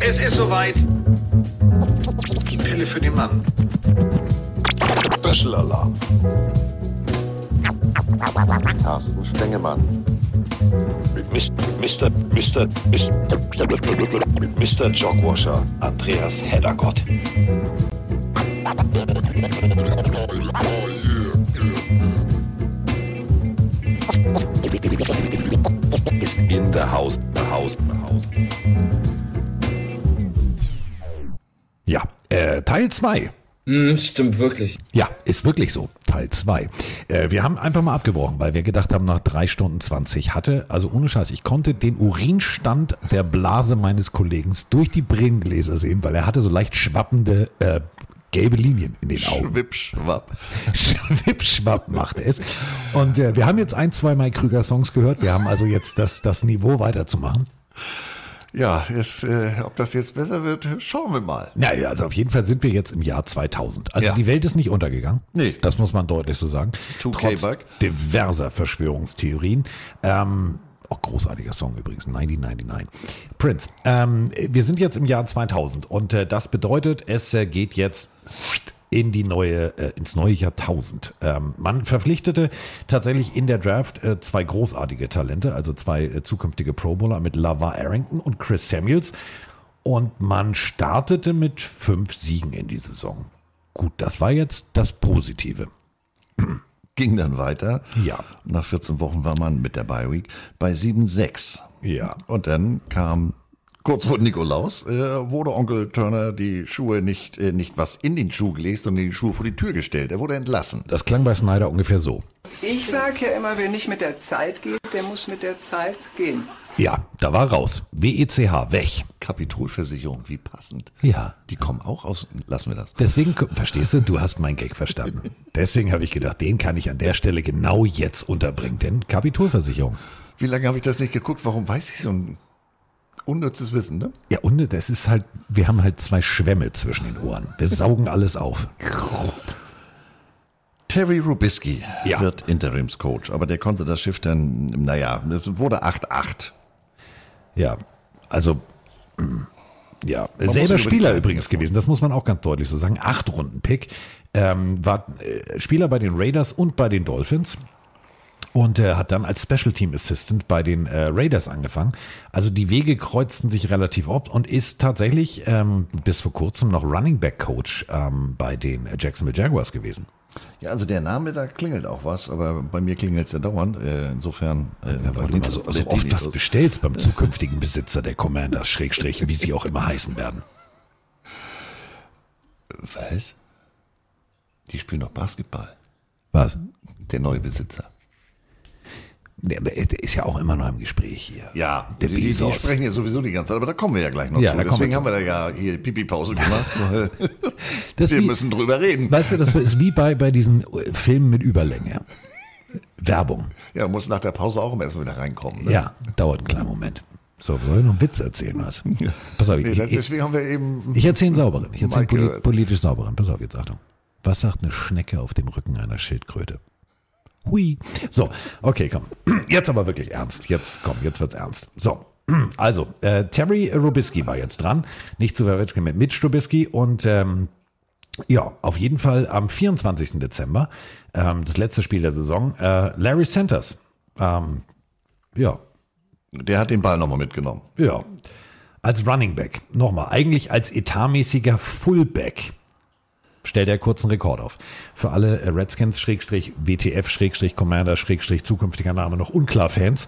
Es ist soweit. Die Pille für den Mann. Special Alarm. Carsten Stengemann. Mit Mr. Mr. Mr. Mit Mr. Jogwasher Andreas Heddergott. Ist in der Haus, der Haus, der Haus. Ja, äh, Teil 2. Hm, stimmt wirklich. Ja, ist wirklich so. Teil 2. Äh, wir haben einfach mal abgebrochen, weil wir gedacht haben, nach drei Stunden 20 hatte, also ohne Scheiß, ich konnte den Urinstand der Blase meines Kollegen durch die Brillengläser sehen, weil er hatte so leicht schwappende äh, gelbe Linien in den Augen. Schwippschwapp. Schwippschwapp machte es. Und äh, wir haben jetzt ein, zwei Mike Krüger Songs gehört. Wir haben also jetzt das, das Niveau weiterzumachen. Ja, es, äh, ob das jetzt besser wird, schauen wir mal. Naja, also auf jeden Fall sind wir jetzt im Jahr 2000. Also Ja. die Welt ist nicht untergegangen. Nee. Das muss man deutlich so sagen. 2K Trotz diverser Verschwörungstheorien. Ähm, auch großartiger Song übrigens, 1999. Prince. Ähm, wir sind jetzt im Jahr 2000 und äh, das bedeutet, es äh, geht jetzt in die neue, äh, ins neue Jahrtausend. Ähm, man verpflichtete tatsächlich in der Draft äh, zwei großartige Talente, also zwei äh, zukünftige Pro Bowler mit LaVar Arrington und Chris Samuels. Und man startete mit fünf Siegen in die Saison. Gut, das war jetzt das Positive. Ging dann weiter. Ja. Nach 14 Wochen war man mit der Bye Week bei 7-6. Ja. Und dann kam kurz vor Nikolaus, äh, wurde Onkel Turner die Schuhe nicht, äh, nicht was in den Schuh gelegt, sondern die Schuhe vor die Tür gestellt. Er wurde entlassen. Das klang bei Snyder ungefähr so. Ich sage ja immer, wer nicht mit der Zeit geht, der muss mit der Zeit gehen. Ja, da war raus. WECH, weg. Kapitolversicherung, wie passend. Ja. Die kommen auch aus, lassen wir das. Deswegen, verstehst du, du hast meinen Gag verstanden. Deswegen habe ich gedacht, den kann ich an der Stelle genau jetzt unterbringen. Denn Kapitolversicherung. Wie lange habe ich das nicht geguckt? Warum weiß ich so ein unnützes Wissen, ne? Ja, und das ist halt, wir haben halt zwei Schwämme zwischen den Ohren. Wir saugen alles auf. Terry Rubisky Ja. wird Interimscoach, aber der konnte das Schiff dann, naja, es wurde 8-8. Ja, also, ja, muss selber Spieler übrigens gewesen, das muss man auch ganz deutlich so sagen. Acht Runden Pick, ähm, war äh, Spieler bei den Raiders und bei den Dolphins. Und äh, hat dann als Special Team Assistant bei den äh, Raiders angefangen. Also die Wege kreuzten sich relativ oft und ist tatsächlich ähm, bis vor kurzem noch Running Back Coach ähm, bei den Jacksonville Jaguars gewesen. Ja, also der Name, da klingelt auch was, aber bei mir klingelt es ja dauernd. Äh, insofern. Äh, Ja, weil du so, so oft was bestellst beim zukünftigen Besitzer der Commanders, Schrägstrich, wie sie auch immer heißen werden. Was? Die spielen doch Basketball. Was? Der neue Besitzer. Der, ist ja auch immer noch im Gespräch hier. Ja, der die, die, sprechen ja sowieso die ganze Zeit, aber da kommen wir ja gleich noch Ja, zu. Deswegen wir haben wir da ja hier Pipi-Pause gemacht. wir wie- müssen drüber reden. Weißt du, das ist wie bei, bei diesen äh, Filmen mit Überlänge. Werbung. Ja, muss nach der Pause auch erstmal wieder reinkommen. Ne? Ja, dauert einen kleinen Moment. So, soll ich noch einen Witz erzählen, was? Pass auf, Nee, ich, das, ich, deswegen haben wir eben. ich erzähle einen sauberen. Ich erzähle einen poli politisch sauberen. Pass auf, jetzt Achtung. Was sagt eine Schnecke auf dem Rücken einer Schildkröte? Hui. So, okay, komm. Jetzt aber wirklich ernst. Jetzt, komm, jetzt wird's ernst. So. Also, äh, Terry Rubisky war jetzt dran. Nicht zu verwechseln mit Mitch Rubisky und ähm, ja, auf jeden Fall am 24. Dezember, ähm, das letzte Spiel der Saison, äh, Larry Sanders. Ähm, ja, Der hat den Ball nochmal mitgenommen. ja. Als Running Back. Nochmal, eigentlich als etatmäßiger Fullback. Stellt er kurz einen Rekord auf. Für alle äh, Redskins, Schrägstrich, WTF, Schrägstrich, Commander, Schrägstrich, zukünftiger Name noch unklar Fans.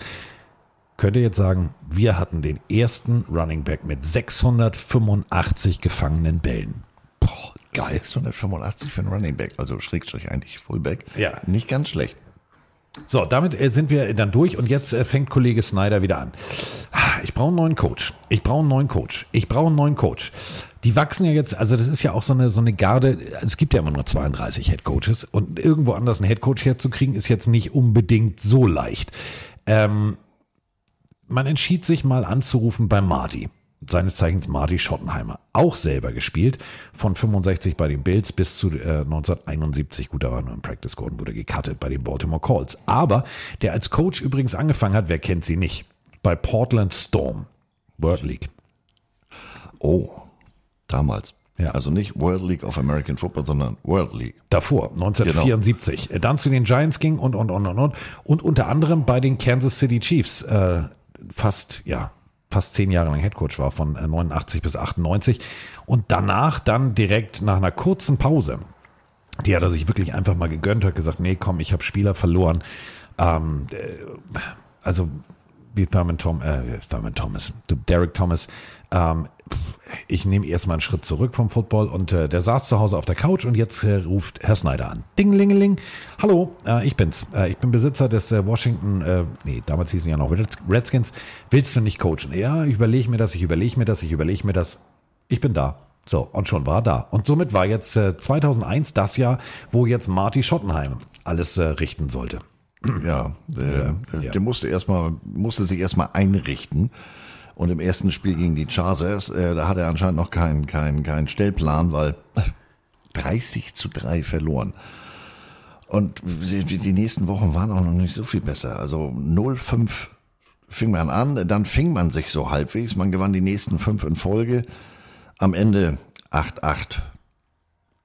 Könnt ihr jetzt sagen, wir hatten den ersten Running Back mit 685 gefangenen Bällen. Boah, geil. 685 für einen Running Back, also Schrägstrich eigentlich Fullback. Ja. Nicht ganz schlecht. So, damit äh, sind wir dann durch und jetzt äh, fängt Kollege Snyder wieder an. Ah, Ich brauche einen neuen Coach. Ich brauche einen neuen Coach. Ich brauche einen neuen Coach. Die wachsen ja jetzt, also das ist ja auch so eine, so eine Garde, es gibt ja immer nur 32 Head Coaches und irgendwo anders einen Head Coach herzukriegen, ist jetzt nicht unbedingt so leicht. Ähm, man entschied sich mal anzurufen bei Marty. Seines Zeichens Marty Schottenheimer. Auch selber gespielt. Von 65 bei den Bills bis zu äh, 1971. Gut, da war nur im Practice Squad und wurde gecuttet bei den Baltimore Colts. Aber der als Coach übrigens angefangen hat, wer kennt sie nicht? Bei Portland Storm. World League. Oh, damals. Ja. Also nicht World League of American Football, sondern World League. Davor, 1974. Dann zu den Giants ging und, und, und, und, und. Und unter anderem bei den Kansas City Chiefs. Äh, fast, ja, fast zehn Jahre lang Headcoach war, von äh, 89 bis 98. Und danach dann direkt nach einer kurzen Pause, die hat er sich wirklich einfach mal gegönnt, hat gesagt, nee, komm, ich habe Spieler verloren. Ähm, äh, also wie Thurman, Tom, äh, Thurman Thomas, Derek Thomas, ähm, ich nehme erstmal einen Schritt zurück vom Football und äh, der saß zu Hause auf der Couch und jetzt äh, ruft Herr Snyder an. Dinglingeling. Hallo, äh, ich bin's. Äh, ich bin Besitzer des äh, Washington, äh, nee, damals hießen ja noch Redskins. Willst du nicht coachen? Ja, ich überlege mir das, ich überlege mir das, ich überlege mir das. Ich bin da. So, und schon war er da. Und somit war jetzt äh, 2001 das Jahr, wo jetzt Marty Schottenheim alles äh, richten sollte. Ja, der, Ja. der musste erstmal, musste sich erstmal einrichten. Und im ersten Spiel gegen die Chargers, äh, da hat er anscheinend noch keinen keinen keinen Stellplan, weil 30 zu 3 verloren. Und die, nächsten Wochen waren auch noch nicht so viel besser. Also 0-5 fing man an, dann fing man sich so halbwegs. Man gewann die nächsten fünf in Folge. Am Ende 8-8.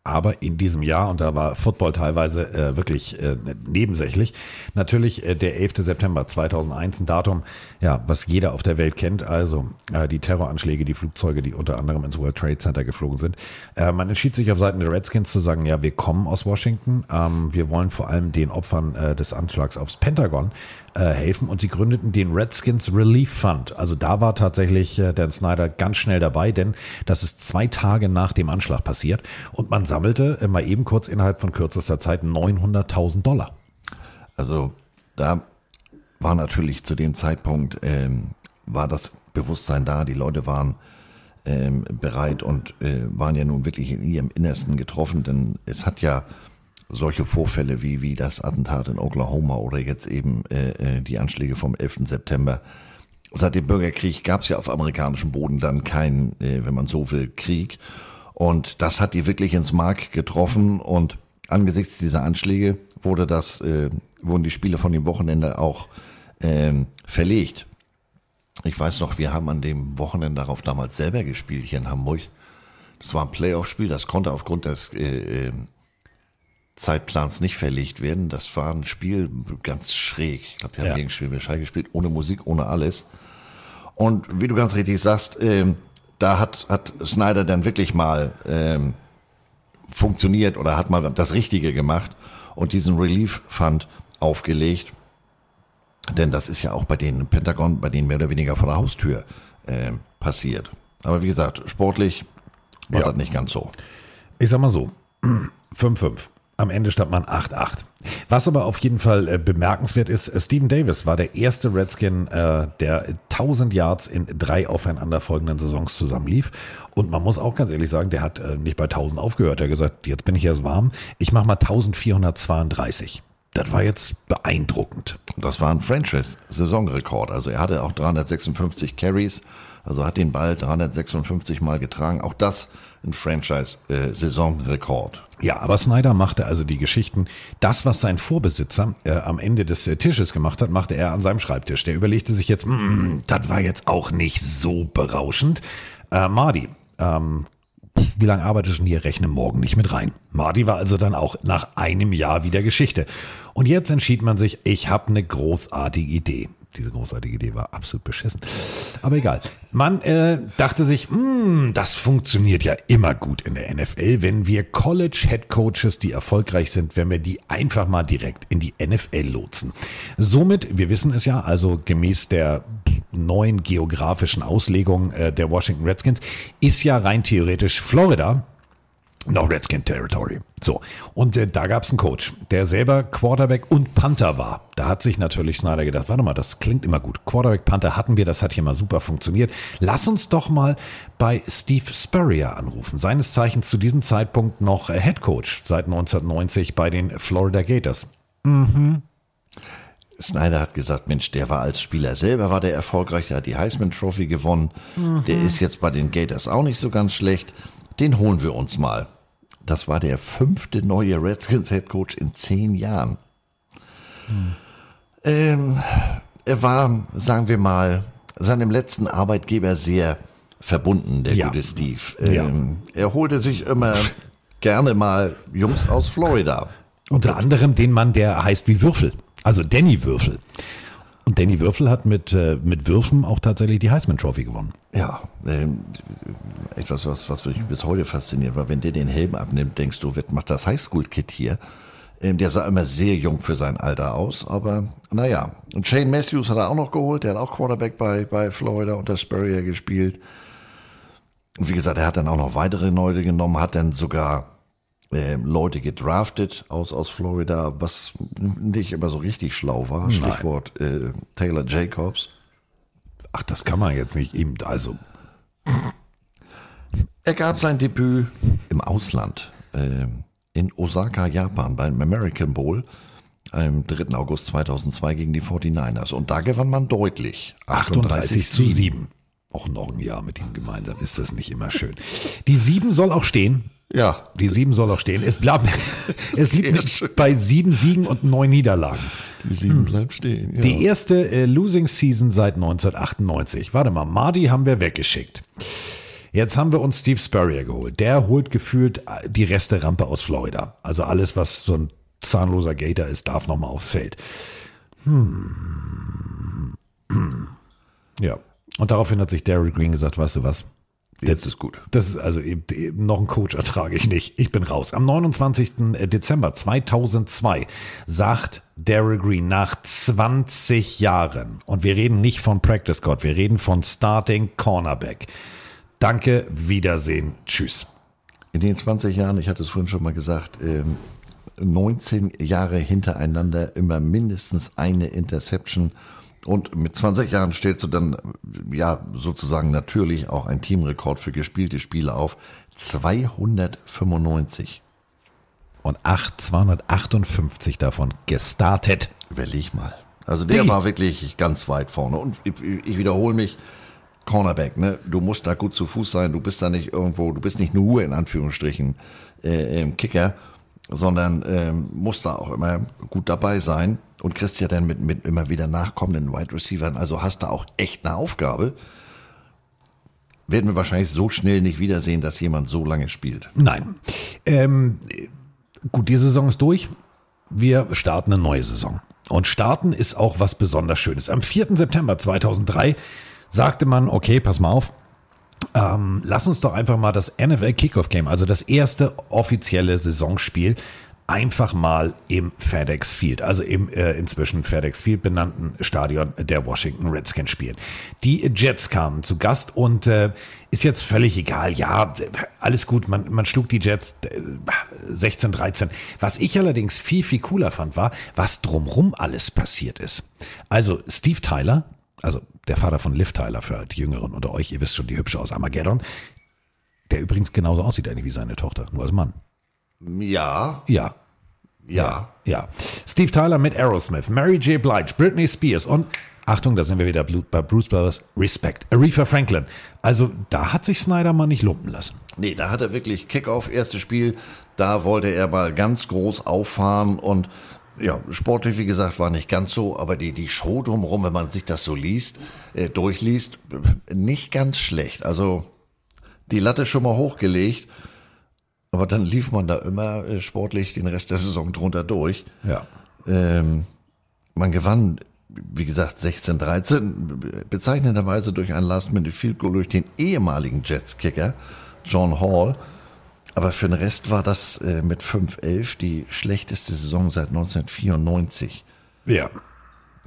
Aber in diesem Jahr, und da war Football teilweise äh, wirklich äh, nebensächlich, natürlich äh, der 11. September 2001, ein Datum, ja, was jeder auf der Welt kennt, also äh, die Terroranschläge, die Flugzeuge, die unter anderem ins World Trade Center geflogen sind. Äh, man entschied sich auf Seiten der Redskins zu sagen, ja, wir kommen aus Washington, ähm, wir wollen vor allem den Opfern äh, des Anschlags aufs Pentagon äh, helfen und sie gründeten den Redskins Relief Fund. Also da war tatsächlich äh, Dan Snyder ganz schnell dabei, denn das ist zwei Tage nach dem Anschlag passiert und man sammelte äh, mal eben kurz innerhalb von kürzester Zeit 900.000 Dollar. Also da war natürlich zu dem Zeitpunkt, ähm, war das Bewusstsein da, die Leute waren ähm, bereit und äh, waren ja nun wirklich in ihrem Innersten getroffen, denn es hat ja solche Vorfälle wie, wie das Attentat in Oklahoma oder jetzt eben äh, äh, die Anschläge vom 11. September. Seit dem Bürgerkrieg gab es ja auf amerikanischem Boden dann keinen, äh, wenn man so will, Krieg. Und das hat die wirklich ins Mark getroffen und angesichts dieser Anschläge wurde das, äh, wurden die Spiele von dem Wochenende auch ähm, verlegt. Ich weiß noch, wir haben an dem Wochenende darauf damals selber gespielt hier in Hamburg. Das war ein Playoff-Spiel, das konnte aufgrund des äh, äh, Zeitplans nicht verlegt werden. Das war ein Spiel ganz schräg. Ich glaube, wir haben Ja. gegen Spiel Bescheid gespielt, ohne Musik, ohne alles. Und wie du ganz richtig sagst, ähm, da hat, hat Snyder dann wirklich mal ähm, funktioniert oder hat mal das Richtige gemacht und diesen Relief Fund aufgelegt. Denn das ist ja auch bei den Pentagon, bei denen mehr oder weniger vor der Haustür ähm, passiert. Aber wie gesagt, sportlich war Ja. das nicht ganz so. Ich sag mal so, 5-5. Am Ende stand man 8-8. Was aber auf jeden Fall äh, bemerkenswert ist, äh, Steven Davis war der erste Redskin, äh, der 1000 Yards in drei aufeinanderfolgenden Saisons zusammenlief. Und man muss auch ganz ehrlich sagen, der hat äh, nicht bei 1000 aufgehört. Er hat gesagt, jetzt bin ich erst warm. Ich mache mal 1432. Das war jetzt beeindruckend. Das war ein Franchise-Saisonrekord. Also er hatte auch 356 Carries, also hat den Ball 356 Mal getragen. Auch das ein Franchise-Saisonrekord. Ja, aber Snyder machte also die Geschichten, das, was sein Vorbesitzer äh, am Ende des äh, Tisches gemacht hat, machte er an seinem Schreibtisch. Der überlegte sich jetzt, "Mm, das war jetzt auch nicht so berauschend. Äh, Mardi, ähm, wie lange arbeitest du denn hier? Rechne morgen nicht mit rein. Mardi war also dann auch nach einem Jahr wieder Geschichte. Und jetzt entschied man sich, ich habe eine großartige Idee. Diese großartige Idee war absolut beschissen. Aber egal. Man äh, dachte sich, "Hm, das funktioniert ja immer gut in der NFL, wenn wir College Head Coaches, die erfolgreich sind, wenn wir die einfach mal direkt in die NFL lotsen. Somit, wir wissen es ja, also gemäß der neuen geografischen Auslegung äh, der Washington Redskins, ist ja rein theoretisch Florida noch Redskin Territory. So, und äh, da gab's einen Coach, der selber Quarterback und Panther war. Da hat sich natürlich Snyder gedacht, warte mal, das klingt immer gut. Quarterback, Panther hatten wir, das hat hier mal super funktioniert. Lass uns doch mal bei Steve Spurrier anrufen. Seines Zeichens zu diesem Zeitpunkt noch äh, Head Coach seit 1990 bei den Florida Gators. Snyder hat gesagt, Mensch, der war als Spieler selber war der erfolgreich, der hat die Heisman Trophy gewonnen. Der ist jetzt bei den Gators auch nicht so ganz schlecht. Den holen wir uns mal. Das war der fünfte neue Redskins Head Coach in zehn Jahren. Ähm, er war, sagen wir mal, seinem letzten Arbeitgeber sehr verbunden, der Ja. gute Steve. Ja. Ähm, er holte sich immer gerne mal Jungs aus Florida. Unter anderem den Mann, der heißt wie Würfel. Also Danny Würfel. Und Danny Würfel hat mit, äh, mit Würfen auch tatsächlich die Heisman Trophy gewonnen. Ja, ähm, etwas, was, was mich bis heute fasziniert war. Wenn der den Helm abnimmt, denkst du, was macht das Highschool-Kid hier? Ähm, der sah immer sehr jung für sein Alter aus, aber naja. Und Shane Matthews hat er auch noch geholt, der hat auch Quarterback bei, bei Florida unter Spurrier gespielt. Und wie gesagt, er hat dann auch noch weitere Leute genommen, hat dann sogar ähm, Leute gedraftet aus, aus Florida, was nicht immer so richtig schlau war. Stichwort äh, Taylor Jacobs. Ach, das kann man jetzt nicht eben, also, Er gab sein Debüt im Ausland, ähm, in Osaka, Japan, beim American Bowl am 3. August 2002 gegen die 49ers. Und da gewann man deutlich. 38 zu 7. Auch noch ein Jahr mit ihm gemeinsam ist das nicht immer schön. Die 7 soll auch stehen. Ja, Die 7 soll auch stehen. Es bleibt, es bei sieben Siegen und neun Niederlagen. die 7 bleibt stehen. Ja. Die erste äh, Losing Season seit 1998. Warte mal, Marty haben wir weggeschickt. Jetzt haben wir uns Steve Spurrier geholt. Der holt gefühlt äh, die Resterampe aus Florida. Also alles, was so ein zahnloser Gator ist, darf nochmal aufs Feld. Hm. Hm. Ja. Und daraufhin hat sich Derek Green gesagt, weißt du was? Jetzt ist gut. Das ist also eben, eben noch einen Coach ertrage ich nicht. Ich bin raus. Am 29. Dezember 2002 sagt Daryl Green nach 20 Jahren, und wir reden nicht von Practice Squad, wir reden von Starting Cornerback. Danke, Wiedersehen, tschüss. In den 20 Jahren, ich hatte es vorhin schon mal gesagt, ähm, 19 Jahre hintereinander immer mindestens eine Interception. Und mit 20 Jahren stellst du dann ja sozusagen natürlich auch einen Teamrekord für gespielte Spiele auf. 295. Und 8, 258 davon gestartet. Überleg mal. Also der Diggi. war wirklich ganz weit vorne. Und ich, ich wiederhole mich, Cornerback, ne? Du musst da gut zu Fuß sein. Du bist da nicht irgendwo, du bist nicht nur in Anführungsstrichen äh, im Kicker, sondern ähm, musst da auch immer gut dabei sein und kriegst ja dann mit, mit immer wieder nachkommenden Wide Receivern. Also hast da auch echt eine Aufgabe. Werden wir wahrscheinlich so schnell nicht wiedersehen, dass jemand so lange spielt. Nein. Ähm, gut, die Saison ist durch. Wir starten eine neue Saison. Und starten ist auch was besonders Schönes. Am 4. September 2003 sagte man, okay, pass mal auf, ähm, lass uns doch einfach mal das NFL Kickoff Game, also das erste offizielle Saisonspiel, einfach mal im FedEx Field, also im äh, inzwischen FedEx Field benannten Stadion der Washington Redskins spielen. Die Jets kamen zu Gast und äh, ist jetzt völlig egal. Ja, alles gut, man, man schlug die Jets äh, 16, 13. Was ich allerdings viel, viel cooler fand, war, was drumrum alles passiert ist. Also Steve Tyler, also der Vater von Liv Tyler für die Jüngeren unter euch, ihr wisst schon, die hübsche aus Armageddon, der übrigens genauso aussieht eigentlich wie seine Tochter, nur als Mann. Ja, Ja, ja. ja. Steve Tyler mit Aerosmith, Mary J. Blige, Britney Spears und Achtung, da sind wir wieder bei Bruce Brothers, Respect, Aretha Franklin. Also da hat sich Snyder mal nicht lumpen lassen. Nee, da hat er wirklich Kickoff, erstes Spiel. Da wollte er mal ganz groß auffahren und ja, sportlich, wie gesagt, war nicht ganz so, aber die, die Show drumherum, wenn man sich das so liest, äh, durchliest, äh, nicht ganz schlecht. Also die Latte schon mal hochgelegt, aber dann lief man da immer äh, sportlich den Rest der Saison drunter durch. Ja. Ähm, man gewann, wie gesagt, 16-13, bezeichnenderweise durch ein Last-Minute-Field-Goal durch den ehemaligen Jets-Kicker John Hall. Aber für den Rest war das äh, mit 5-11 die schlechteste Saison seit 1994. Ja.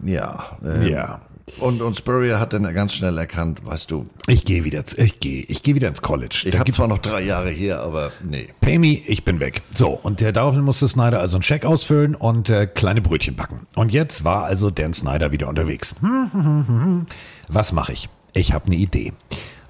Ja. ähm, Ja. Und, und Spurrier hat dann ganz schnell erkannt, weißt du, Ich gehe wieder, ich gehe, ich gehe wieder ins College. ich habe zwar noch drei Jahre hier, aber nee. Pay me, ich bin weg. So, und der, daraufhin musste Snyder also einen Scheck ausfüllen und äh, kleine Brötchen backen. Und jetzt war also Dan Snyder wieder unterwegs. Was mache ich? Ich habe eine Idee.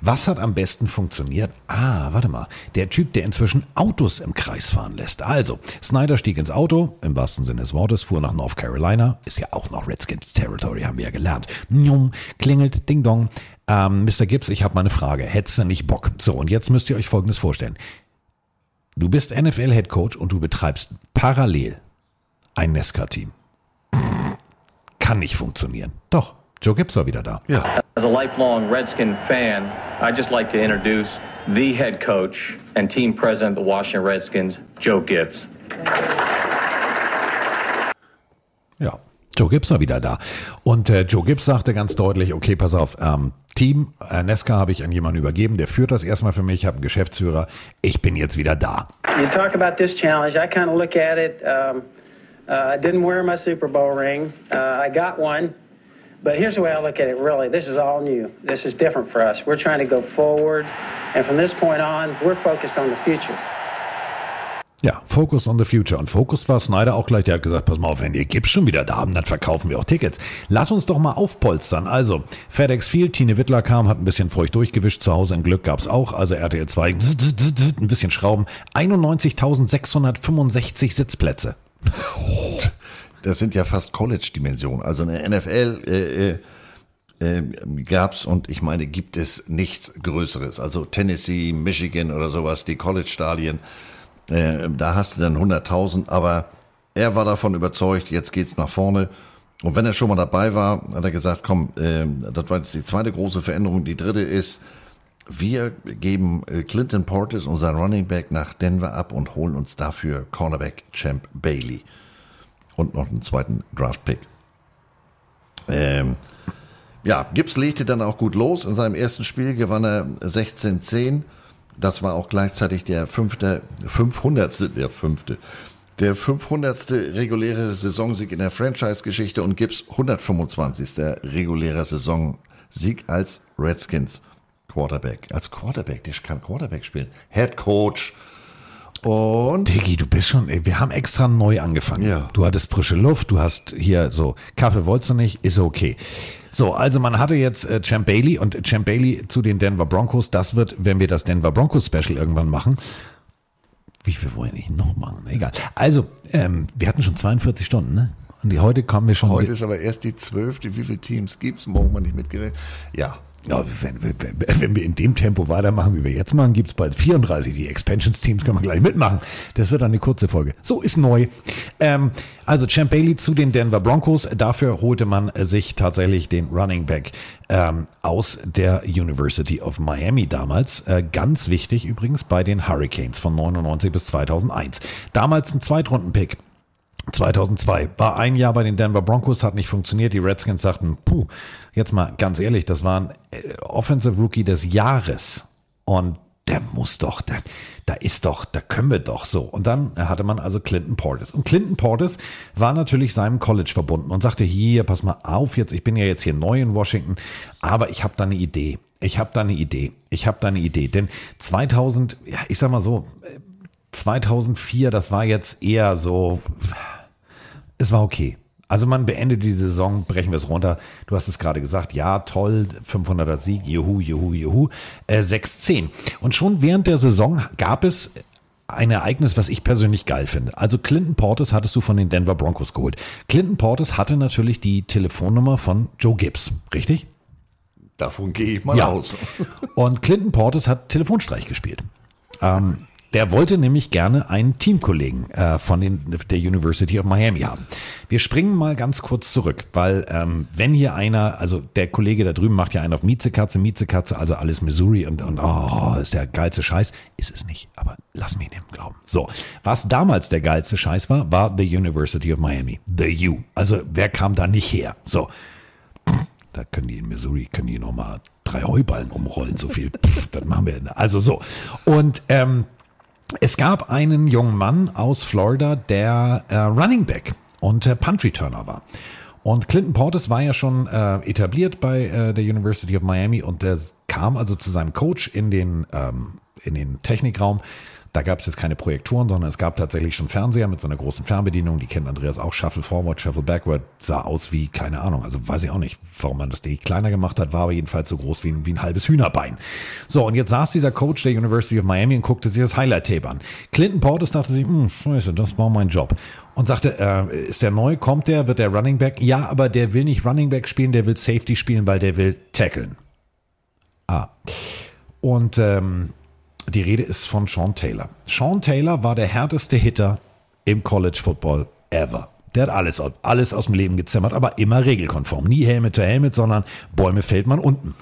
Was hat am besten funktioniert? Ah, warte mal. Der Typ, der inzwischen Autos im Kreis fahren lässt. Also, Snyder stieg ins Auto, im wahrsten Sinne des Wortes, fuhr nach North Carolina. Ist ja auch noch Redskins Territory, haben wir ja gelernt. Njum, klingelt, ding dong. Ähm, Mr. Gibbs, ich habe mal eine Frage. Hättest du nicht Bock? So, und jetzt müsst ihr euch Folgendes vorstellen. Du bist NFL-Head Coach und du betreibst parallel ein Nesca-Team. Kann nicht funktionieren. Doch, Joe Gibbs war wieder da. Ja, As a lifelong Redskin fan, I'd just like to introduce the head coach and team president of the Washington Redskins, Joe Gibbs. Ja, Joe Gibbs war wieder da. Und äh, Joe Gibbs sagte ganz deutlich, okay, pass auf, ähm, Team, äh, Nesca habe ich an jemanden übergeben, der führt das erstmal für mich, ich habe einen Geschäftsführer, ich bin jetzt wieder da. You talk about this challenge. I kind of look at it. Um, uh, I didn't wear my Super Bowl ring. Uh, I got one. But here's the way I look at it really. This is all new. This is different for us. We're trying to go forward. And from this point on, we're focused on the future. Ja, Focus on the Future. Und Focus war Snyder auch gleich. Der hat gesagt, pass mal auf, wenn ihr Gibbs schon wieder da haben, dann verkaufen wir auch Tickets. Lass uns doch mal aufpolstern. Also, FedEx Field, Tine Wittler kam, hat ein bisschen feucht durchgewischt. Zu Hause ein Glück gab's auch. Also RTL 2, ein bisschen Schrauben. 91.665 Sitzplätze. Das sind ja fast College-Dimensionen. Also eine NFL äh, äh, äh, gab's und ich meine, gibt es nichts Größeres. Also Tennessee, Michigan oder sowas, die College-Stadien, äh, da hast du dann 100.000, aber er war davon überzeugt, jetzt geht's nach vorne. Und wenn er schon mal dabei war, hat er gesagt, komm, äh, das war jetzt die zweite große Veränderung. Die dritte ist, wir geben äh, Clinton Portis, unser Running Back, nach Denver ab und holen uns dafür Cornerback Champ Bailey und noch einen zweiten Draft-Pick. Ähm, ja, Gibbs legte dann auch gut los. In seinem ersten Spiel gewann er 16-10. Das war auch gleichzeitig der fünfte, 500. der fünfte, der 500. reguläre Saisonsieg in der Franchise-Geschichte und Gibbs 125. regulärer Saisonsieg als Redskins Quarterback. Als Quarterback, der kann Quarterback spielen. Head Coach. Und Diggi, du bist schon, ey, wir haben extra neu angefangen. Ja. Du hattest frische Luft, du hast hier so, Kaffee wolltest du nicht, ist okay. So, also man hatte jetzt äh, Champ Bailey und Champ Bailey zu den Denver Broncos. Das wird, wenn wir das Denver Broncos Special irgendwann machen. Wie viel wollen wir nicht noch machen? Egal. Also, ähm, wir hatten schon 42 Stunden, ne? Und die heute kommen wir schon. heute ist aber erst die zwölfte. Wie viele Teams gibt's? Morgen mal nicht mitgerechnet. Ja, Ja, wenn, wenn, wenn wir in dem Tempo weitermachen, wie wir jetzt machen, gibt's bald 34. Die Expansions-Teams können wir gleich mitmachen. Das wird dann eine kurze Folge. So ist neu. Ähm, also Champ Bailey zu den Denver Broncos. Dafür holte man sich tatsächlich den Running Back ähm, aus der University of Miami damals. Äh, ganz wichtig übrigens bei den Hurricanes von 99 bis 2001. Damals ein Zweitrunden-Pick. 2002 war ein Jahr bei den Denver Broncos, hat nicht funktioniert. Die Redskins sagten, puh, jetzt mal ganz ehrlich, das war ein äh, Offensive Rookie des Jahres. Und der muss doch, da, da ist doch, da können wir doch so. Und dann hatte man also Clinton Portis. Und Clinton Portis war natürlich seinem College verbunden und sagte, hier, pass mal auf jetzt, ich bin ja jetzt hier neu in Washington, aber ich habe da eine Idee. Ich habe da eine Idee. Ich habe da eine Idee. Denn 2000, ja, ich sag mal so, äh, 2004, das war jetzt eher so, es war okay. Also man beendet die Saison, brechen wir es runter. Du hast es gerade gesagt, ja, toll, 500er Sieg, juhu, juhu, juhu, äh, 6-10. Und schon während der Saison gab es ein Ereignis, was ich persönlich geil finde. Also Clinton Portis hattest du von den Denver Broncos geholt. Clinton Portis hatte natürlich die Telefonnummer von Joe Gibbs, richtig? davon gehe ich mal Ja. aus. Und Clinton Portis hat Telefonstreich gespielt. Ähm, der wollte nämlich gerne einen Teamkollegen äh, von den, der University of Miami haben. Wir springen mal ganz kurz zurück, weil ähm, wenn hier einer, also der Kollege da drüben macht ja einen auf Miezekatze, Miezekatze, also alles Missouri und, und oh, ist der geilste Scheiß. Ist es nicht, aber lass mich dem glauben. So, was damals der geilste Scheiß war, war the University of Miami, the U. Also wer kam da nicht her? So, da können die in Missouri, können die nochmal drei Heuballen umrollen, so viel. Pff, das machen wir. Also so. Und ähm, es gab einen jungen Mann aus Florida, der äh, Running Back und äh, Punt Returner war. Und Clinton Portis war ja schon äh, etabliert bei äh, der University of Miami und der kam also zu seinem Coach in den, ähm, in den Technikraum. Da gab es jetzt keine Projektoren, sondern es gab tatsächlich schon Fernseher mit so einer großen Fernbedienung. Die kennt Andreas auch. Shuffle Forward, Shuffle Backward. Sah aus wie, keine Ahnung, also weiß ich auch nicht, warum man das die kleiner gemacht hat, war aber jedenfalls so groß wie ein, wie ein halbes Hühnerbein. So, und jetzt saß dieser Coach der University of Miami und guckte sich das Highlight-Tape an. Clinton Portis dachte sich, hm, scheiße, das war mein Job. Und sagte, äh, ist der neu, kommt der, wird der Running Back? Ja, aber der will nicht Running Back spielen, der will Safety spielen, weil der will tackeln. Ah. Und ähm, die Rede ist von Sean Taylor. Sean Taylor war der härteste Hitter im College Football ever. Der hat alles, alles aus dem Leben gezimmert, aber immer regelkonform. Nie Helmet zu Helmet, sondern Bäume fällt man unten.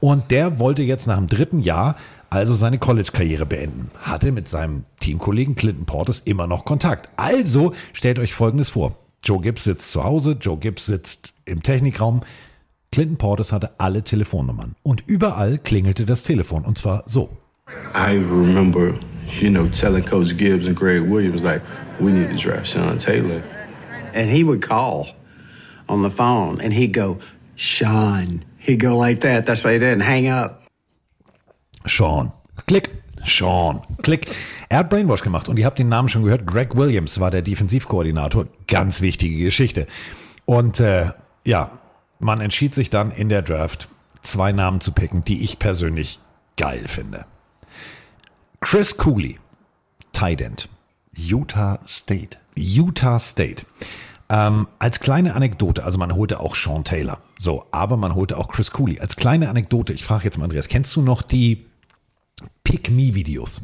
Und der wollte jetzt nach dem dritten Jahr also seine College-Karriere beenden. Hatte mit seinem Teamkollegen Clinton Portis immer noch Kontakt. Also stellt euch Folgendes vor. Joe Gibbs sitzt zu Hause, Joe Gibbs sitzt im Technikraum. Clinton Portis hatte alle Telefonnummern. Und überall klingelte das Telefon. Und zwar so. I remember, you know, telling Coach Gibbs and Greg Williams, like, we need to draft Sean Taylor. And he would call on the phone and he'd go, Sean. He'd go like that. That's why he didn't hang up. Sean. Klick. Sean. Klick. Er hat Brainwash gemacht und ihr habt den Namen schon gehört. Greg Williams war der Defensivkoordinator. Ganz wichtige Geschichte. Und äh, ja, man entschied sich dann in der Draft, zwei Namen zu picken, die ich persönlich geil finde. Chris Cooley, Tight End. Utah State. Utah State. Ähm, als kleine Anekdote, also man holte auch Sean Taylor. So, aber man holte auch Chris Cooley. Als kleine Anekdote, ich frage jetzt mal Andreas, kennst du noch die Pick Me Videos?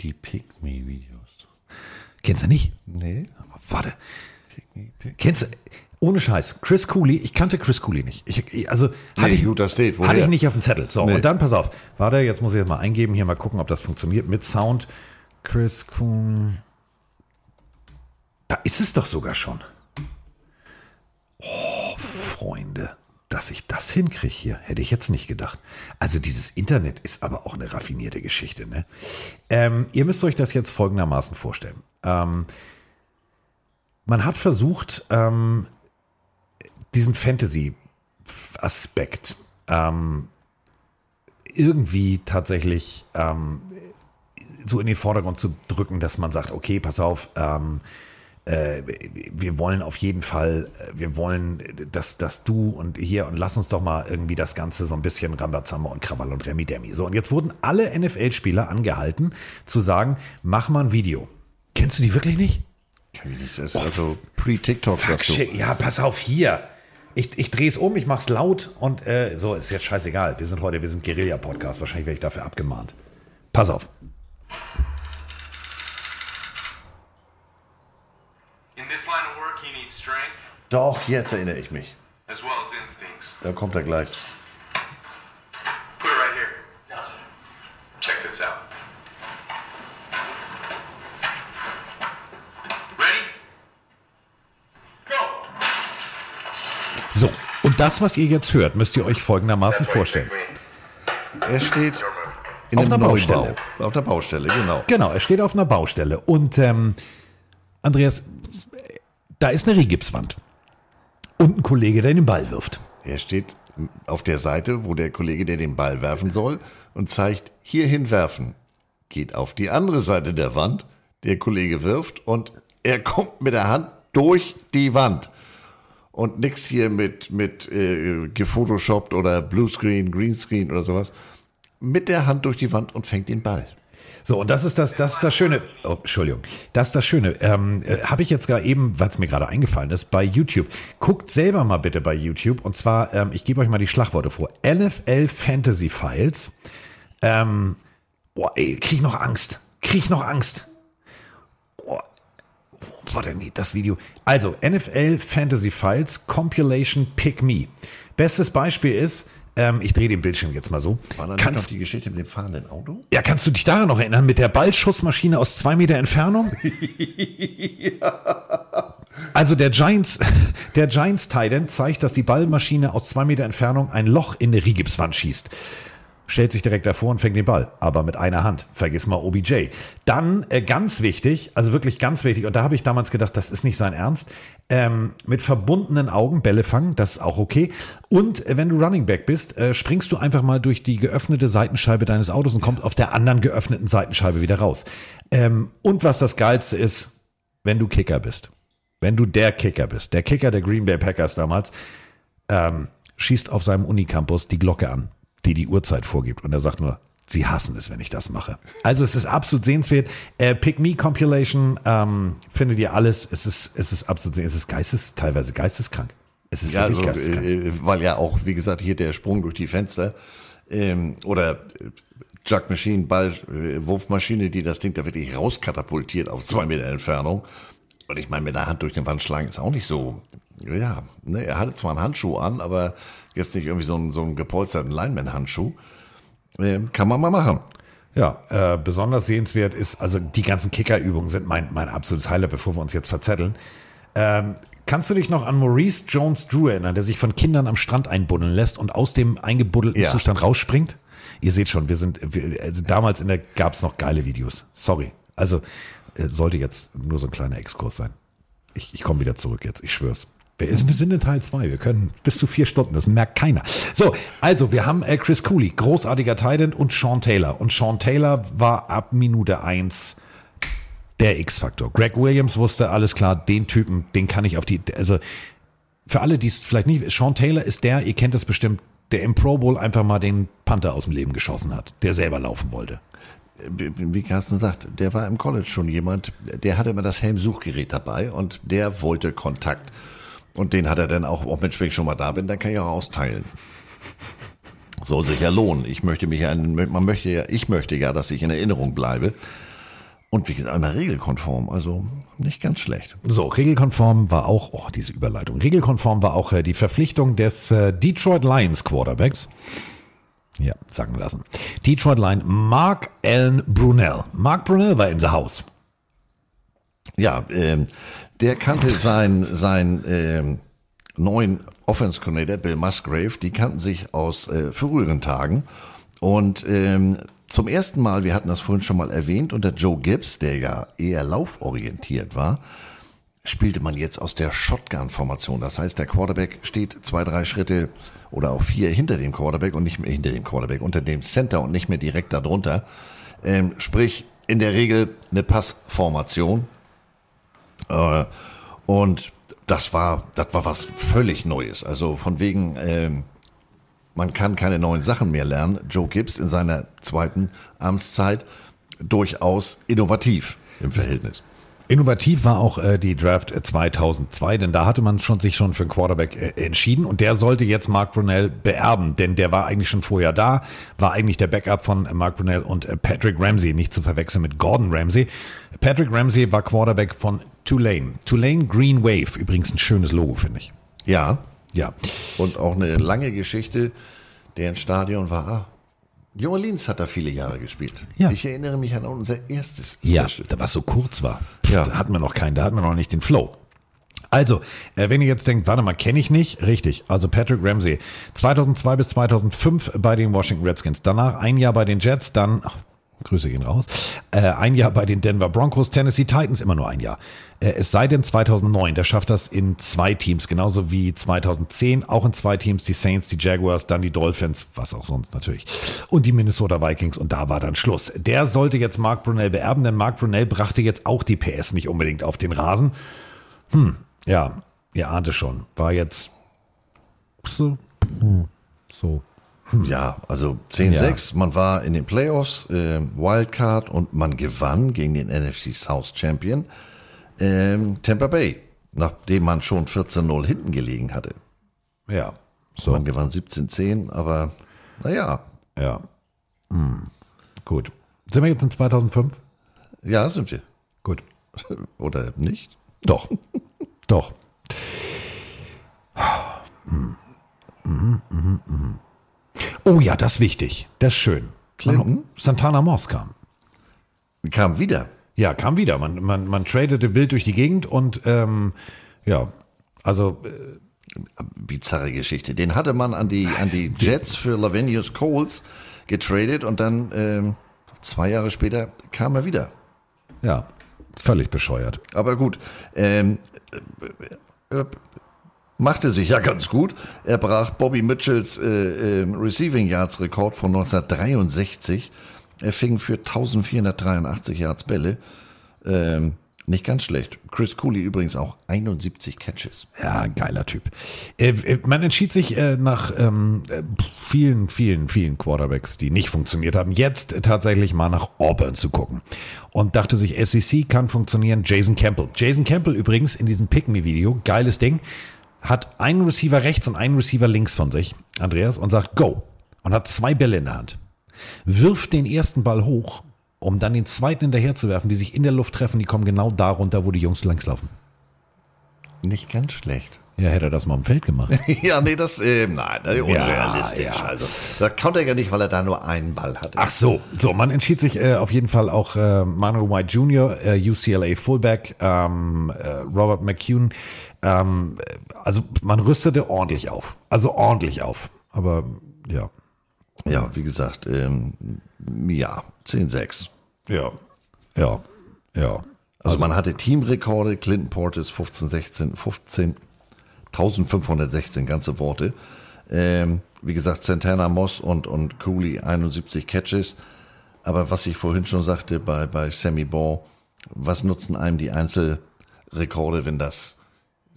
Die Pick Me Videos. Kennst du nicht? Nee. Warte. Pick Me, Pick Kennst du, ohne Scheiß, Chris Cooley, ich kannte Chris Cooley nicht. Ich, also hatte Nee, ich, Utah State, woher? hatte ich nicht auf dem Zettel. So, Nee. und dann pass auf. Warte, jetzt muss ich jetzt mal eingeben, hier mal gucken, ob das funktioniert mit Sound. Chris Cooley. Da ist es doch sogar schon. Oh, Freunde, dass ich das hinkriege hier, hätte ich jetzt nicht gedacht. Also dieses Internet ist aber auch eine raffinierte Geschichte. Ne? Ähm, ihr müsst euch das jetzt folgendermaßen vorstellen. Ähm, man hat versucht, ähm, diesen Fantasy-Aspekt ähm, irgendwie tatsächlich ähm, so in den Vordergrund zu drücken, dass man sagt, okay, pass auf, ähm, äh, wir wollen auf jeden Fall, äh, wir wollen, dass, dass du und hier und lass uns doch mal irgendwie das Ganze so ein bisschen Rambazamba und Krawall und Remi Demi. So, und jetzt wurden alle NFL-Spieler angehalten zu sagen, mach mal ein Video. Kennst du die wirklich nicht? Kenn ich nicht. Das ist also pre-TikTok. Ja, pass auf hier. Ich, ich drehe es um, ich mach's laut und äh, so, ist jetzt scheißegal. Wir sind heute, wir sind Guerilla-Podcast. Wahrscheinlich werde ich dafür abgemahnt. Pass auf. In this line of work, you need strength Doch, jetzt erinnere ich mich. as well as instincts. Da kommt er gleich. Put it right here. Check this out. Ready? Go! So, und das, was ihr jetzt hört, müsst ihr euch folgendermaßen vorstellen. Er steht in Auf einer Neubau. Baustelle. Auf der Baustelle, genau. Genau, er steht auf einer Baustelle. Und ähm, Andreas, da ist eine Rigipswand. Und ein Kollege, der den Ball wirft. Er steht auf der Seite, wo der Kollege, der den Ball werfen soll, und zeigt, hierhin werfen. Geht auf die andere Seite der Wand, der Kollege wirft und er kommt mit der Hand durch die Wand. Und nix hier mit, mit äh, gefotoshoppt oder Bluescreen, Greenscreen oder sowas. Mit der Hand durch die Wand und fängt den Ball. So, und das ist das, das ist das Schöne. Oh, Entschuldigung. Das ist das Schöne. Ähm, äh, Habe ich jetzt gerade eben, es mir gerade eingefallen ist, bei YouTube. Guckt selber mal bitte bei YouTube. Und zwar, ähm, ich gebe euch mal die Schlagworte vor. NFL Fantasy Files. Ähm, boah, ey, krieg noch Angst. Krieg noch Angst. Wo war denn das Video? Also, NFL Fantasy Files Compilation Pick Me. Bestes Beispiel ist, ähm, ich drehe den Bildschirm jetzt mal so. War da nicht noch Kannst, die Geschichte mit dem fahrenden Auto? ja, kannst du dich daran noch erinnern, mit der Ballschussmaschine aus zwei Meter Entfernung? Also der Giants, der Giants Titan zeigt, dass die Ballmaschine aus zwei Meter Entfernung ein Loch in eine Rigipswand schießt. Stellt sich direkt davor und fängt den Ball, aber mit einer Hand. Vergiss mal OBJ. Dann äh, ganz wichtig, also wirklich ganz wichtig, und da habe ich damals gedacht, das ist nicht sein Ernst, ähm, mit verbundenen Augen Bälle fangen, das ist auch okay. Und äh, wenn du Running Back bist, äh, springst du einfach mal durch die geöffnete Seitenscheibe deines Autos und kommst auf der anderen geöffneten Seitenscheibe wieder raus. Ähm, und was das Geilste ist, wenn du Kicker bist. Wenn du der Kicker bist, der Kicker der Green Bay Packers damals, ähm, schießt auf seinem Unicampus die Glocke an, die die Uhrzeit vorgibt. Und er sagt nur, sie hassen es, wenn ich das mache. Also es ist absolut sehenswert. Äh, Pick Me Compilation ähm, findet ihr alles. Es ist, es ist absolut sehenswert. Es ist geistes, teilweise geisteskrank. Es ist Ja, wirklich also, geisteskrank. äh, äh, weil ja auch, wie gesagt, hier der Sprung durch die Fenster ähm, oder äh, Jug Machine, Ball, äh, Wurfmaschine, die das Ding da wirklich rauskatapultiert auf zwei Meter Entfernung. Und ich meine, mit der Hand durch den Wand schlagen ist auch nicht so. Ja, ne, er hatte zwar einen Handschuh an, aber jetzt nicht irgendwie so einen, so einen gepolsterten Lineman-Handschuh. Ähm, kann man mal machen. Ja, äh, besonders sehenswert ist, also die ganzen Kickerübungen sind mein, mein absolutes Highlight, bevor wir uns jetzt verzetteln. Ähm, kannst du dich noch an Maurice Jones Drew erinnern, der sich von Kindern am Strand einbuddeln lässt und aus dem eingebuddelten Ja. Zustand rausspringt? Ihr seht schon, wir sind, wir, also damals in der gab es noch geile Videos. Sorry. Also äh, sollte jetzt nur so ein kleiner Exkurs sein. Ich, ich komme wieder zurück jetzt, ich schwör's. Wir, sind in Teil 2, wir können bis zu vier Stunden, das merkt keiner. So, also wir haben äh, Chris Cooley, großartiger Titan und Sean Taylor. Und Sean Taylor war ab Minute 1 der X-Faktor. Greg Williams wusste, alles klar, den Typen, den kann ich auf die, also für alle, die es vielleicht nicht, Sean Taylor ist der, ihr kennt das bestimmt, der im Pro Bowl einfach mal den Panther aus dem Leben geschossen hat, der selber laufen wollte. Wie Carsten sagt, der war im College schon jemand, der hatte immer das Helmsuchgerät dabei und der wollte Kontakt. Und den hat er dann auch, auch Mensch, wenn ich schon mal da bin, dann kann ich auch austeilen. Soll sich ja lohnen. Ich möchte mich ja, man möchte ja, ich möchte ja, dass ich in Erinnerung bleibe. Und wie gesagt, einer regelkonform, also nicht ganz schlecht. So, regelkonform war auch, oh, diese Überleitung. Regelkonform war auch äh, die Verpflichtung des äh, Detroit Lions Quarterbacks. Ja, sagen lassen. Detroit Lion, Mark Allen Brunel. Mark Brunel war in the house. Ja, ähm, der kannte seinen, seinen ähm, neuen Offense Coordinator, Bill Musgrave, die kannten sich aus äh, früheren Tagen. Und ähm, zum ersten Mal, wir hatten das vorhin schon mal erwähnt, unter Joe Gibbs, der ja eher lauforientiert war, spielte man jetzt aus der Shotgun-Formation. Das heißt, der Quarterback steht zwei, drei Schritte oder auch vier hinter dem Quarterback und nicht mehr hinter dem Quarterback, unter dem Center und nicht mehr direkt darunter. Ähm, sprich, in der Regel eine Passformation. Äh, und das war, das war was völlig Neues. Also von wegen, ähm, man kann keine neuen Sachen mehr lernen. Joe Gibbs in seiner zweiten Amtszeit durchaus innovativ im Verhältnis. Innovativ war auch äh, die Draft äh, 2002, denn da hatte man schon sich schon für einen Quarterback äh, entschieden und der sollte jetzt Mark Brunell beerben, denn der war eigentlich schon vorher da, war eigentlich der Backup von äh, Mark Brunell und äh, Patrick Ramsey, nicht zu verwechseln mit Gordon Ramsey. Patrick Ramsey war Quarterback von Tulane. Tulane Green Wave, übrigens ein schönes Logo, finde ich. Ja, Ja, und auch eine lange Geschichte. Deren Stadion war, New Orleans hat da viele Jahre gespielt. Ja. Ich erinnere mich an unser erstes Ja, Special. da was so kurz war. Pff, Ja. Da hatten wir noch keinen, da hatten wir noch nicht den Flow. Also, äh, wenn ihr jetzt denkt, warte mal, kenne ich nicht, richtig. Also Patrick Ramsey, 2002 bis 2005 bei den Washington Redskins, danach ein Jahr bei den Jets, dann Grüße gehen raus, äh, ein Jahr bei den Denver Broncos, Tennessee Titans, immer nur ein Jahr. Äh, es sei denn 2009, der schafft das in zwei Teams, genauso wie 2010, auch in zwei Teams, die Saints, die Jaguars, dann die Dolphins, was auch sonst natürlich, und die Minnesota Vikings und da war dann Schluss. Der sollte jetzt Mark Brunell beerben, denn Mark Brunell brachte jetzt auch die PS nicht unbedingt auf den Rasen. Hm, ja, ihr ahnte schon, war jetzt so, so. Ja, also 10-6, man war in den Playoffs, äh, Wildcard und man gewann gegen den NFC South Champion ähm, Tampa Bay, nachdem man schon 14-0 hinten gelegen hatte. Ja, so. Man gewann 17-10, aber naja, Ja. Hm. Gut. Sind wir jetzt in 2005? ja, sind wir. Gut. Oder nicht? Doch. Doch. Hm. Mhm, mhm, mhm. Oh ja, das ist wichtig. Das ist schön. Clinton? Santana Moss kam. Kam wieder. Ja, kam wieder. Man, man, man tradete wild durch die Gegend und ähm, ja, also äh, Bizarre Geschichte. Den hatte man an die, an die Jets für Lavenius Coles getradet und dann ähm, zwei Jahre später kam er wieder. ja, völlig bescheuert. Aber gut, ähm, äh, äh, machte sich ja ganz gut. Er brach Bobby Mitchells äh, äh, Receiving Yards Rekord von 1963. Er fing für 1483 Yards Bälle. Ähm, nicht ganz schlecht. Chris Cooley übrigens auch 71 Catches. Ja, geiler Typ. Äh, äh, man entschied sich äh, nach ähm, äh, vielen, vielen, vielen Quarterbacks, die nicht funktioniert haben, jetzt tatsächlich mal nach Auburn zu gucken. Und dachte sich, SEC kann funktionieren. Jason Campbell. Jason Campbell übrigens in diesem Pick-Me-Video, geiles Ding, hat einen Receiver rechts und einen Receiver links von sich, Andreas, und sagt Go. Und hat zwei Bälle in der Hand. Wirft den ersten Ball hoch, um dann den zweiten hinterher zu werfen, die sich in der Luft treffen, die kommen genau da runter, wo die Jungs längs laufen. Nicht ganz schlecht. Ja, hätte er das mal im Feld gemacht. ja, nee, das, äh, nein, unrealistisch. ja. Also, da konnte er ja nicht, weil er da nur einen Ball hatte. Ach so, so, man entschied sich äh, auf jeden Fall auch äh, Manuel White Jr., äh, UCLA Fullback, ähm, äh, Robert McCune. Ähm, äh, also man rüstete ordentlich auf. Also ordentlich auf. Aber ja, Ja, wie gesagt, ähm, ja, 10-6. ja, ja, ja. Also, man hatte Teamrekorde, Clinton Portis 15, 16, 15, 1516 ganze Worte. Ähm, wie gesagt, Santana Moss und, und Cooley 71 Catches. Aber was ich vorhin schon sagte bei, bei Sammy Ball, was nutzen einem die Einzelrekorde, wenn das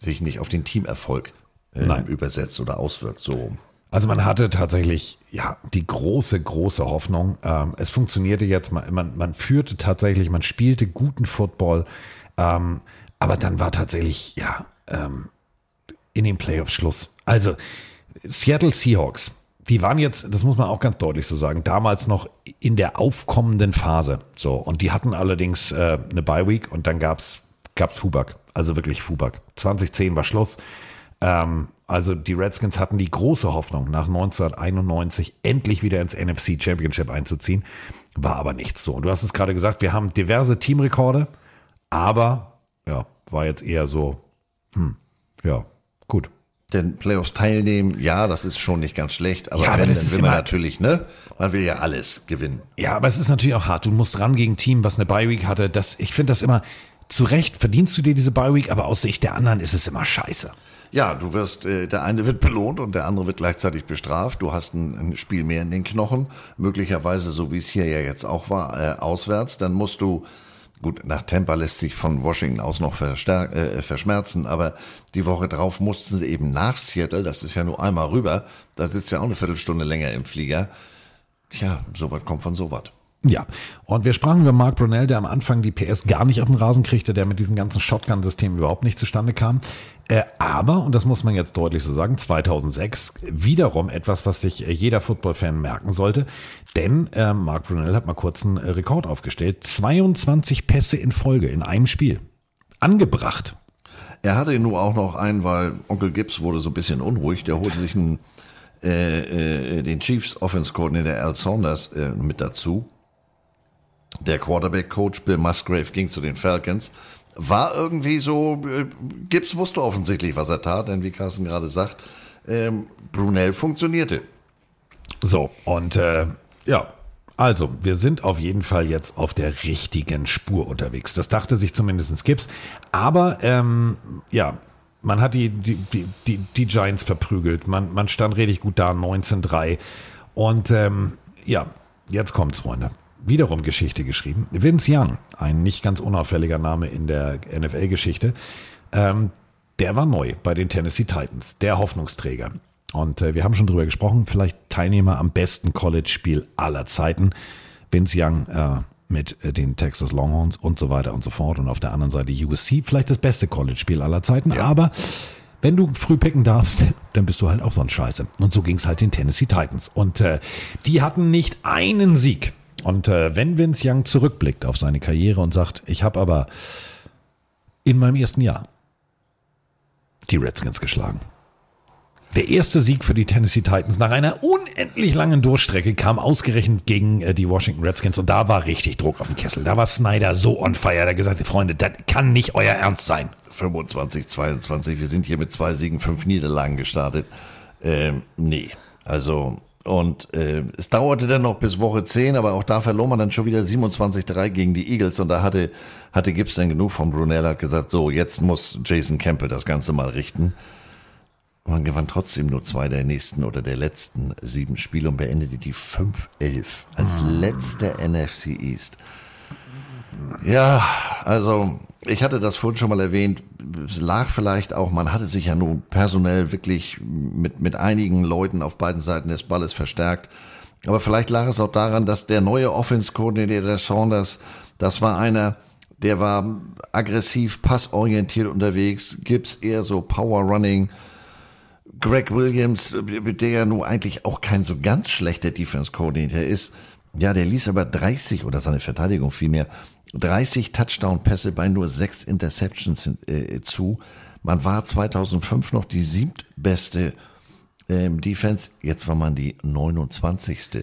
sich nicht auf den Teamerfolg Nein. übersetzt oder auswirkt? So. Also man hatte tatsächlich ja die große, große Hoffnung. Ähm, es funktionierte jetzt, man, man, man führte tatsächlich, man spielte guten Football, ähm, aber dann war tatsächlich ja ähm, in den Playoffs Schluss. Also Seattle Seahawks, die waren jetzt, das muss man auch ganz deutlich so sagen, damals noch in der aufkommenden Phase. So und die hatten allerdings äh, eine Bye Week und dann gab's gab's Fubak, also wirklich Fubak. 2010 war Schluss. Ähm, also die Redskins hatten die große Hoffnung, nach 1991 endlich wieder ins NFC Championship einzuziehen. War aber nichts so. Und du hast es gerade gesagt, wir haben diverse Teamrekorde, aber ja, war jetzt eher so, hm, ja, gut. Den Playoffs teilnehmen, ja, das ist schon nicht ganz schlecht, aber, Ja, aber wenn, das will man natürlich, ne? Man will ja alles gewinnen. Ja, aber es ist natürlich auch hart. Du musst ran gegen ein Team, was eine Bye Week hatte. Das, ich finde das immer, zu Recht verdienst du dir diese Bye Week, aber aus Sicht der anderen ist es immer scheiße. Ja, du wirst, äh, der eine wird belohnt und der andere wird gleichzeitig bestraft. Du hast ein, ein Spiel mehr in den Knochen, möglicherweise so wie es hier ja jetzt auch war, äh, auswärts. Dann musst du, gut, nach Tampa lässt sich von Washington aus noch äh, verschmerzen, aber die Woche drauf mussten sie eben nach Seattle, das ist ja nur einmal rüber, da sitzt ja auch eine Viertelstunde länger im Flieger. Tja, so was kommt von so was. Ja, und wir sprachen über Mark Brunell, der am Anfang die PS gar nicht auf den Rasen kriegte, der mit diesem ganzen Shotgun-System überhaupt nicht zustande kam. Äh, aber, und das muss man jetzt deutlich so sagen, 2006 wiederum etwas, was sich äh, jeder Football-Fan merken sollte. Denn äh, Mark Brunell hat mal kurz einen äh, Rekord aufgestellt. 22 Pässe in Folge in einem Spiel. Angebracht. Er hatte nur auch noch einen, weil Onkel Gibbs wurde so ein bisschen unruhig. Der holte sich einen, äh, den Chiefs Offense Coordinator Al Saunders mit dazu. Der Quarterback Coach Bill Musgrave ging zu den Falcons. War irgendwie so, äh, Gibbs wusste offensichtlich, was er tat, denn wie Carsten gerade sagt, ähm, Brunel funktionierte. So, und äh, ja, also, wir sind auf jeden Fall jetzt auf der richtigen Spur unterwegs. Das dachte sich zumindest Gibbs. Aber ähm, ja, man hat die, die, die, die, die Giants verprügelt. Man, man stand richtig gut da, 19-3. Und ähm, ja, jetzt kommt's, Freunde. Wiederum Geschichte geschrieben. Vince Young, ein nicht ganz unauffälliger Name in der NFL-Geschichte, ähm, der war neu bei den Tennessee Titans, der Hoffnungsträger. Und äh, wir haben schon drüber gesprochen, vielleicht Teilnehmer am besten College-Spiel aller Zeiten. Vince Young äh, mit äh, den Texas Longhorns und so weiter und so fort. Und auf der anderen Seite USC, vielleicht das beste College-Spiel aller Zeiten. Aber wenn du früh picken darfst, dann bist du halt auch so ein Scheiße. Und so ging's halt den Tennessee Titans. Und äh, die hatten nicht einen Sieg. Und äh, wenn Vince Young zurückblickt auf seine Karriere und sagt, ich habe aber in meinem ersten Jahr die Redskins geschlagen. Der erste Sieg für die Tennessee Titans nach einer unendlich langen Durchstrecke kam ausgerechnet gegen äh, die Washington Redskins und da war richtig Druck auf dem Kessel. Da war Snyder so on fire, der gesagt Freunde, das kann nicht euer Ernst sein. 25, 22, wir sind hier mit zwei Siegen, fünf Niederlagen gestartet. Ähm, nee, also und äh, es dauerte dann noch bis Woche 10, aber auch da verlor man dann schon wieder 27-3 gegen die Eagles und da hatte, hatte Gibbs dann genug von Brunel, hat gesagt, so, jetzt muss Jason Campbell das Ganze mal richten. Man gewann trotzdem nur zwei der nächsten oder der letzten sieben Spiele und beendete die 5-11 als letzter NFC East. Ja, also ich hatte das vorhin schon mal erwähnt. Es lag vielleicht auch, man hatte sich ja nun personell wirklich mit, mit einigen Leuten auf beiden Seiten des Balles verstärkt. Aber vielleicht lag es auch daran, dass der neue Offense-Koordinator der Saunders, das war einer, der war aggressiv, passorientiert unterwegs, Gibbs eher so Power Running. Greg Williams, der ja nun eigentlich auch kein so ganz schlechter Defense-Coordinator ist, ja, der ließ aber 30 oder seine Verteidigung vielmehr 30 Touchdown-Pässe bei nur sechs Interceptions äh, zu. Man war 2005 noch die siebtbeste ähm, Defense, jetzt war man die 29.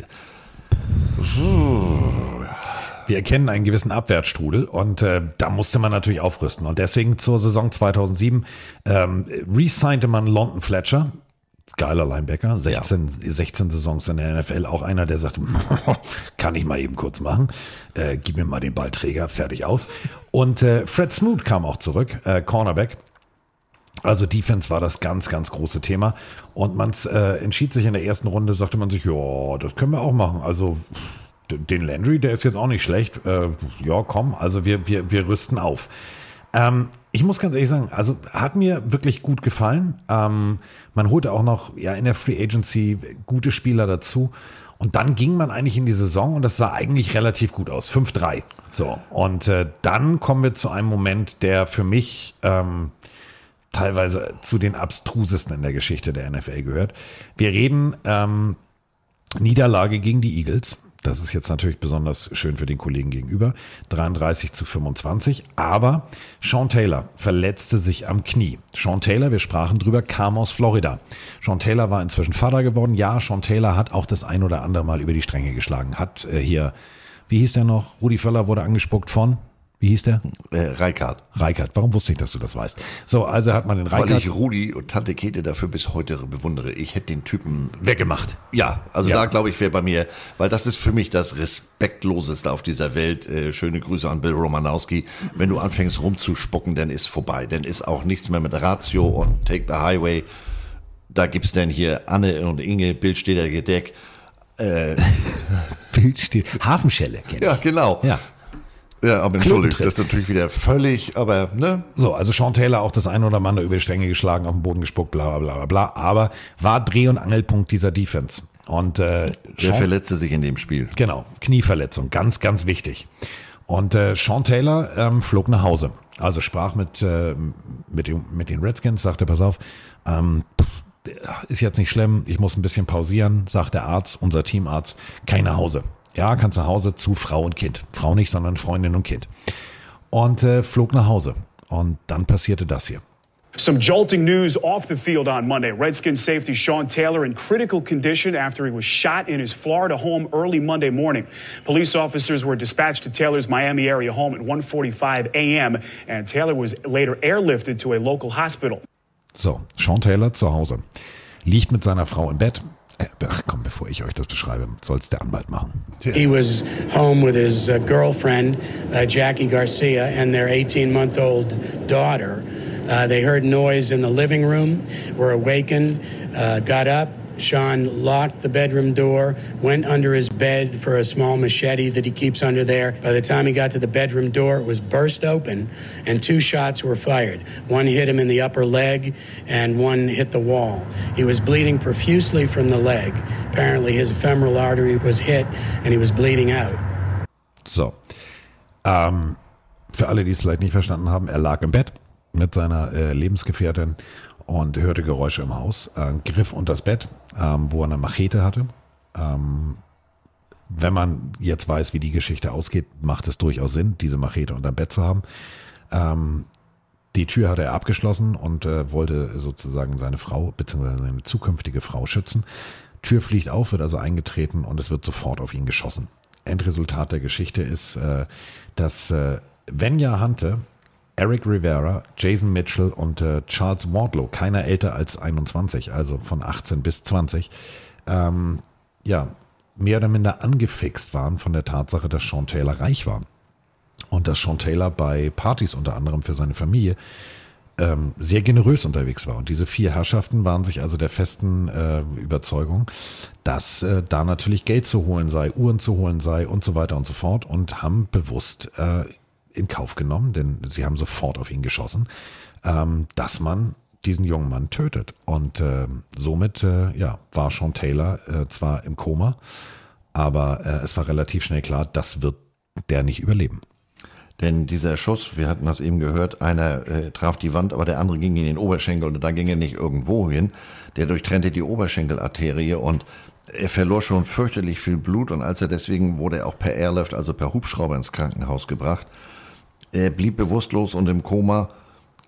Wir erkennen einen gewissen Abwärtsstrudel und äh, da musste man natürlich aufrüsten. Und deswegen zur Saison 2007 ähm, re-signte man London Fletcher, geiler Linebacker, 16, 16 Saisons in der NFL, auch einer, der sagt, kann ich mal eben kurz machen, äh, gib mir mal den Ballträger, fertig aus. Und äh, Fred Smoot kam auch zurück, äh, Cornerback. Also Defense war das ganz, ganz große Thema. Und man äh, entschied sich in der ersten Runde, sagte man sich, ja, das können wir auch machen. Also den Landry, der ist jetzt auch nicht schlecht. Äh, ja, komm, also wir, wir, wir rüsten auf. Ähm, ich muss ganz ehrlich sagen, also hat mir wirklich gut gefallen. Ähm, man holte auch noch ja in der Free Agency gute Spieler dazu. Und dann ging man eigentlich in die Saison und das sah eigentlich relativ gut aus. 5-3. So. Und äh, dann kommen wir zu einem Moment, der für mich ähm, teilweise zu den abstrusesten in der Geschichte der NFL gehört. Wir reden ähm, Niederlage gegen die Eagles. Das ist jetzt natürlich besonders schön für den Kollegen gegenüber. 33 zu 25. Aber Sean Taylor verletzte sich am Knie. Sean Taylor, wir sprachen drüber, kam aus Florida. Sean Taylor war inzwischen Vater geworden. Ja, Sean Taylor hat auch das ein oder andere Mal über die Stränge geschlagen. Hat äh, hier, wie hieß der noch? Rudi Völler wurde angespuckt von, wie hieß der? Äh, Reikard. Reikard. Warum wusste ich, dass du das weißt? So, also hat man den Weil Reikard ich Rudi und Tante Käthe dafür bis heute bewundere. Ich hätte den Typen weggemacht. Ja, also Ja. da glaube ich wäre bei mir, weil das ist für mich das respektloseste auf dieser Welt. Äh, schöne Grüße an Bill Romanowski. Wenn du anfängst rumzuspucken, dann ist vorbei. Dann ist auch nichts mehr mit Ratio und Take the Highway. Da gibt's dann hier Anne und Inge, Bild steht da gedeckt. Bild steht. Hafenschelle. Ja, genau. Ja. Ja, aber entschuldigt, das ist natürlich wieder völlig, aber ne? So, also Sean Taylor auch das ein oder andere über die Stränge geschlagen, auf den Boden gespuckt, bla bla bla bla bla. Aber war Dreh- und Angelpunkt dieser Defense. Und äh, Der Sean, verletzte sich in dem Spiel. genau, Knieverletzung, ganz, ganz wichtig. Und äh, Sean Taylor ähm, flog nach Hause. Also sprach mit, äh, mit, den, mit den Redskins, sagte, pass auf, ähm, pff, ist jetzt nicht schlimm, ich muss ein bisschen pausieren, sagt der Arzt, unser Teamarzt, kein nach Hause. Ja, kannst nach Hause zu Frau und Kind. Frau nicht, sondern Freundin und Kind. Und äh, flog nach Hause. Und dann passierte das hier. Some jolting news off the field on Monday. Redskins safety Sean Taylor in critical condition after he was shot in his Florida home early Monday morning. Police officers were dispatched to Taylor's Miami area home at 1:45 a.m. and Taylor was later airlifted to a local hospital. So, Sean Taylor zu Hause. Liegt mit seiner Frau im Bett. Äh, Ach komm, bevor ich euch das beschreibe, soll's der Anwalt machen. He was home with his uh, girlfriend, uh, Jackie Garcia, and their 18 month old daughter. Uh, they heard noise in the living room, were awakened, uh, got up. Sean locked the bedroom door, went under his bed for a small machete that he keeps under there. By the time he got to the bedroom door, it was burst open, and two shots were fired. One hit him in the upper leg, and one hit the wall. He was bleeding profusely from the leg. Apparently, his femoral artery was hit, and he was bleeding out. So. Ähm, für alle, die es vielleicht nicht verstanden haben, er lag im Bett mit seiner äh, Lebensgefährtin und hörte Geräusche im Haus, äh, griff unter das Bett, ähm, wo er eine Machete hatte. Ähm, wenn man jetzt weiß, wie die Geschichte ausgeht, macht es durchaus Sinn, diese Machete unterm Bett zu haben. Ähm, die Tür hatte er abgeschlossen und äh, wollte sozusagen seine Frau bzw. seine zukünftige Frau schützen. Tür fliegt auf, wird also eingetreten und es wird sofort auf ihn geschossen. Endresultat der Geschichte ist, äh, dass äh, Venya Hunte, Eric Rivera, Jason Mitchell und äh, Charles Wardlow, keiner älter als 21, also von 18 bis 20, ähm, ja, mehr oder minder angefixt waren von der Tatsache, dass Sean Taylor reich war. Und dass Sean Taylor bei Partys unter anderem für seine Familie ähm, sehr generös unterwegs war. Und diese vier Herrschaften waren sich also der festen äh, Überzeugung, dass äh, da natürlich Geld zu holen sei, Uhren zu holen sei und so weiter und so fort und haben bewusst äh, in Kauf genommen, denn sie haben sofort auf ihn geschossen, ähm, dass man diesen jungen Mann tötet. Und äh, somit äh, ja, war Sean Taylor äh, zwar im Koma, aber äh, es war relativ schnell klar, das wird der nicht überleben. Denn dieser Schuss, wir hatten das eben gehört, einer äh, traf die Wand, aber der andere ging in den Oberschenkel und da ging er nicht irgendwo hin. Der durchtrennte die Oberschenkelarterie und er verlor schon fürchterlich viel Blut und als er deswegen wurde er auch per Airlift, also per Hubschrauber ins Krankenhaus gebracht. Er blieb bewusstlos und im Koma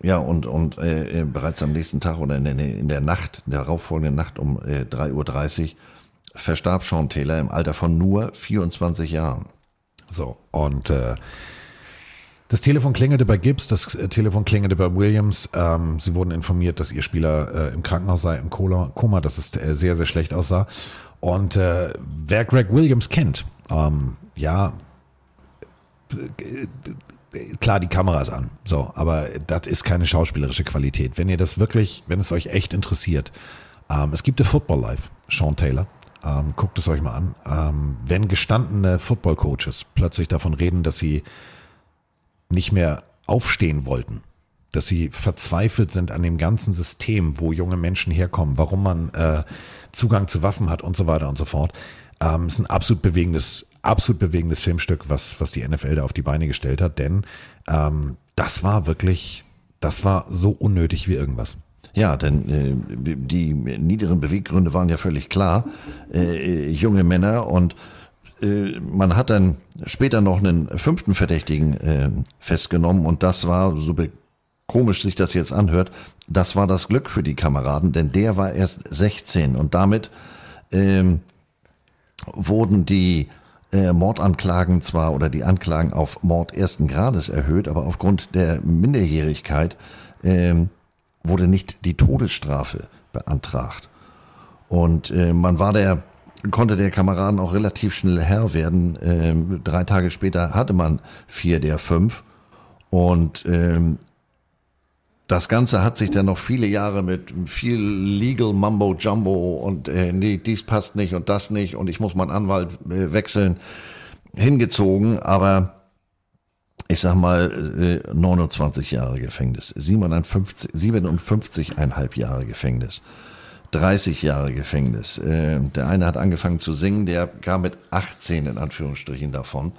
Ja, und, und äh, äh, bereits am nächsten Tag oder in, der- in der Nacht, in der darauffolgenden Nacht um äh, 3.30 Uhr verstarb Sean Taylor im Alter von nur 24 Jahren. So, und äh, das Telefon klingelte bei Gibbs, das äh, Telefon klingelte bei Williams. Ähm, sie wurden informiert, dass ihr Spieler äh, im Krankenhaus sei, im Koma, Koma dass es äh, sehr, sehr schlecht aussah. Und äh, wer Greg Williams kennt, ähm, ja, äh, klar, die Kamera ist an, so, aber das ist keine schauspielerische Qualität. Wenn ihr das wirklich, wenn es euch echt interessiert, ähm, es gibt The Football Live, Sean Taylor. Ähm, guckt es euch mal an. Ähm, wenn gestandene Football-Coaches plötzlich davon reden, dass sie nicht mehr aufstehen wollten, dass sie verzweifelt sind an dem ganzen System, wo junge Menschen herkommen, warum man äh, Zugang zu Waffen hat und so weiter und so fort. Ähm, ist ein absolut bewegendes, absolut bewegendes Filmstück, was, was die NFL da auf die Beine gestellt hat, denn ähm, das war wirklich, das war so unnötig wie irgendwas. Ja, denn äh, die niederen Beweggründe waren ja völlig klar. Äh, junge Männer und äh, man hat dann später noch einen fünften Verdächtigen äh, festgenommen und das war, so komisch sich das jetzt anhört, das war das Glück für die Kameraden, denn der war erst 16 und damit ähm, wurden die äh, Mordanklagen zwar oder die Anklagen auf Mord ersten Grades erhöht, aber aufgrund der Minderjährigkeit ähm, wurde nicht die Todesstrafe beantragt. Und äh, man war der, konnte der Kameraden auch relativ schnell Herr werden. Ähm, drei Tage später hatte man vier der fünf. Und ähm, das Ganze hat sich dann noch viele Jahre mit viel Legal Mumbo Jumbo und äh, nee, dies passt nicht und das nicht und ich muss meinen Anwalt äh, wechseln hingezogen, aber ich sag mal äh, 29 Jahre Gefängnis, 57, 57,5 Jahre Gefängnis, 30 Jahre Gefängnis. Äh, der eine hat angefangen zu singen, der kam mit 18 in Anführungsstrichen davon.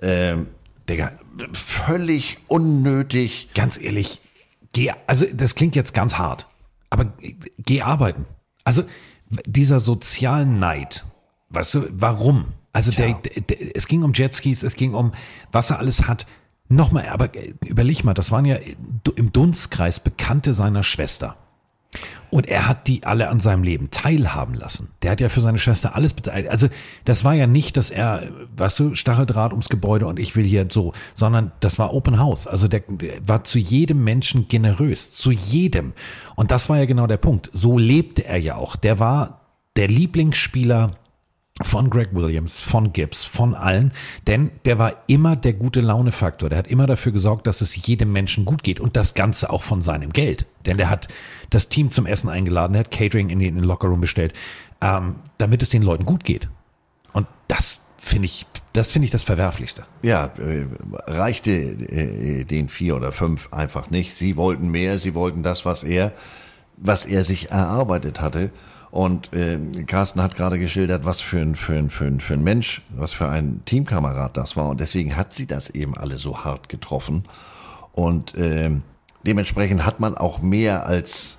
Ähm, Digga, völlig unnötig. Ganz ehrlich, geh, also das klingt jetzt ganz hart, aber geh arbeiten. Also dieser Sozialneid, weißt du, warum? Also der, der, es ging um Jetskis, es ging um, was er alles hat. Nochmal, aber überleg mal, das waren ja im Dunstkreis Bekannte seiner Schwester. Und er hat die alle an seinem Leben teilhaben lassen. Der hat ja für seine Schwester alles beteiligt. Also das war ja nicht, dass er, weißt du, Stacheldraht ums Gebäude und ich will hier so, sondern das war Open House. Also der, der war zu jedem Menschen generös, zu jedem. Und das war ja genau der Punkt. So lebte er ja auch. Der war der Lieblingsspieler von Greg Williams, von Gibbs, von allen, denn der war immer der gute Laune-Faktor. Der hat immer dafür gesorgt, dass es jedem Menschen gut geht und das Ganze auch von seinem Geld. Denn der hat das Team zum Essen eingeladen, der hat Catering in den, in den Lockerroom bestellt, ähm, damit es den Leuten gut geht. Und das finde ich, das finde ich das Verwerflichste. Ja, äh, reichte äh, den vier oder fünf einfach nicht. Sie wollten mehr, sie wollten das, was er, was er sich erarbeitet hatte. Und äh, Carsten hat gerade geschildert, was für ein, für, ein, für, ein, für ein Mensch, was für ein Teamkamerad das war. Und deswegen hat sie das eben alle so hart getroffen. Und äh, dementsprechend hat man auch mehr als,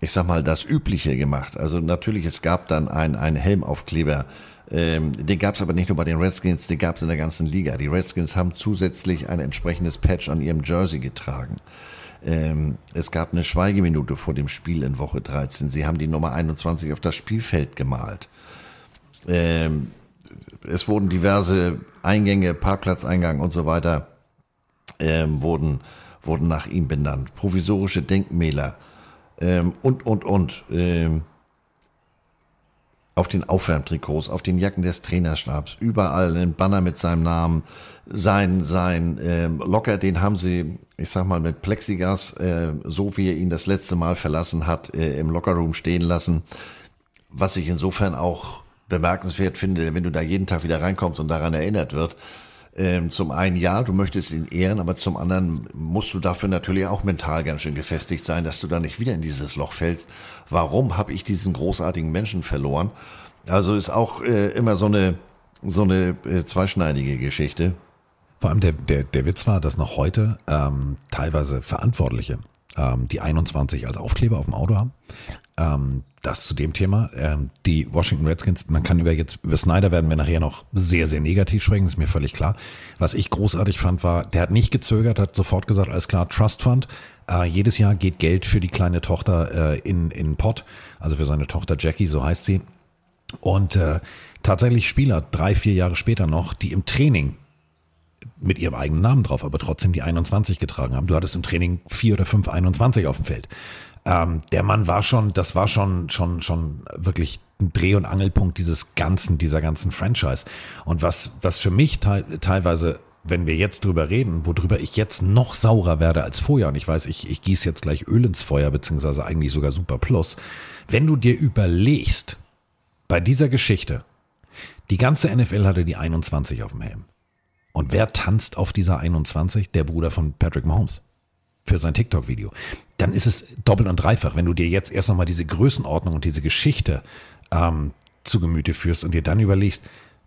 ich sag mal, das Übliche gemacht. Also natürlich, es gab dann einen, Helmaufkleber. Ähm, den gab es aber nicht nur bei den Redskins, den gab es in der ganzen Liga. Die Redskins haben zusätzlich ein entsprechendes Patch an ihrem Jersey getragen. Ähm, es gab eine Schweigeminute vor dem Spiel in Woche 13. Sie haben die Nummer 21 auf das Spielfeld gemalt. Ähm, es wurden diverse Eingänge, Parkplatzeingang und so weiter, ähm, wurden, wurden nach ihm benannt. Provisorische Denkmäler ähm, und, und, und. Ähm, auf den Aufwärmtrikots, auf den Jacken des Trainerstabs, überall ein Banner mit seinem Namen. Sein, sein ähm, Locker, den haben sie, ich sag mal, mit Plexigas, äh, so wie er ihn das letzte Mal verlassen hat, äh, im Lockerroom stehen lassen. Was ich insofern auch bemerkenswert finde, wenn du da jeden Tag wieder reinkommst und daran erinnert wird. Ähm, zum einen, ja, du möchtest ihn ehren, aber zum anderen musst du dafür natürlich auch mental ganz schön gefestigt sein, dass du da nicht wieder in dieses Loch fällst. Warum habe ich diesen großartigen Menschen verloren? Also ist auch äh, immer so eine, so eine äh, zweischneidige Geschichte. Vor allem der, der, der Witz war, dass noch heute ähm, teilweise Verantwortliche, ähm, die 21 als Aufkleber auf dem Auto haben. Ähm, das zu dem Thema. Ähm, die Washington Redskins, man kann über jetzt über Snyder werden wir nachher noch sehr, sehr negativ sprechen, ist mir völlig klar. Was ich großartig fand, war, der hat nicht gezögert, hat sofort gesagt, alles klar, Trust Fund. Äh, jedes Jahr geht Geld für die kleine Tochter äh, in, in Pot, also für seine Tochter Jackie, so heißt sie. Und äh, tatsächlich Spieler, drei, vier Jahre später noch, die im Training mit ihrem eigenen Namen drauf, aber trotzdem die 21 getragen haben. Du hattest im Training vier oder fünf 21 auf dem Feld. Ähm, der Mann war schon, das war schon, schon, schon wirklich ein Dreh- und Angelpunkt dieses ganzen, dieser ganzen Franchise. Und was, was für mich te teilweise, wenn wir jetzt drüber reden, worüber ich jetzt noch saurer werde als vorher, und ich weiß, ich, ich gieße jetzt gleich Öl ins Feuer, beziehungsweise eigentlich sogar Super Plus, wenn du dir überlegst, bei dieser Geschichte, die ganze NFL hatte die 21 auf dem Helm. Und wer tanzt auf dieser 21? Der Bruder von Patrick Mahomes. Für sein TikTok-Video. Dann ist es doppelt und dreifach, wenn du dir jetzt erst nochmal diese Größenordnung und diese Geschichte ähm, zu Gemüte führst und dir dann überlegst,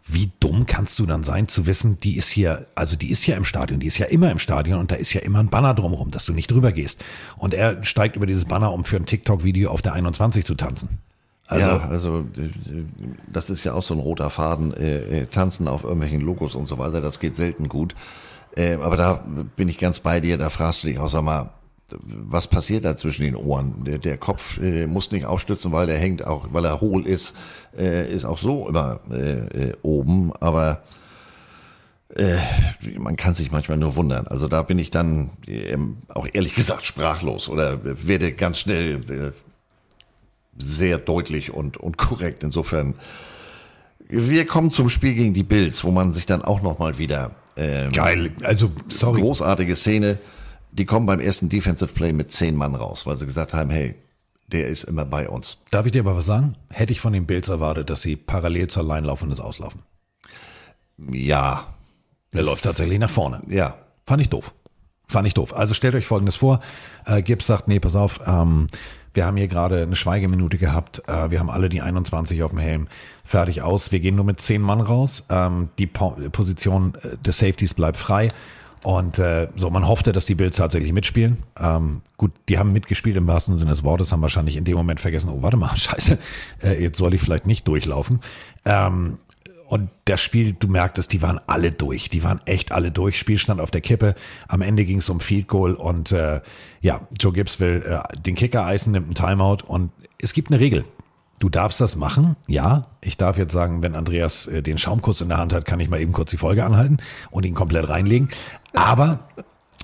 wie dumm kannst du dann sein, zu wissen, die ist hier, also die ist ja im Stadion, die ist ja immer im Stadion und da ist ja immer ein Banner drumherum, dass du nicht drüber gehst. Und er steigt über dieses Banner, um für ein TikTok-Video auf der 21 zu tanzen. Also, ja, also das ist ja auch so ein roter Faden, äh, tanzen auf irgendwelchen Logos und so weiter, das geht selten gut. Äh, aber da bin ich ganz bei dir, da fragst du dich auch, sag mal, was passiert da zwischen den Ohren? Der, der Kopf äh, muss nicht aufstützen, weil der hängt auch, weil er hohl ist, äh, ist auch so immer äh, oben, aber äh, man kann sich manchmal nur wundern. Also da bin ich dann auch ehrlich gesagt sprachlos oder werde ganz schnell äh, sehr deutlich und, und korrekt. Insofern, wir kommen zum Spiel gegen die Bills, wo man sich dann auch nochmal wieder ähm, geil, also sorry, großartige Szene. Die kommen beim ersten Defensive Play mit zehn Mann raus, weil sie gesagt haben, hey, der ist immer bei uns. Darf ich dir aber was sagen? Hätte ich von den Bills erwartet, dass sie parallel zur Line laufen und es auslaufen. Ja. Er läuft tatsächlich nach vorne. Ja. Fand ich doof. Fand ich doof. Also stellt euch Folgendes vor. Äh, Gibbs sagt, nee, pass auf, ähm, wir haben hier gerade eine Schweigeminute gehabt. Äh, wir haben alle die 21 auf dem Helm. Fertig aus. Wir gehen nur mit 10 Mann raus. Ähm, die po Position äh, des Safeties bleibt frei. Und äh, so, man hoffte, dass die Bills tatsächlich mitspielen. Ähm, gut, die haben mitgespielt im wahrsten Sinne des Wortes, haben wahrscheinlich in dem Moment vergessen, oh, warte mal, scheiße, äh, jetzt soll ich vielleicht nicht durchlaufen. Ähm, und das Spiel, du merktest, die waren alle durch. Die waren echt alle durch. Spielstand auf der Kippe. Am Ende ging es um Field Goal und äh, ja, Joe Gibbs will äh, den Kicker eisen, nimmt einen Timeout und es gibt eine Regel. Du darfst das machen, ja. Ich darf jetzt sagen, wenn Andreas äh, den Schaumkuss in der Hand hat, kann ich mal eben kurz die Folge anhalten und ihn komplett reinlegen. Aber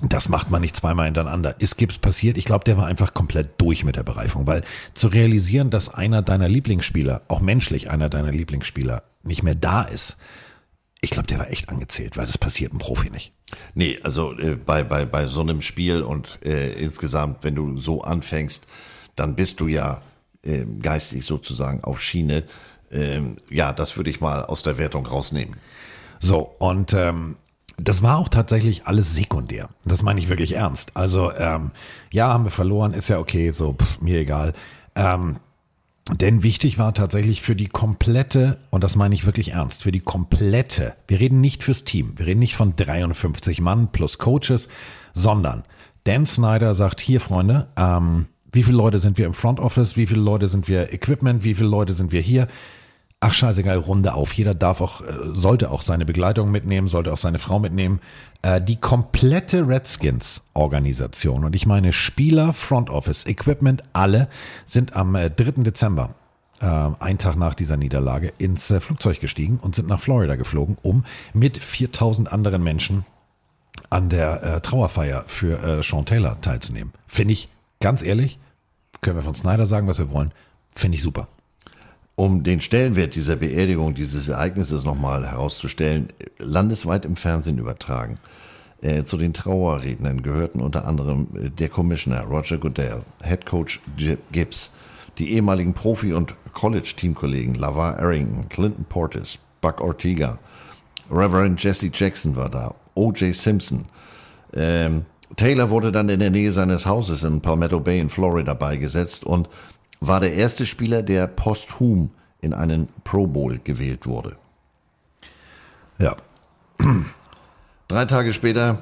das macht man nicht zweimal hintereinander. Ist Gibbs passiert? Ich glaube, der war einfach komplett durch mit der Bereifung, weil zu realisieren, dass einer deiner Lieblingsspieler, auch menschlich einer deiner Lieblingsspieler, nicht mehr da ist, ich glaube, der war echt angezählt, weil das passiert ein Profi nicht. Nee, also äh, bei, bei, bei so einem Spiel und äh, insgesamt, wenn du so anfängst, dann bist du ja äh, geistig sozusagen auf Schiene. Ähm, ja, das würde ich mal aus der Wertung rausnehmen. So, und ähm, das war auch tatsächlich alles sekundär. Das meine ich wirklich ernst. Also, ähm, ja, haben wir verloren, ist ja okay, so, pff, mir egal. Ähm, denn wichtig war tatsächlich für die komplette, und das meine ich wirklich ernst, für die komplette, wir reden nicht fürs Team, wir reden nicht von 53 Mann plus Coaches, sondern Dan Snyder sagt, hier Freunde, ähm, wie viele Leute sind wir im Front Office, wie viele Leute sind wir Equipment, wie viele Leute sind wir hier, ach scheißegal, Runde auf. Jeder darf auch, äh, sollte auch seine Begleitung mitnehmen, sollte auch seine Frau mitnehmen. Äh, die komplette Redskins-Organisation, und ich meine Spieler, Front Office, Equipment, alle sind am 3. Äh, Dezember, einen Tag nach dieser Niederlage, ins Flugzeug gestiegen und sind nach Florida geflogen, um mit 4000 anderen Menschen an der Trauerfeier für Sean Taylor teilzunehmen. Finde ich, ganz ehrlich, können wir von Snyder sagen, was wir wollen, finde ich super um den Stellenwert dieser Beerdigung, dieses Ereignisses nochmal herauszustellen, landesweit im Fernsehen übertragen. Äh, zu den Trauerrednern gehörten unter anderem äh, der Commissioner Roger Goodell, Head Coach Jim Gibbs, die ehemaligen Profi- und College-Teamkollegen LaVar Arrington, Clinton Portis, Buck Ortega, Reverend Jesse Jackson war da, O.J. Simpson. Ähm, Taylor wurde dann in der Nähe seines Hauses in Palmetto Bay in Florida beigesetzt und war der erste Spieler, der posthum in einen Pro Bowl gewählt wurde. Ja. Drei Tage später,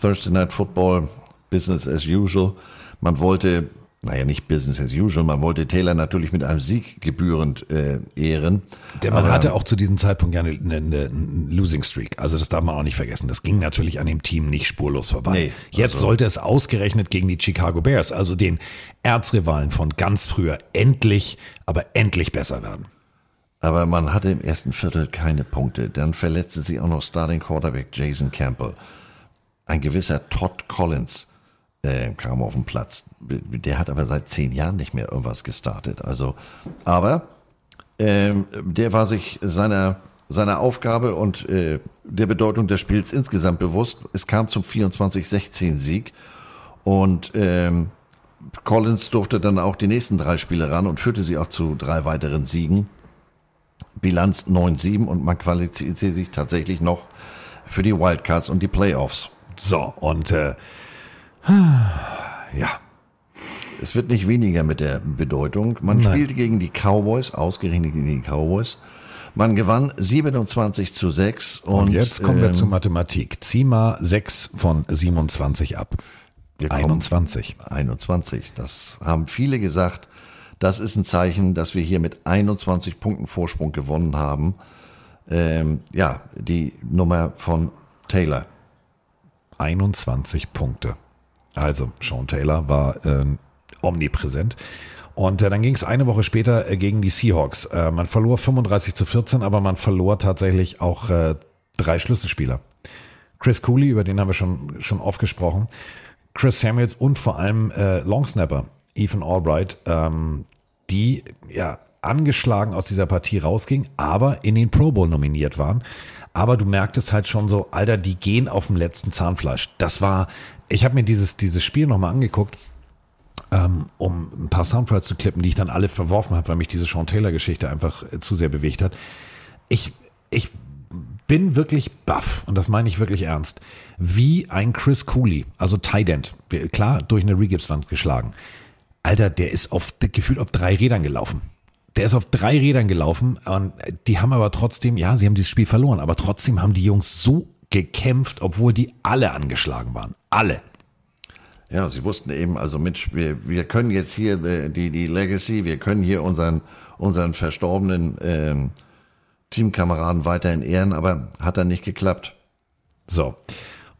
Thursday Night Football, Business as usual. Man wollte, naja, nicht Business as usual, man wollte Taylor natürlich mit einem Sieg gebührend äh, ehren. Der Mann Aber- hatte auch zu diesem Zeitpunkt ja eine, eine, eine Losing Streak. Also das darf man auch nicht vergessen. Das ging natürlich an dem Team nicht spurlos vorbei. Nee, Jetzt also- sollte es ausgerechnet gegen die Chicago Bears, also den Erzrivalen von ganz früher, endlich, aber endlich besser werden. Aber man hatte im ersten Viertel keine Punkte. Dann verletzte sich auch noch Starting Quarterback Jason Campbell. Ein gewisser Todd Collins äh, kam auf den Platz. Der hat aber seit zehn Jahren nicht mehr irgendwas gestartet. Also, aber ähm, der war sich seiner, seiner Aufgabe und äh, der Bedeutung des Spiels insgesamt bewusst. Es kam zum 24-16-Sieg und ähm, Collins durfte dann auch die nächsten drei Spiele ran und führte sie auch zu drei weiteren Siegen. Bilanz 9-7 und man qualifiziert sich tatsächlich noch für die Wildcards und die Playoffs. So, und äh, ja, Es wird nicht weniger mit der Bedeutung. Man Nein. spielte gegen die Cowboys, ausgerechnet gegen die Cowboys. Man gewann 27 zu 6 und, und, jetzt kommen wir ähm, zur Mathematik. Zieh mal 6 von 27 ab. wir kommen- 21. 21. Das haben viele gesagt. Das ist ein Zeichen, dass wir hier mit 21 Punkten Vorsprung gewonnen haben. Ähm, ja, die Nummer von Taylor. 21 Punkte. Also, Sean Taylor war ähm, omnipräsent. Und äh, dann ging es eine Woche später äh, gegen die Seahawks. Äh, man verlor 35 zu 14, aber man verlor tatsächlich auch äh, drei Schlüsselspieler. Chris Cooley, über den haben wir schon, schon oft gesprochen. Chris Samuels und vor allem äh, Longsnapper, Ethan Albright, ähm, die ja angeschlagen aus dieser Partie rausgingen, aber in den Pro Bowl nominiert waren. Aber du merktest halt schon so, Alter, die gehen auf dem letzten Zahnfleisch. Das war, ich habe mir dieses, dieses Spiel nochmal angeguckt, ähm, um ein paar Soundfiles zu klippen, die ich dann alle verworfen habe, weil mich diese Sean Taylor-Geschichte einfach äh, zu sehr bewegt hat. Ich, ich bin wirklich baff, und das meine ich wirklich ernst, wie ein Chris Cooley, also Tight End, klar, durch eine Regipswand geschlagen. Alter, der ist auf, gefühlt auf drei Rädern gelaufen. Der ist auf drei Rädern gelaufen und die haben aber trotzdem, ja, sie haben dieses Spiel verloren, aber trotzdem haben die Jungs so gekämpft, obwohl die alle angeschlagen waren. Alle. Ja, sie wussten eben, also Mensch, wir, wir können jetzt hier die, die, die Legacy, wir können hier unseren, unseren verstorbenen ähm, Teamkameraden weiterhin ehren, aber hat dann nicht geklappt. So.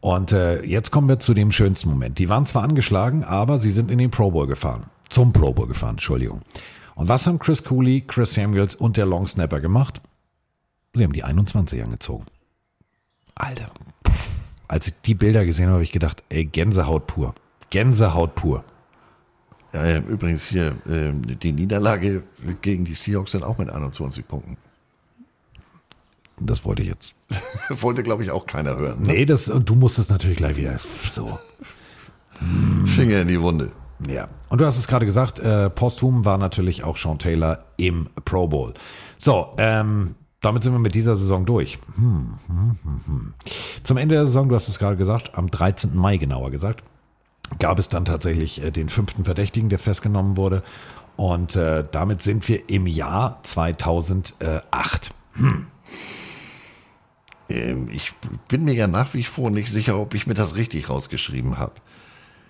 Und äh, jetzt kommen wir zu dem schönsten Moment. Die waren zwar angeschlagen, aber sie sind in den Pro Bowl gefahren. Zum Pro Bowl gefahren, Entschuldigung. Und was haben Chris Cooley, Chris Samuels und der Long Snapper gemacht? Sie haben die 21 angezogen. Alter. Als ich die Bilder gesehen habe, habe ich gedacht, ey, Gänsehaut pur. Gänsehaut pur. Ja, ja, übrigens hier, ähm, die Niederlage gegen die Seahawks sind auch mit 21 Punkten. Das wollte ich jetzt. Wollte, glaube ich, auch keiner hören. Ne? Nee, das, und du musstest natürlich gleich wieder so. Finger in die Wunde. Ja. Und du hast es gerade gesagt, äh, posthum war natürlich auch Sean Taylor im Pro Bowl. So, ähm, damit sind wir mit dieser Saison durch. Hm, hm, hm, hm. Zum Ende der Saison, du hast es gerade gesagt, am 13. Mai genauer gesagt, gab es dann tatsächlich äh, den fünften Verdächtigen, der festgenommen wurde. Und äh, damit sind wir im Jahr 2008. Hm. Ähm, ich bin mir ja nach wie vor nicht sicher, ob ich mir das richtig rausgeschrieben habe.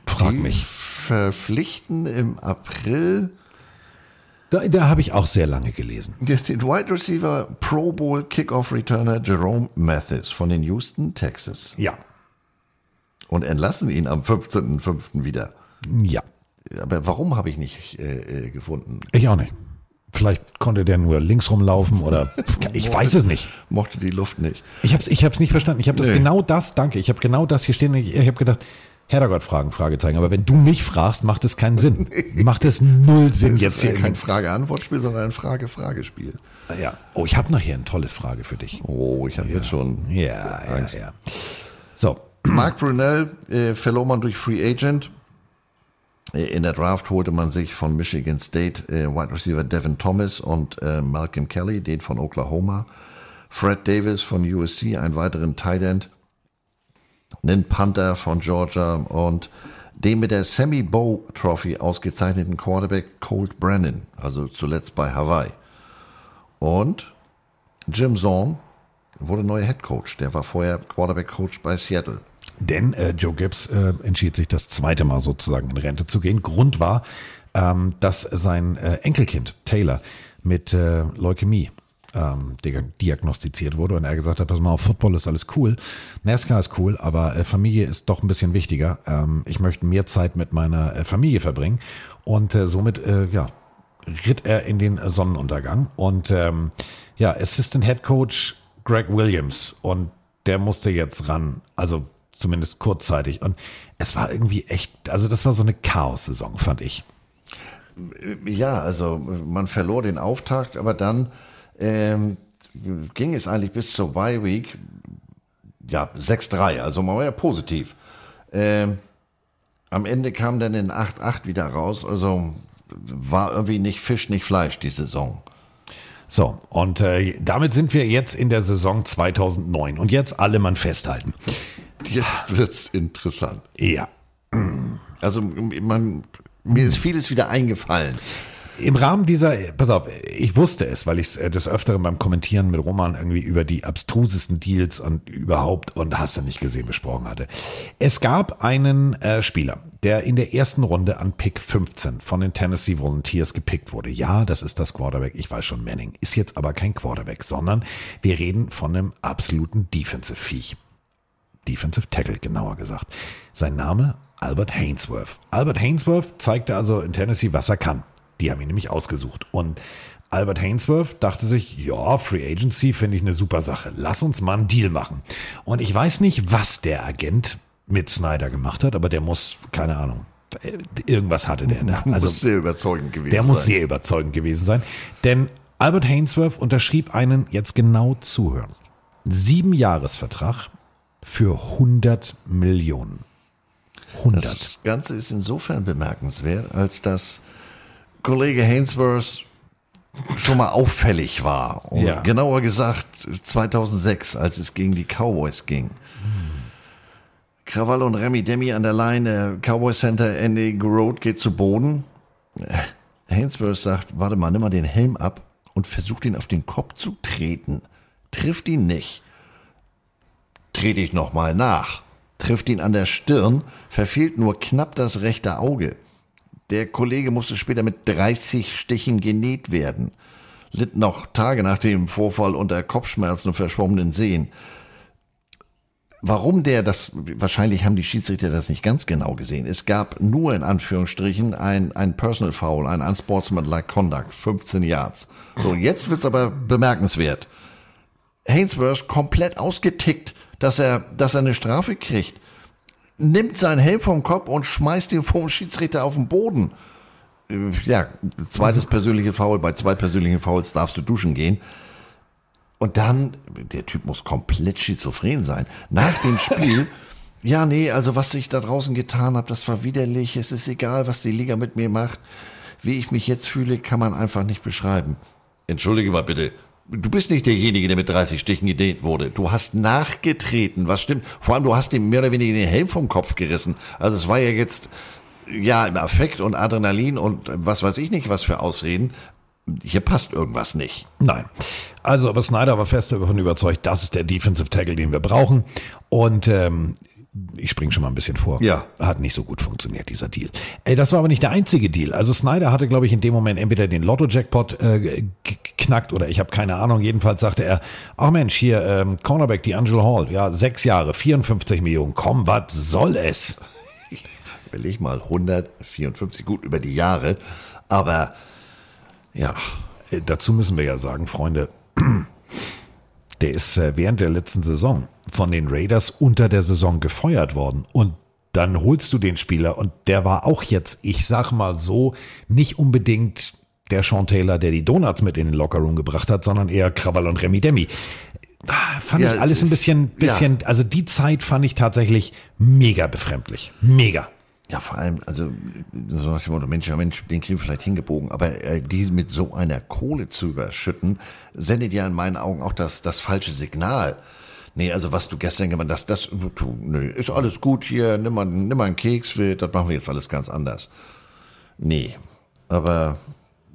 Frag Die mich. Verpflichten im April Da, da habe ich auch sehr lange gelesen. den Wide Receiver Pro Bowl Kickoff Returner Jerome Mathis von den Houston Texas Ja. und entlassen ihn am 15.05. wieder. Ja. Aber warum habe ich nicht äh, äh, gefunden? Ich auch nicht. Vielleicht konnte der nur links rumlaufen oder ich weiß es nicht. Mochte die Luft nicht. Ich habe es ich hab's nicht verstanden. Ich habe das Nee. genau das, danke. Ich habe genau das hier stehen. Ich, ich habe gedacht, Herrgott fragen, Fragezeichen. Aber wenn du mich fragst, macht es keinen Sinn. Macht es null Sinn Das jetzt ist ja hier. kein Frage-Antwort-Spiel, sondern ein Frage-Fragespiel. ja. Oh, ich habe noch hier eine tolle Frage für dich. Oh, ich habe jetzt schon Ja, ja, Angst. ja. So, Mark Brunell äh, verlor man durch Free Agent. Äh, In der Draft holte man sich von Michigan State äh, Wide Receiver Devin Thomas und äh, Malcolm Kelly, den von Oklahoma. Fred Davis von USC, einen weiteren Tight End. Einen Panther von Georgia und den mit der Sammy Bow Trophy ausgezeichneten Quarterback Colt Brennan, also zuletzt bei Hawaii. Und Jim Zorn wurde neuer Head Coach. Der war vorher Quarterback Coach bei Seattle. Denn äh, Joe Gibbs äh, entschied sich das zweite Mal sozusagen in Rente zu gehen. Grund war, ähm, dass sein äh, Enkelkind Taylor mit äh, Leukämie ähm, diagnostiziert wurde und er gesagt hat, pass mal auf, Football ist alles cool, NASCAR ist cool, aber äh, Familie ist doch ein bisschen wichtiger. Ähm, ich möchte mehr Zeit mit meiner äh, Familie verbringen und äh, somit, äh, ja, ritt er in den Sonnenuntergang und ähm, ja, Assistant Head Coach Greg Williams und der musste jetzt ran, also zumindest kurzzeitig und es war irgendwie echt, also das war so eine Chaos-Saison, fand ich. Ja, also man verlor den Auftakt, aber dann ähm, ging es eigentlich bis zur Bye Week, ja, 6-3, also war ja positiv. Ähm, am Ende kam dann in 8-8 wieder raus, also war irgendwie nicht Fisch, nicht Fleisch die Saison. So, und äh, damit sind wir jetzt in der Saison 2009. Und jetzt alle Mann festhalten. Jetzt wird's interessant. Ja. Also man, mir ist vieles wieder eingefallen. Im Rahmen dieser, pass auf, ich wusste es, weil ich des Öfteren beim Kommentieren mit Roman irgendwie über die abstrusesten Deals und überhaupt und hast du nicht gesehen besprochen hatte. Es gab einen äh, Spieler, der in der ersten Runde an Pick 15 von den Tennessee Volunteers gepickt wurde. Ja, das ist das Quarterback, ich weiß schon, Manning ist jetzt aber kein Quarterback, sondern wir reden von einem absoluten Defensive-Viech. Defensive Tackle, genauer gesagt. Sein Name Albert Hainsworth. Albert Hainsworth zeigte also in Tennessee, was er kann. Die haben ihn nämlich ausgesucht. Und Albert Hainsworth dachte sich, ja, Free Agency finde ich eine super Sache. Lass uns mal einen Deal machen. Und ich weiß nicht, was der Agent mit Snyder gemacht hat, aber der muss, keine Ahnung, irgendwas hatte der da. Also, muss sehr überzeugend gewesen der sein. muss sehr überzeugend gewesen sein. Denn Albert Hainsworth unterschrieb einen, jetzt genau zuhören, sieben Jahresvertrag für 100 Millionen. 100. Das Ganze ist insofern bemerkenswert, als dass Kollege Hainsworth schon mal auffällig war. Ja. Genauer gesagt 2006, als es gegen die Cowboys ging. Krawall und Remy Demi an der Line, Cowboy Center, Andy Road geht zu Boden. Hainsworth sagt, warte mal, nimm mal den Helm ab und versucht ihn auf den Kopf zu treten. Trifft ihn nicht. Trete ich nochmal nach. Trifft ihn an der Stirn, verfehlt nur knapp das rechte Auge. Der Kollege musste später mit 30 Stichen genäht werden. Litt noch Tage nach dem Vorfall unter Kopfschmerzen und verschwommenen Sehen. Warum der das, wahrscheinlich haben die Schiedsrichter das nicht ganz genau gesehen. Es gab nur in Anführungsstrichen ein, ein Personal Foul, ein Unsportsmanlike Conduct, 15 Yards. So, jetzt wird's aber bemerkenswert. Hainsworth komplett ausgetickt, dass er, dass er eine Strafe kriegt. Nimmt seinen Helm vom Kopf und schmeißt ihn vor dem Schiedsrichter auf den Boden. Äh, Ja, zweites persönliche Foul. Bei zwei persönlichen Fouls darfst du duschen gehen. Und dann, der Typ muss komplett schizophren sein. Nach dem Spiel, ja, nee, also was ich da draußen getan habe, das war widerlich. Es ist egal, was die Liga mit mir macht. Wie ich mich jetzt fühle, kann man einfach nicht beschreiben. Entschuldige mal bitte. Du bist nicht derjenige, der mit 30 Stichen gedehnt wurde. Du hast nachgetreten. Was stimmt? Vor allem, du hast ihm mehr oder weniger den Helm vom Kopf gerissen. Also es war ja jetzt, ja, im Affekt und Adrenalin und was weiß ich nicht, was für Ausreden. Hier passt irgendwas nicht. Nein. Also, aber Snyder war fest davon überzeugt, das ist der Defensive Tackle, den wir brauchen. Und ähm, ich springe schon mal ein bisschen vor. Ja. Hat nicht so gut funktioniert, dieser Deal. Ey, das war aber nicht der einzige Deal. Also Snyder hatte, glaube ich, in dem Moment entweder den Lotto-Jackpot äh, geknackt oder ich habe keine Ahnung. Jedenfalls sagte er, ach Mensch, hier, ähm, Cornerback, die Angela Hall, ja, sechs Jahre, 54 Millionen. Komm, was soll es? Überleg mal, 154, gut über die Jahre. Aber ja, Äh, Dazu müssen wir ja sagen, Freunde, der ist äh, während der letzten Saison von den Raiders unter der Saison gefeuert worden. Und dann holst du den Spieler und der war auch jetzt, ich sag mal so, nicht unbedingt der Sean Taylor, der die Donuts mit in den Lockerroom gebracht hat, sondern eher Krawall und Remy Demi. Fand Ja, ich alles es ein bisschen, bisschen, also die Zeit fand ich tatsächlich mega befremdlich. Mega. Ja, vor allem, also so nach dem Motto, Mensch, ja Mensch, den kriegen wir vielleicht hingebogen, aber äh, die mit so einer Kohle zu überschütten, sendet ja in meinen Augen auch das, das falsche Signal. Nee, also was du gestern gemacht hast, das, du, nö, ist alles gut hier, nimm mal, nimm mal einen Keks, das machen wir jetzt alles ganz anders. Nee, aber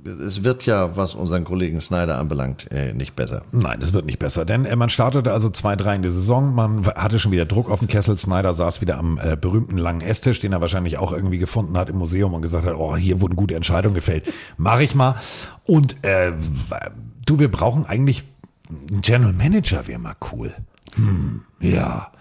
es wird ja, was unseren Kollegen Snyder anbelangt, äh, nicht besser. Nein, es wird nicht besser, denn äh, man startete also 2-3 in die Saison, man hatte schon wieder Druck auf dem Kessel, Snyder saß wieder am äh, berühmten langen Esstisch, den er wahrscheinlich auch irgendwie gefunden hat im Museum und gesagt hat, oh, hier wurden gute Entscheidungen gefällt, mache ich mal. Und äh, du, wir brauchen eigentlich einen General Manager, wäre mal cool. Hm, ja.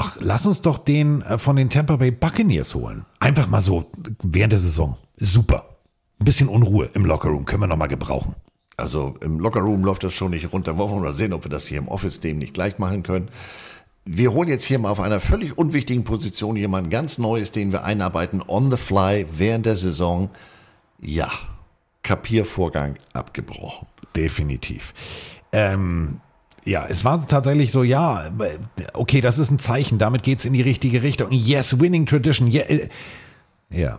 Ach, lass uns doch den äh, von den Tampa Bay Buccaneers holen. Einfach mal so während der Saison. Super. Ein bisschen Unruhe im Lockerroom können wir noch mal gebrauchen. Also im Lockerroom läuft das schon nicht runter. Wollen wir mal sehen, ob wir das hier im Office dem nicht gleich machen können. Wir holen jetzt hier mal auf einer völlig unwichtigen Position jemanden ganz Neues, den wir einarbeiten, on the fly, während der Saison. Ja, Kapiervorgang abgebrochen. Definitiv. Ähm, ja, es war tatsächlich so, ja, okay, das ist ein Zeichen, damit geht's in die richtige Richtung. Yes, winning tradition. Yeah, äh, ja.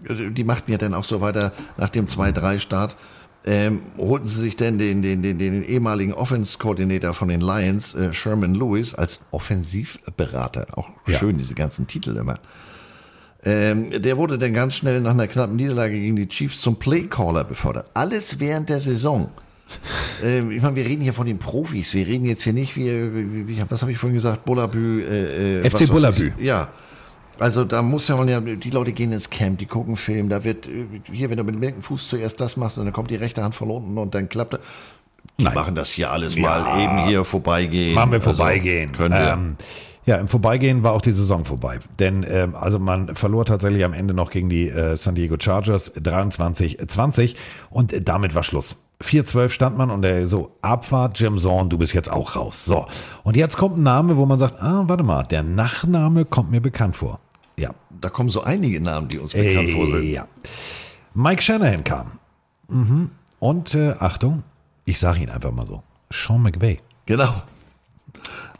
Die machten ja dann auch so weiter nach dem 2-3-Start. Ähm, holten sie sich denn den, den, den, den ehemaligen Offense-Koordinator von den Lions, äh, Sherman Lewis, als Offensivberater. Auch Ja. schön, diese ganzen Titel immer. Ähm, der wurde dann ganz schnell nach einer knappen Niederlage gegen die Chiefs zum Playcaller befördert. Alles während der Saison. Ähm, ich meine, wir reden hier von den Profis. Wir reden jetzt hier nicht wie, wie, wie was habe ich vorhin gesagt, Bullabü. Äh, äh, FC Bullabü. Ja. Also da muss ja man ja, die Leute gehen ins Camp, die gucken Film, da wird, äh, hier, wenn du mit dem linken Fuß zuerst das machst und dann kommt die rechte Hand von unten und dann klappt er. Die Nein. machen das hier alles Ja. mal eben hier vorbeigehen. Machen wir Also, vorbeigehen. können wir. Ähm, ja, im Vorbeigehen war auch die Saison vorbei. Denn ähm, also man verlor tatsächlich am Ende noch gegen die äh, San Diego Chargers 23-20 und äh, damit war Schluss. 4-12 stand man und der so, Abfahrt, Jim Zorn, du bist jetzt auch raus. So, und jetzt kommt ein Name, wo man sagt, ah, warte mal, der Nachname kommt mir bekannt vor. Da kommen so einige Namen, die uns bekannt vor sind. Ja. Mike Shanahan kam. Mhm. Und äh, Achtung, ich sage ihn einfach mal so, Sean McVay. Genau.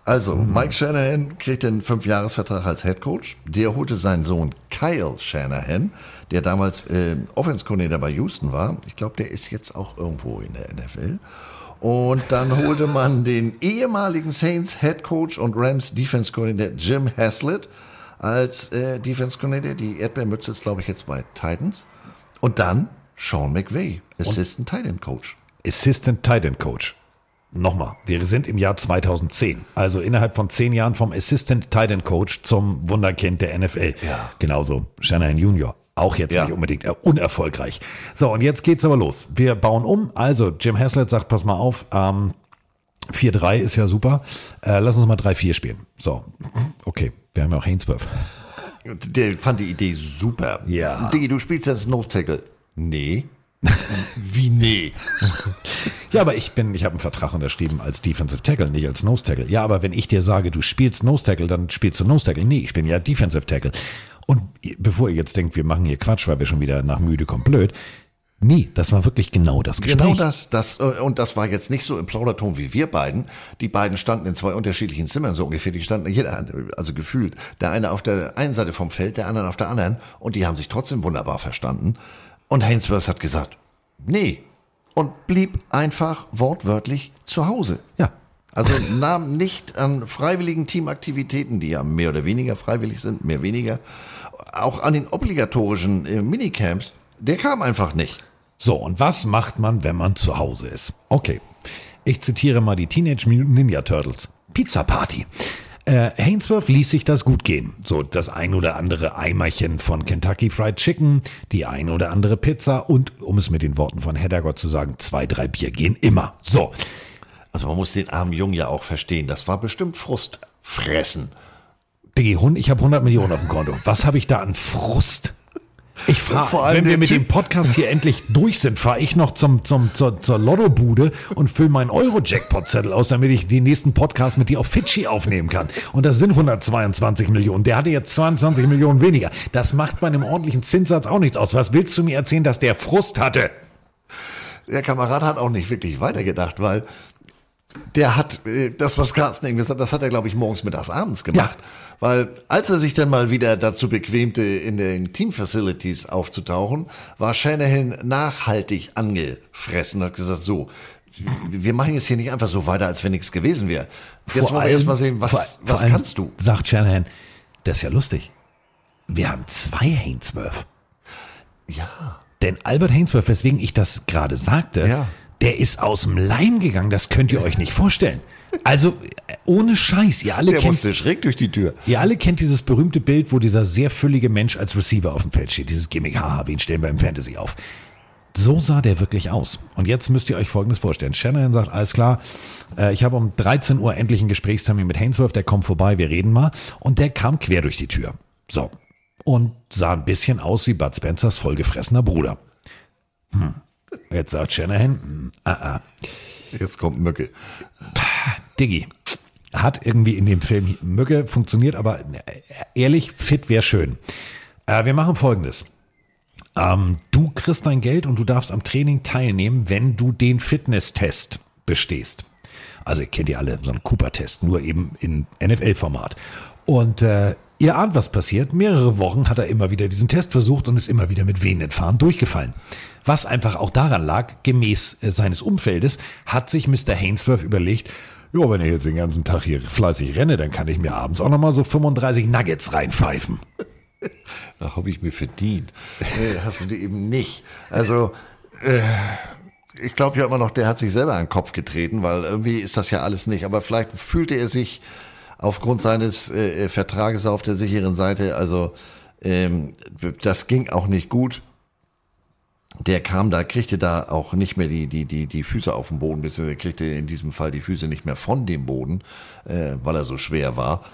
Also, Mike Shanahan kriegt den Fünfjahresvertrag als Head Coach. Der holte seinen Sohn Kyle Shanahan, der damals äh, Offense-Coordinator bei Houston war. Ich glaube, der ist jetzt auch irgendwo in der NFL. Und dann holte man den ehemaligen Saints Head Coach und Rams Defense Coordinator Jim Haslett als äh, Defense Coordinator. Die Erdbeermütze ist, glaube ich, jetzt bei Titans. Und dann Sean McVay, Assistant Tight End Coach. Assistant Tight End Coach. Nochmal, wir sind im Jahr 2010. Also innerhalb von zehn Jahren vom Assistant Tight End Coach zum Wunderkind der NFL. Ja. Genauso Shanahan Junior. Auch jetzt Ja. nicht unbedingt äh, unerfolgreich. So, und jetzt geht's aber los. Wir bauen um. Also, Jim Haslett sagt, pass mal auf, ähm, 4-3 ist ja super. Äh, lass uns mal 3-4 spielen. So, okay. Wir haben ja auch Hainsworth. Der fand die Idee super. Ja. Diggi, du spielst jetzt Nose Tackle. Nee. Wie nee? Ja, aber ich bin, ich habe einen Vertrag unterschrieben als Defensive Tackle, nicht als Nose Tackle. Ja, aber wenn ich dir sage, du spielst Nose Tackle, dann spielst du Nose Tackle. Nee, ich bin ja Defensive Tackle. Und bevor ihr jetzt denkt, wir machen hier Quatsch, weil wir schon wieder nach müde kommt blöd. Nee, das war wirklich genau das Gespräch. Genau das, das, äh, und das war jetzt nicht so im Plauderton wie wir beiden. Die beiden standen in zwei unterschiedlichen Zimmern so ungefähr. Die standen jeder, also gefühlt, der eine auf der einen Seite vom Feld, der andere auf der anderen. Und die haben sich trotzdem wunderbar verstanden. Und Hainsworth hat gesagt, nee. Und blieb einfach wortwörtlich zu Hause. Ja. Also nahm nicht an freiwilligen Teamaktivitäten, die ja mehr oder weniger freiwillig sind, mehr weniger, auch an den obligatorischen äh, Minicamps, der kam einfach nicht. So, und was macht man, wenn man zu Hause ist? Okay, ich zitiere mal die Teenage Mutant Ninja Turtles. Pizza Party. Äh, Hainsworth ließ sich das gut gehen. So das ein oder andere Eimerchen von Kentucky Fried Chicken, die ein oder andere Pizza und, um es mit den Worten von Heddergott zu sagen, zwei, drei Bier gehen immer. So, Also man muss den armen Jungen ja auch verstehen. Das war bestimmt Frustfressen. Diggi, ich habe 100 Millionen auf dem Konto. Was habe ich da an Frust? Ich allem wenn wir mit Typ- dem Podcast hier endlich durch sind, fahre ich noch zum, zum, zur, zur Lottobude und fülle meinen Euro-Jackpot-Zettel aus, damit ich den nächsten Podcast mit dir auf Fidschi aufnehmen kann. Und das sind 122 Millionen. Der hatte jetzt 22 Millionen weniger. Das macht bei einem ordentlichen Zinssatz auch nichts aus. Was willst du mir erzählen, dass der Frust hatte? Der Kamerad hat auch nicht wirklich weitergedacht, weil der hat äh, das, was Carsten eben gesagt hat, das hat er, glaube ich, morgens, mittags, abends gemacht. Weil als er sich dann mal wieder dazu bequemte, in den Team-Facilities aufzutauchen, war Shanahan nachhaltig angefressen und hat gesagt, so, wir machen jetzt hier nicht einfach so weiter, als wenn nichts gewesen wäre. Jetzt Vor wollen wir allem- erst mal sehen, was, vor- vor was allem kannst du? Sagt Shanahan, das ist ja lustig. Wir haben zwei Hainsworth. Ja. Denn Albert Hainsworth, weswegen ich das gerade sagte, Ja. der ist aus dem Leim gegangen. Das könnt ihr euch nicht vorstellen. Also ohne Scheiß, ihr alle Der kennt musste schräg durch die Tür. Ihr alle kennt dieses berühmte Bild, wo dieser sehr füllige Mensch als Receiver auf dem Feld steht. Dieses Gimmick, haha, wen stellen wir im Fantasy auf? So sah der wirklich aus. Und jetzt müsst ihr euch Folgendes vorstellen. Shanahan sagt, alles klar, äh, ich habe um 13 Uhr endlich einen Gesprächstermin mit Hainsworth, der kommt vorbei, wir reden mal. Und der kam quer durch die Tür. So. Und sah ein bisschen aus wie Bud Spencers vollgefressener Bruder. Hm. Jetzt sagt Shanahan, hm, ah, ah. Jetzt kommt Mücke. Diggi, hat irgendwie in dem Film Mücke funktioniert, aber ehrlich, fit wäre schön. Äh, wir machen folgendes. Ähm, du kriegst dein Geld und du darfst am Training teilnehmen, wenn du den Fitnesstest bestehst. Also ihr kennt ja alle so einen Cooper-Test, nur eben in NFL-Format. Und äh, ihr ahnt, was passiert. Mehrere Wochen hat er immer wieder diesen Test versucht und ist immer wieder mit wehenden Fahren durchgefallen. Was einfach auch daran lag, gemäß äh, seines Umfeldes, hat sich Mr. Hainsworth überlegt, ja, wenn ich jetzt den ganzen Tag hier fleißig renne, dann kann ich mir abends auch nochmal so 35 Nuggets reinpfeifen. Da habe ich mir verdient. Nee, hast du die eben nicht. Also, äh, ich glaube ja immer noch, der hat sich selber an den Kopf getreten, weil irgendwie ist das ja alles nicht. Aber vielleicht fühlte er sich aufgrund seines äh, Vertrages auf der sicheren Seite, also ähm, das ging auch nicht gut. Der kam da, kriegte da auch nicht mehr die, die, die, die Füße auf den Boden, beziehungsweise kriegte in diesem Fall die Füße nicht mehr von dem Boden, äh, weil er so schwer war.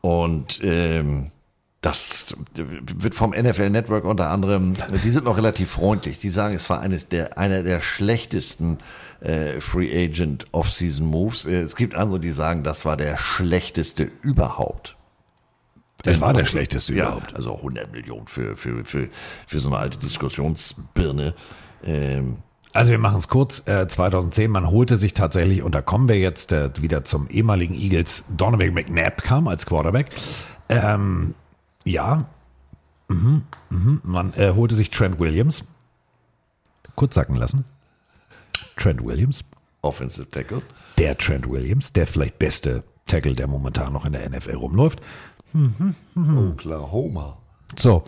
Und ähm, das wird vom NFL Network unter anderem, die sind noch relativ freundlich. Die sagen, es war eines der, einer der schlechtesten äh, Free Agent Off-Season Moves. Äh, Es gibt andere, die sagen, das war der schlechteste überhaupt. Das war der schlechteste ja, überhaupt. Also 100 Millionen für, für, für, für so eine alte Diskussionsbirne. Ähm, Also wir machen es kurz. Äh, 2010, man holte sich tatsächlich, und da kommen wir jetzt äh, wieder zum ehemaligen Eagles, Donovan McNabb kam als Quarterback. Ähm, ja, mhm, mhm. man äh, holte sich Trent Williams. Kurz sacken lassen. Trent Williams. Offensive Tackle. Der Trent Williams, der vielleicht beste Tackle, der momentan noch in der NFL rumläuft. Oklahoma. So,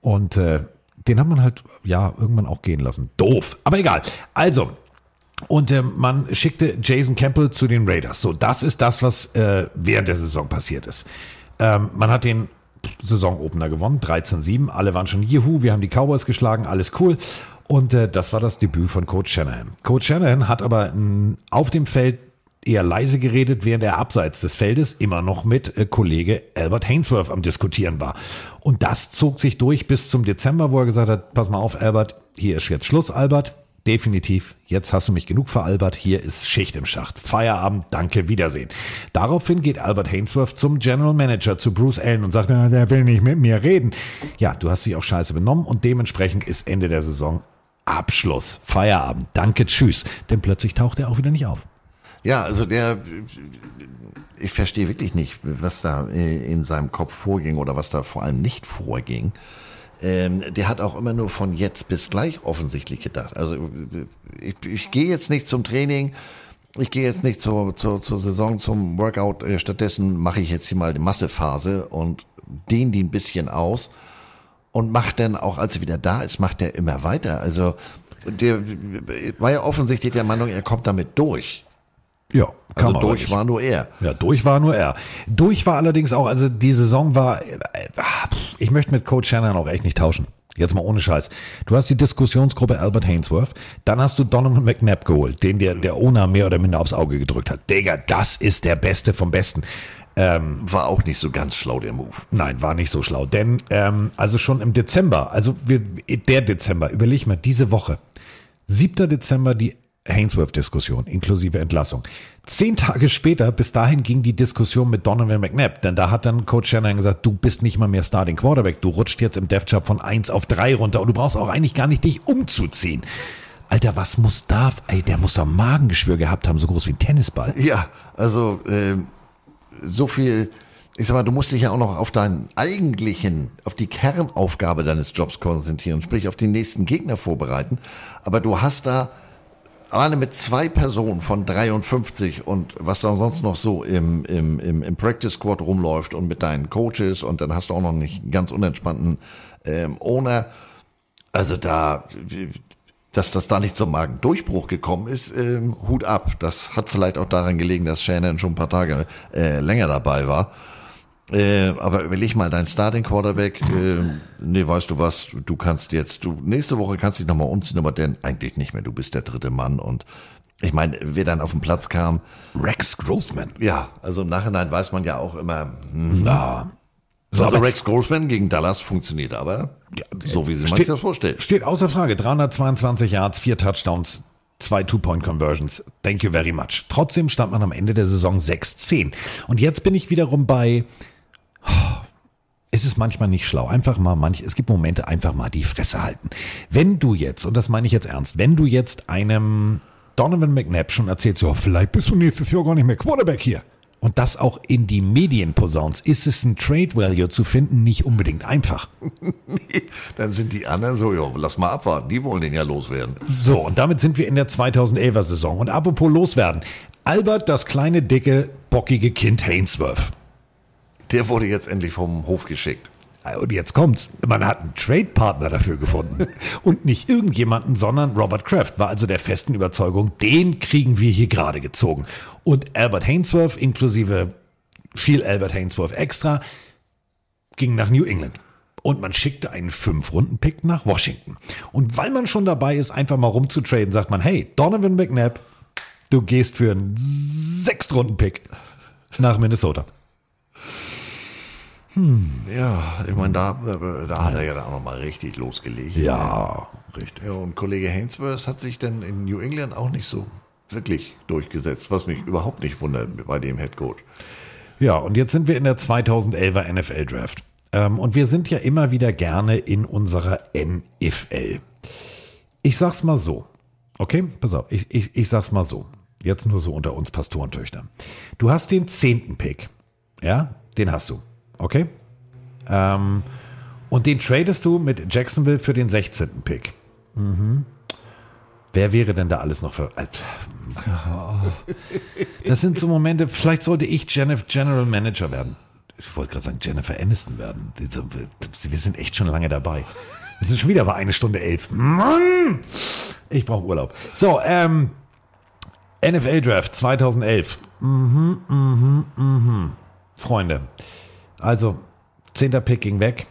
und äh, den hat man halt, ja, irgendwann auch gehen lassen. Doof, aber egal. Also, und äh, man schickte Jason Campbell zu den Raiders. So, das ist das, was äh, während der Saison passiert ist. Ähm, man hat den Saisonopener gewonnen, 13-7. Alle waren schon, juhu, wir haben die Cowboys geschlagen, alles cool. Und äh, das war das Debüt von Coach Shanahan. Coach Shanahan hat aber mh, auf dem Feld eher leise geredet, während er abseits des Feldes immer noch mit äh, Kollege Albert Hainsworth am Diskutieren war. Und das zog sich durch bis zum Dezember, wo er gesagt hat, pass mal auf, Albert, hier ist jetzt Schluss, Albert. Definitiv, jetzt hast du mich genug veralbert, hier ist Schicht im Schacht. Feierabend, danke, Wiedersehen. Daraufhin geht Albert Hainsworth zum General Manager, zu Bruce Allen und sagt, "Na, der will nicht mit mir reden. Ja, du hast dich auch scheiße benommen und dementsprechend ist Ende der Saison Abschluss, Feierabend, danke, tschüss. Denn plötzlich taucht er auch wieder nicht auf. Ja, also der, ich verstehe wirklich nicht, was da äh, in seinem Kopf vorging oder was da vor allem nicht vorging. Ähm, der hat auch immer nur von jetzt bis gleich offensichtlich gedacht. Also ich, ich gehe jetzt nicht zum Training, ich gehe jetzt nicht zur, zur, zur Saison, zum Workout. Äh, Stattdessen mache ich jetzt hier mal die Massephase und dehne die ein bisschen aus und macht dann auch, als er wieder da ist, macht er immer weiter. Also der war ja offensichtlich der Meinung, er kommt damit durch. Ja, Also aber durch war nur er. Ja, durch war nur er. Durch war allerdings auch, also die Saison war, äh, ich möchte mit Coach Shannon auch echt nicht tauschen. Jetzt mal ohne Scheiß. Du hast die Diskussionsgruppe Albert Hainsworth, dann hast du Donovan McNabb geholt, den der, der Owner mehr oder minder aufs Auge gedrückt hat. Digga, das ist der Beste vom Besten. Ähm, War auch nicht so ganz schlau, der Move. Nein, war nicht so schlau. Denn ähm, also schon im Dezember, also wir, der Dezember, überleg mal, diese Woche, 7. Dezember die Hainsworth-Diskussion inklusive Entlassung. Zehn Tage später, bis dahin ging die Diskussion mit Donovan McNabb, denn da hat dann Coach Shannon gesagt, du bist nicht mal mehr Starting Quarterback, du rutscht jetzt im Dev Chart von 1 auf 3 runter und du brauchst auch eigentlich gar nicht dich umzuziehen. Alter, was muss da, ey, der muss am Magengeschwür gehabt haben, so groß wie ein Tennisball. Ja, also ähm, so viel, ich sag mal, du musst dich ja auch noch auf deinen eigentlichen, auf die Kernaufgabe deines Jobs konzentrieren, sprich auf den nächsten Gegner vorbereiten. Aber du hast da alleine mit zwei Personen von 53 und was da sonst noch so im, im, im, im Practice Squad rumläuft und mit deinen Coaches und dann hast du auch noch nicht ganz unentspannten ähm, Owner. Also da, dass das da nicht zum Magendurchbruch gekommen ist, ähm, Hut ab. Das hat vielleicht auch daran gelegen, dass Shannon schon ein paar Tage äh, länger dabei war. Äh, aber überleg mal, dein Starting Quarterback, äh, nee, weißt du was, du kannst jetzt, du nächste Woche kannst dich nochmal umziehen, aber denn eigentlich nicht mehr. Du bist der dritte Mann und ich meine, wer dann auf den Platz kam. Rex Grossman. Ja, also im Nachhinein weiß man ja auch immer, hm, Na, so, also Rex Grossman gegen Dallas funktioniert, aber so wie sie man sich das vorstellt. Steht außer Frage. 322 Yards, vier Touchdowns, zwei Two-Point-Conversions. Thank you very much. Trotzdem stand man am Ende der Saison 6-10. Und jetzt bin ich wiederum bei, es ist manchmal nicht schlau. Einfach mal, manch, es gibt Momente, einfach mal die Fresse halten. Wenn du jetzt, und das meine ich jetzt ernst, wenn du jetzt einem Donovan McNabb schon erzählst, ja, vielleicht bist du nächstes Jahr gar nicht mehr Quarterback hier. Und das auch in die Medien posaunst, ist es ein Trade Value zu finden nicht unbedingt einfach. Dann sind die anderen so, ja, lass mal abwarten, die wollen den ja loswerden. So, und damit sind wir in der 2011er Saison. Und apropos loswerden. Albert, das kleine, dicke, bockige Kind Hainsworth. Der wurde jetzt endlich vom Hof geschickt. Und jetzt kommt's. Man hat einen Trade-Partner dafür gefunden. Und nicht irgendjemanden, sondern Robert Kraft war also der festen Überzeugung, den kriegen wir hier gerade gezogen. Und Albert Hainsworth, inklusive viel Albert Hainsworth extra, ging nach New England. Und man schickte einen Fünf-Runden-Pick nach Washington. Und weil man schon dabei ist, einfach mal rumzutraden, sagt man, hey, Donovan McNabb, du gehst für einen Sechstrunden-Pick nach Minnesota. Ja, ich meine, da, äh, da hat er ja dann auch nochmal richtig losgelegt. Ja, richtig. Ja, und Kollege Hainsworth hat sich dann in New England auch nicht so wirklich durchgesetzt, was mich überhaupt nicht wundert bei dem Head Coach. Ja, und jetzt sind wir in der 2011er NFL Draft. Ähm, und wir sind ja immer wieder gerne in unserer NFL. Ich sag's mal so. Okay, pass auf, ich, ich, ich sag's mal so. Jetzt nur so unter uns Pastorentöchtern. Du hast den zehnten Pick. Ja, den hast du. Okay? Ähm, und den tradest du mit Jacksonville für den 16. Pick. Mhm. Wer wäre denn da alles noch für. Das sind so Momente, vielleicht sollte ich Jennifer General Manager werden. Ich wollte gerade sagen, Jennifer Aniston werden. Wir sind echt schon lange dabei. Wir sind schon wieder bei eine Stunde elf. Mann! Ich brauche Urlaub. So, ähm, NFL Draft 2011. Mhm, mhm, mhm. Freunde. Also, zehnter Pick ging weg.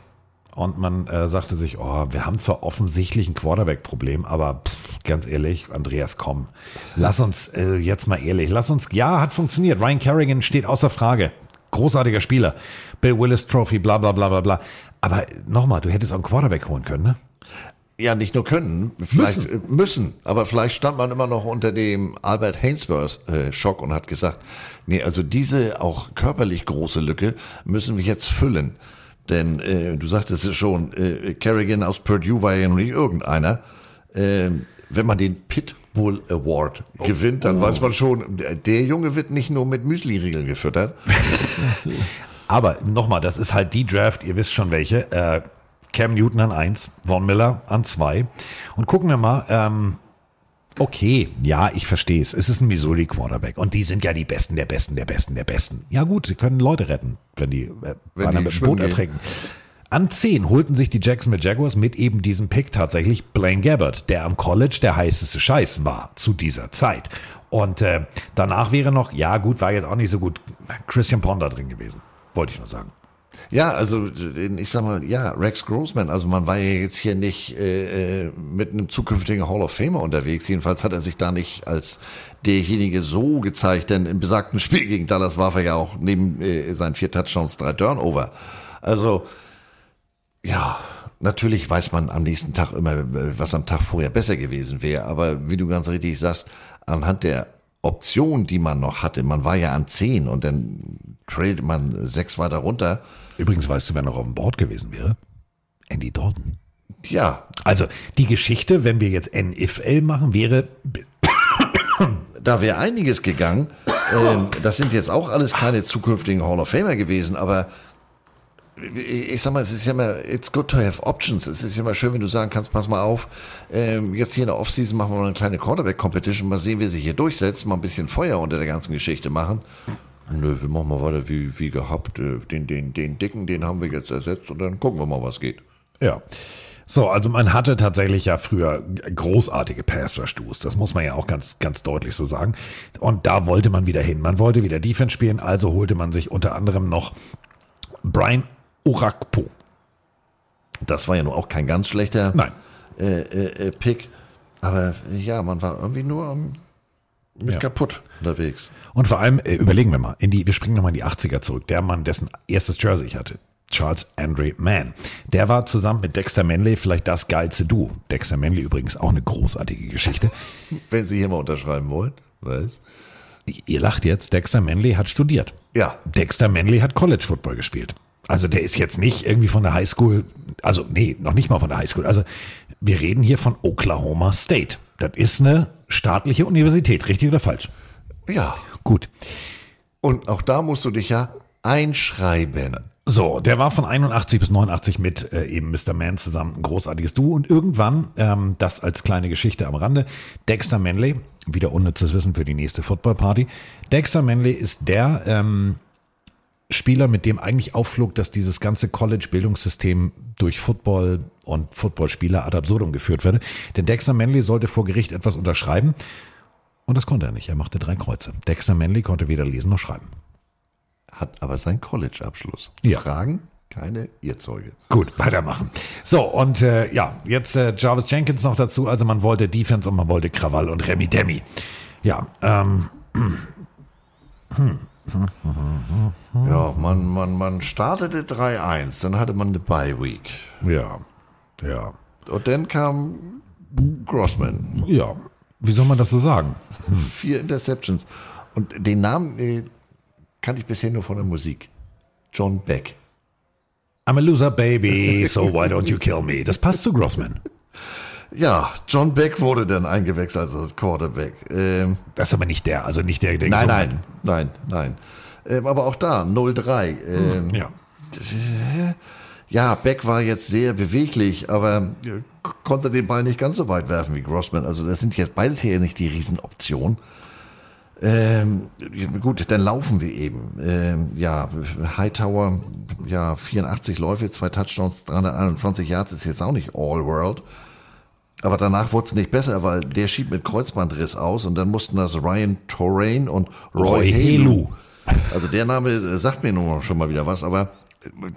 Und man äh, sagte sich, oh, wir haben zwar offensichtlich ein Quarterback-Problem, aber pff, ganz ehrlich, Andreas, komm, lass uns äh, jetzt mal ehrlich, lass uns, ja, hat funktioniert. Ryan Kerrigan steht außer Frage. Großartiger Spieler. Bill Willis Trophy, bla bla bla bla bla. Aber nochmal, du hättest auch einen Quarterback holen können, ne? Ja, nicht nur können, vielleicht müssen. müssen. Aber vielleicht stand man immer noch unter dem Albert Hainsworth-Schock und hat gesagt, nee, also diese auch körperlich große Lücke müssen wir jetzt füllen. Denn äh, du sagtest es schon, äh, Kerrigan aus Purdue war ja noch nicht irgendeiner. Äh, wenn man den Pitbull Award oh. gewinnt, dann oh. weiß man schon, der Junge wird nicht nur mit Müsli-Riegeln gefüttert. Aber nochmal, das ist halt die Draft, ihr wisst schon welche. Äh, Cam Newton an eins, Von Miller an zwei. Und gucken wir mal, ähm, okay, ja, ich verstehe es. Es ist ein Missouri Quarterback. Und die sind ja die Besten der Besten der Besten der Besten. Ja gut, sie können Leute retten, wenn die äh, wenn die mit dem Boot ertrinken. An 10 holten sich die Jacksonville Jaguars mit eben diesem Pick tatsächlich Blaine Gabbard, der am College der heißeste Scheiß war zu dieser Zeit. Und äh, danach wäre noch, ja gut, war jetzt auch nicht so gut, Christian Ponder drin gewesen. Wollte ich nur sagen. Ja, also ich sag mal, ja, Rex Grossman, also man war ja jetzt hier nicht äh, mit einem zukünftigen Hall of Famer unterwegs. Jedenfalls hat er sich da nicht als derjenige so gezeigt, denn im besagten Spiel gegen Dallas warf er ja auch neben äh, seinen vier Touchdowns drei Turnover. Also ja, natürlich weiß man am nächsten Tag immer, was am Tag vorher besser gewesen wäre. Aber wie du ganz richtig sagst, anhand der Option, die man noch hatte, man war ja an 10 und dann tradet man sechs weiter runter. Übrigens weißt du, wer noch auf dem Board gewesen wäre? Andy Dalton. Ja. Also die Geschichte, wenn wir jetzt NFL machen, wäre. Da wäre einiges gegangen. Ähm, das sind jetzt auch alles keine zukünftigen Hall of Famer gewesen, aber ich sag mal, es ist ja immer, it's good to have options. Es ist ja immer schön, wenn du sagen kannst, pass mal auf, ähm, jetzt hier in der Offseason machen wir mal eine kleine Quarterback-Competition, mal sehen, wer sich hier durchsetzt, mal ein bisschen Feuer unter der ganzen Geschichte machen. Nö, wir machen mal weiter wie, wie gehabt. Den, den, den Dicken, den haben wir jetzt ersetzt und dann gucken wir mal, was geht. Ja. So, also man hatte tatsächlich ja früher großartige Pass-Rush-Duos. Das muss man ja auch ganz, ganz deutlich so sagen. Und da wollte man wieder hin. Man wollte wieder Defense spielen, also holte man sich unter anderem noch Brian Orakpo. Das war ja nur auch kein ganz schlechter Nein. Äh, äh, äh, Pick. Aber ja, man war irgendwie nur ähm, mit Ja. kaputt unterwegs. Und vor allem, äh, überlegen wir mal, in die, wir springen nochmal in die 80er zurück. Der Mann, dessen erstes Jersey ich hatte, Charles Andre Mann, der war zusammen mit Dexter Manley vielleicht das geilste Duo. Dexter Manley übrigens auch eine großartige Geschichte. Wenn Sie hier mal unterschreiben wollen, weiß. Ihr lacht jetzt, Dexter Manley hat studiert. Ja. Dexter Manley hat College Football gespielt. Also der ist jetzt nicht irgendwie von der Highschool, also nee, noch nicht mal von der Highschool. Also wir reden hier von Oklahoma State. Das ist eine staatliche Universität, richtig oder falsch? Ja. Gut. Und auch da musst du dich ja einschreiben. So, der war von 81 bis 89 mit äh, eben Mr. Man zusammen ein großartiges Duo und irgendwann, ähm, das als kleine Geschichte am Rande, Dexter Manley, wieder unnützes Wissen für die nächste Footballparty. Dexter Manley ist der ähm, Spieler, mit dem eigentlich aufflog, dass dieses ganze College-Bildungssystem durch Football und Footballspieler ad absurdum geführt werde. Denn Dexter Manley sollte vor Gericht etwas unterschreiben und das konnte er nicht. Er machte drei Kreuze. Dexter Manley konnte weder lesen noch schreiben. Hat aber seinen College-Abschluss. Ja. Fragen? Keine Irrzeuge. Gut, weitermachen. So, und äh, ja, jetzt äh, Jarvis Jenkins noch dazu. Also man wollte Defense und man wollte Krawall und Remi Demi. Ja, ähm, Ja, man, man, man startete 3-1, dann hatte man eine Bye-Week. ja, ja, Und dann kam Grossman. ja. Wie soll man das so sagen? Vier Interceptions. Und den Namen äh, kannte ich bisher nur von der Musik. John Beck. I'm a loser, baby, so why don't you kill me? Das passt zu Grossman. Ja, John Beck wurde dann eingewechselt als Quarterback. Ähm, Das ist aber nicht der, also nicht der, der nein, nein, nein, nein. Ähm, aber auch da, 0-3. Ähm, hat. Ja. Ja, Beck war jetzt sehr beweglich, aber konnte den Ball nicht ganz so weit werfen wie Grossman. Also das sind jetzt beides hier nicht die Riesenoption. Ähm, gut, dann laufen wir eben. Ähm, ja, Hightower, ja, 84 Läufe, zwei Touchdowns, 321 Yards ist jetzt auch nicht All World. Aber danach wurde es nicht besser, weil der schied mit Kreuzbandriss aus und dann mussten das Ryan Torrain und Roy, Roy Helu. Also der Name sagt mir nur schon mal wieder was, aber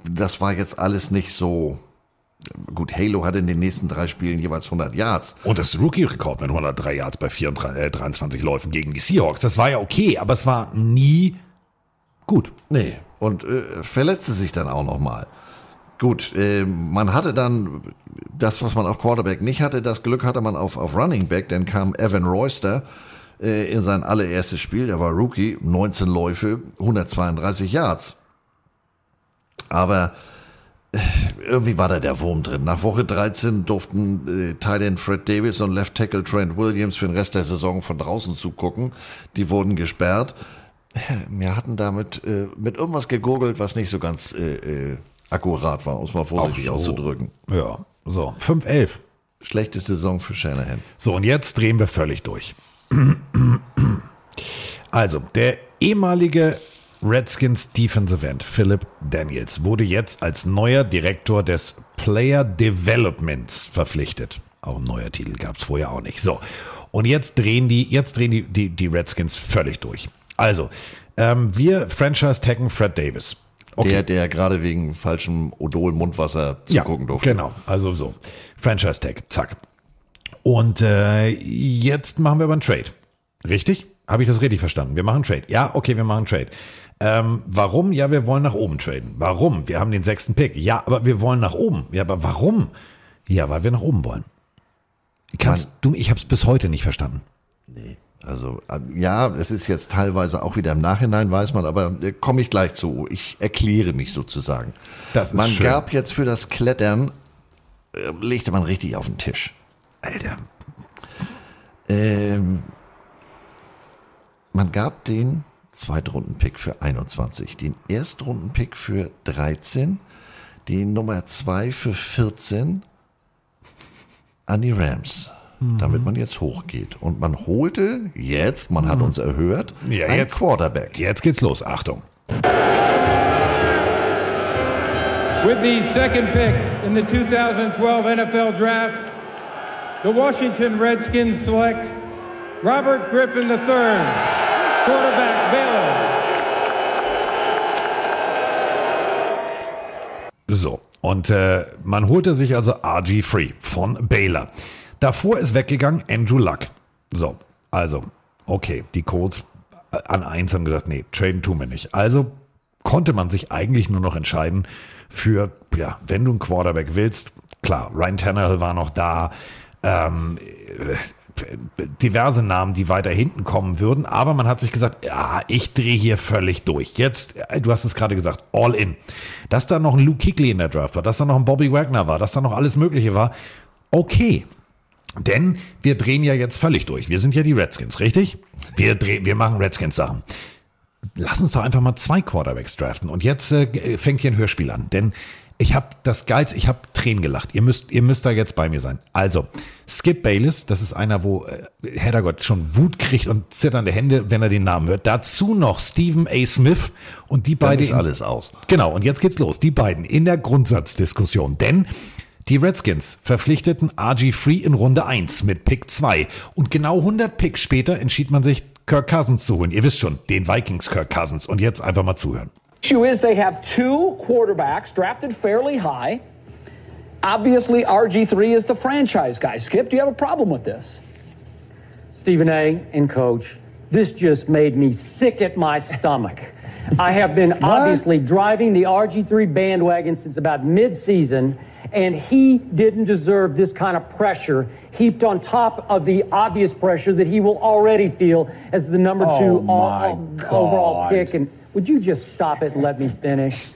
das war jetzt alles nicht so. Gut, Halo hatte in den nächsten drei Spielen jeweils 100 Yards. Und das Rookie-Rekord mit 103 Yards bei 34, äh, 23 Läufen gegen die Seahawks. Das war ja okay, aber es war nie gut. Nee, und äh, verletzte sich dann auch nochmal. Gut, äh, man hatte dann das, was man auf Quarterback nicht hatte, das Glück hatte man auf, auf Running Back, dann kam Evan Royster äh, in sein allererstes Spiel, der war Rookie, 19 Läufe, 132 Yards. Aber äh, irgendwie war da der Wurm drin. Nach Woche 13 durften äh, Tight End Fred Davis und Left Tackle Trent Williams für den Rest der Saison von draußen zugucken. Die wurden gesperrt. Wir hatten damit äh, mit irgendwas gegurgelt, was nicht so ganz äh, äh, akkurat war, um es mal vorsichtig so. auszudrücken. Ja, so, 5-11. Schlechteste Saison für Shanahan. So, und jetzt drehen wir völlig durch. Also, der ehemalige Redskins Defensive End Philip Daniels wurde jetzt als neuer Direktor des Player Developments verpflichtet. Auch ein neuer Titel gab es vorher auch nicht. So, und jetzt drehen die, jetzt drehen die, die, die Redskins völlig durch. Also, ähm, wir Franchise taggen Fred Davis. Der, der gerade wegen falschem Odol-Mundwasser zugucken durfte. Genau, also so. Franchise Tag, zack. Und äh, jetzt machen wir aber einen Trade. Richtig? Habe ich das richtig verstanden? Wir machen einen Trade. Ja, okay, wir machen einen Trade. Ähm, warum? Ja, wir wollen nach oben traden. Warum? Wir haben den sechsten Pick. Ja, aber wir wollen nach oben. Ja, aber warum? Ja, weil wir nach oben wollen. Kannst du, ich habe es bis heute nicht verstanden. Also äh, ja, es ist jetzt teilweise auch wieder im Nachhinein, weiß man, aber äh, komme ich gleich zu. Ich erkläre mich sozusagen. Das ist man schön. gab jetzt für das Klettern, äh, legte man richtig auf den Tisch. Alter. Ähm, man gab den Zweitrunden-Pick für 21, den Erstrunden-Pick für 13, den Nummer 2 für 14 an die Rams. Mhm. Damit man jetzt hochgeht. Und man holte jetzt, man hat uns erhört, Mhm. Ja, ein jetzt- Quarterback. Jetzt geht's los. Achtung. With the second pick in the 2012 NFL Draft, the Washington Redskins select Robert Griffin III, quarterback Baylor. So, und äh, man holte sich also RG3 von Baylor. Davor ist weggegangen Andrew Luck. So, also, okay, die Colts äh, an eins haben gesagt, nee, traden tun wir nicht. Also konnte man sich eigentlich nur noch entscheiden für, ja, wenn du einen Quarterback willst, klar, Ryan Tannehill war noch da, ähm, äh, diverse Namen, die weiter hinten kommen würden, aber man hat sich gesagt, ja, ich drehe hier völlig durch. Jetzt, äh, du hast es gerade gesagt, all in. Dass da noch ein Luke Kuechly in der Draft war, dass da noch ein Bobby Wagner war, dass da noch alles Mögliche war, okay. Denn wir drehen ja jetzt völlig durch. Wir sind ja die Redskins, richtig? Wir drehen, wir machen Redskins-Sachen. Lass uns doch einfach mal zwei Quarterbacks draften. Und jetzt äh, fängt hier ein Hörspiel an. Denn ich habe das Geilste, ich habe Tränen gelacht. Ihr müsst, ihr müsst da jetzt bei mir sein. Also, Skip Bayless, das ist einer, wo äh, Heddergott schon Wut kriegt und zitternde Hände, wenn er den Namen hört. Dazu noch Stephen A. Smith und die beiden. ist alles aus. Genau, und jetzt geht's los. Die beiden in der Grundsatzdiskussion. Denn die Redskins verpflichteten RG3 in Runde 1 mit Pick 2. Und genau 100 Picks später entschied man sich, Kirk Cousins zu holen. Ihr wisst schon, den Vikings Kirk Cousins. Und jetzt einfach mal zuhören. Issue is they have two quarterbacks drafted fairly high. Obviously, RG3 is the franchise guy. Skip, do you have a problem with this? Stephen A. and Coach, this just made me sick at my stomach. I have been obviously driving the RG3 bandwagon since about mid-season, and he didn't deserve this kind of pressure heaped on top of the obvious pressure that he will already feel as the number Oh, two my all- overall pick. And would you just stop it and let me finish?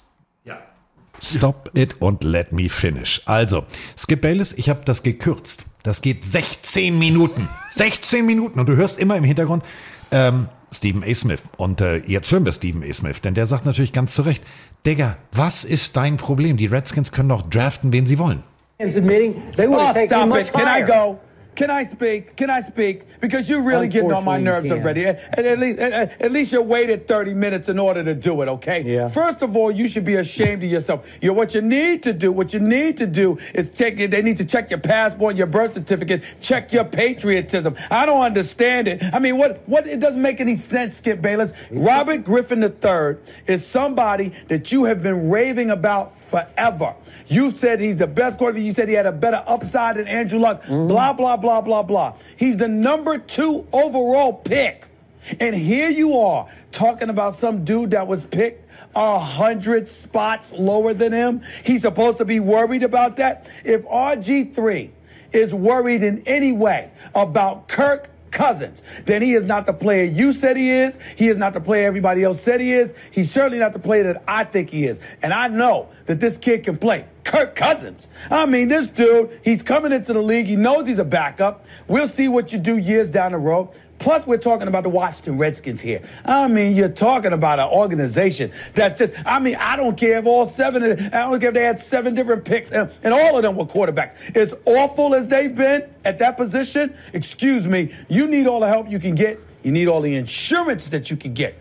Stop it und let me finish. Also, Skip Bayless, ich habe das gekürzt. Das geht 16 Minuten. 16 Minuten. Und du hörst immer im Hintergrund ähm, Stephen A. Smith. Und äh, jetzt hören wir Stephen A. Smith, denn der sagt natürlich ganz zu Recht, Digga, was ist dein Problem? Die Redskins können doch draften, wen sie wollen. Admitting they Oh, stop it. Can I go? Can I speak? Can I speak? Because you're really getting on my nerves already. At, at least, at, at least you waited 30 minutes in order to do it, okay? Yeah. First of all, you should be ashamed of yourself. You what you need to do, what you need to do is check it. They need to check your passport, your birth certificate, check your patriotism. I don't understand it. I mean, what what it doesn't make any sense, Skip Bayless. Robert Griffin III is somebody that you have been raving about forever. You said he's the best quarterback. You said he had a better upside than Andrew Luck. Mm-hmm. Blah, blah, blah, blah, blah. He's the number two overall pick. And here you are talking about some dude that was picked a hundred spots lower than him. He's supposed to be worried about that. If RG3 is worried in any way about Kirk Cousins, then he is not the player you said he is. He is not the player everybody else said he is. He's certainly not the player that I think he is. And I know that this kid can play. Kirk Cousins. I mean, this dude, he's coming into the league. He knows he's a backup. We'll see what you do years down the road. Plus, we're talking about the Washington Redskins here. I mean, you're talking about an organization that just, I mean, I don't care if all seven, I don't care if they had seven different picks and, and all of them were quarterbacks. As awful as they've been at that position, excuse me, you need all the help you can get. You need all the insurance that you can get.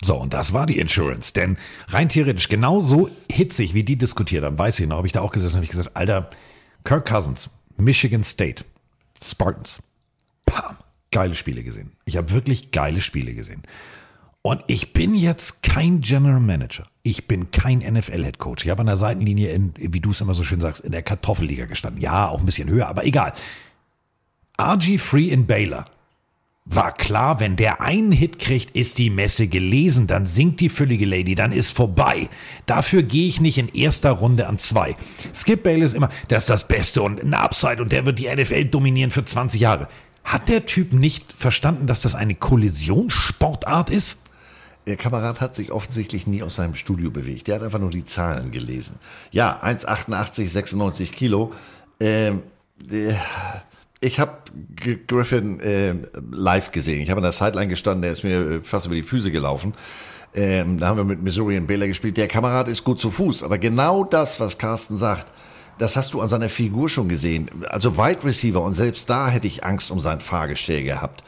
So, und das war die Insurance. Denn rein theoretisch, genauso hitzig, wie die diskutiert haben, weiß ich noch, habe ich da auch gesessen und habe gesagt, Alter, Kirk Cousins, Michigan State, Spartans, Pam, geile Spiele gesehen. Ich habe wirklich geile Spiele gesehen. Und ich bin jetzt kein General Manager. Ich bin kein NFL-Head Coach. Ich habe an der Seitenlinie, in, wie du es immer so schön sagst, in der Kartoffelliga gestanden. Ja, auch ein bisschen höher, aber egal. RG3 in Baylor. War klar, wenn der einen Hit kriegt, ist die Messe gelesen, dann singt die füllige Lady, dann ist vorbei. Dafür gehe ich nicht in erster Runde an zwei. Skip Bayless immer, das ist das Beste und ein Upside und der wird die NFL dominieren für 20 Jahre. Hat der Typ nicht verstanden, dass das eine Kollisionssportart ist? Der Kamerad hat sich offensichtlich nie aus seinem Studio bewegt. Der hat einfach nur die Zahlen gelesen. Ja, 1,88, 96 Kilo. Ähm, ich habe Griffin äh, live gesehen. Ich habe an der Sideline gestanden, der ist mir äh, fast über die Füße gelaufen. Ähm, da haben wir mit Missouri und Baylor gespielt. Der Kamerad ist gut zu Fuß, aber genau das, was Carsten sagt, das hast du an seiner Figur schon gesehen. Also Wide Receiver und selbst da hätte ich Angst um sein Fahrgestell gehabt.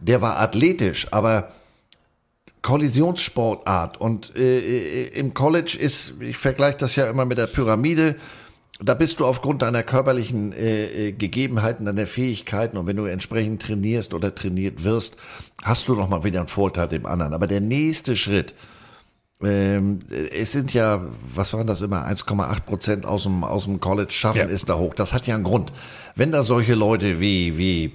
Der war athletisch, aber Kollisionssportart und äh, im College ist, ich vergleiche das ja immer mit der Pyramide, da bist du aufgrund deiner körperlichen äh, äh, Gegebenheiten, deiner Fähigkeiten und wenn du entsprechend trainierst oder trainiert wirst, hast du noch mal wieder einen Vorteil dem anderen. Aber der nächste Schritt, ähm, es sind ja, was waren das immer, 1,8 Prozent aus dem, aus dem College schaffen Ja. ist da hoch. Das hat ja einen Grund. Wenn da solche Leute wie, wie,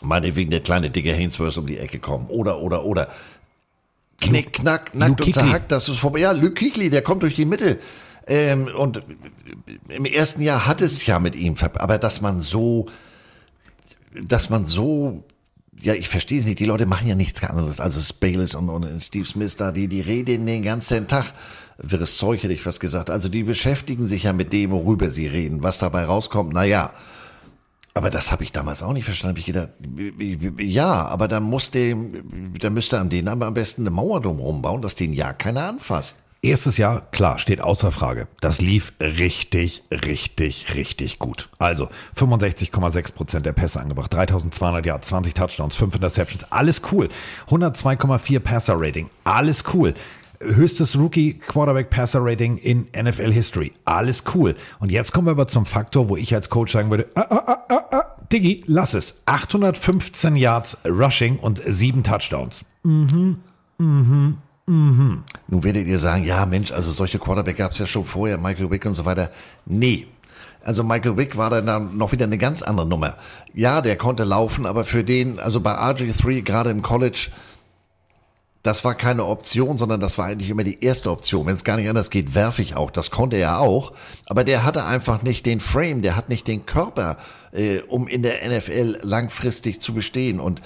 meinetwegen der kleine dicke Hainsworth um die Ecke kommen oder, oder, oder, knick, knack, nackt und zerhackt, das ist vorbei. Ja, Luke Kichli, der kommt durch die Mitte. Ähm, und im ersten Jahr hat es ja mit ihm, aber dass man so, dass man so, ja, ich verstehe es nicht, die Leute machen ja nichts anderes. Also Bayless und, und Steve Smith da, die, die reden den ganzen Tag. Wirres Zeug hätte ich was gesagt. Also die beschäftigen sich ja mit dem, worüber sie reden. Was dabei rauskommt, na ja. Aber das habe ich damals auch nicht verstanden. Hab ich gedacht, ja, aber dann muss dem, dann müsste an denen aber am besten eine Mauer drumherum bauen, dass den ja keiner anfasst. Erstes Jahr, klar, steht außer Frage. Das lief richtig, richtig, richtig gut. Also 65,6 Prozent der Pässe angebracht, 3200 Yards, 20 Touchdowns, 5 Interceptions, alles cool. 102,4 Passer Rating, alles cool. Höchstes Rookie Quarterback Passer Rating in NFL History, alles cool. Und jetzt kommen wir aber zum Faktor, wo ich als Coach sagen würde, ah, ah, ah, ah, Diggi, lass es. 815 Yards Rushing und 7 Touchdowns. Mhm, mhm, mhm. Nun werdet ihr sagen, ja Mensch, also solche Quarterback gab es ja schon vorher, Michael Wick und so weiter. Nee. Also Michael Wick war dann, noch wieder eine ganz andere Nummer. Ja, der konnte laufen, aber für den, also bei RG3, gerade im College, das war keine Option, sondern das war eigentlich immer die erste Option. Wenn es gar nicht anders geht, werfe ich auch. Das konnte er auch. Aber der hatte einfach nicht den Frame, der hat nicht den Körper, äh, um in der NFL langfristig zu bestehen. Und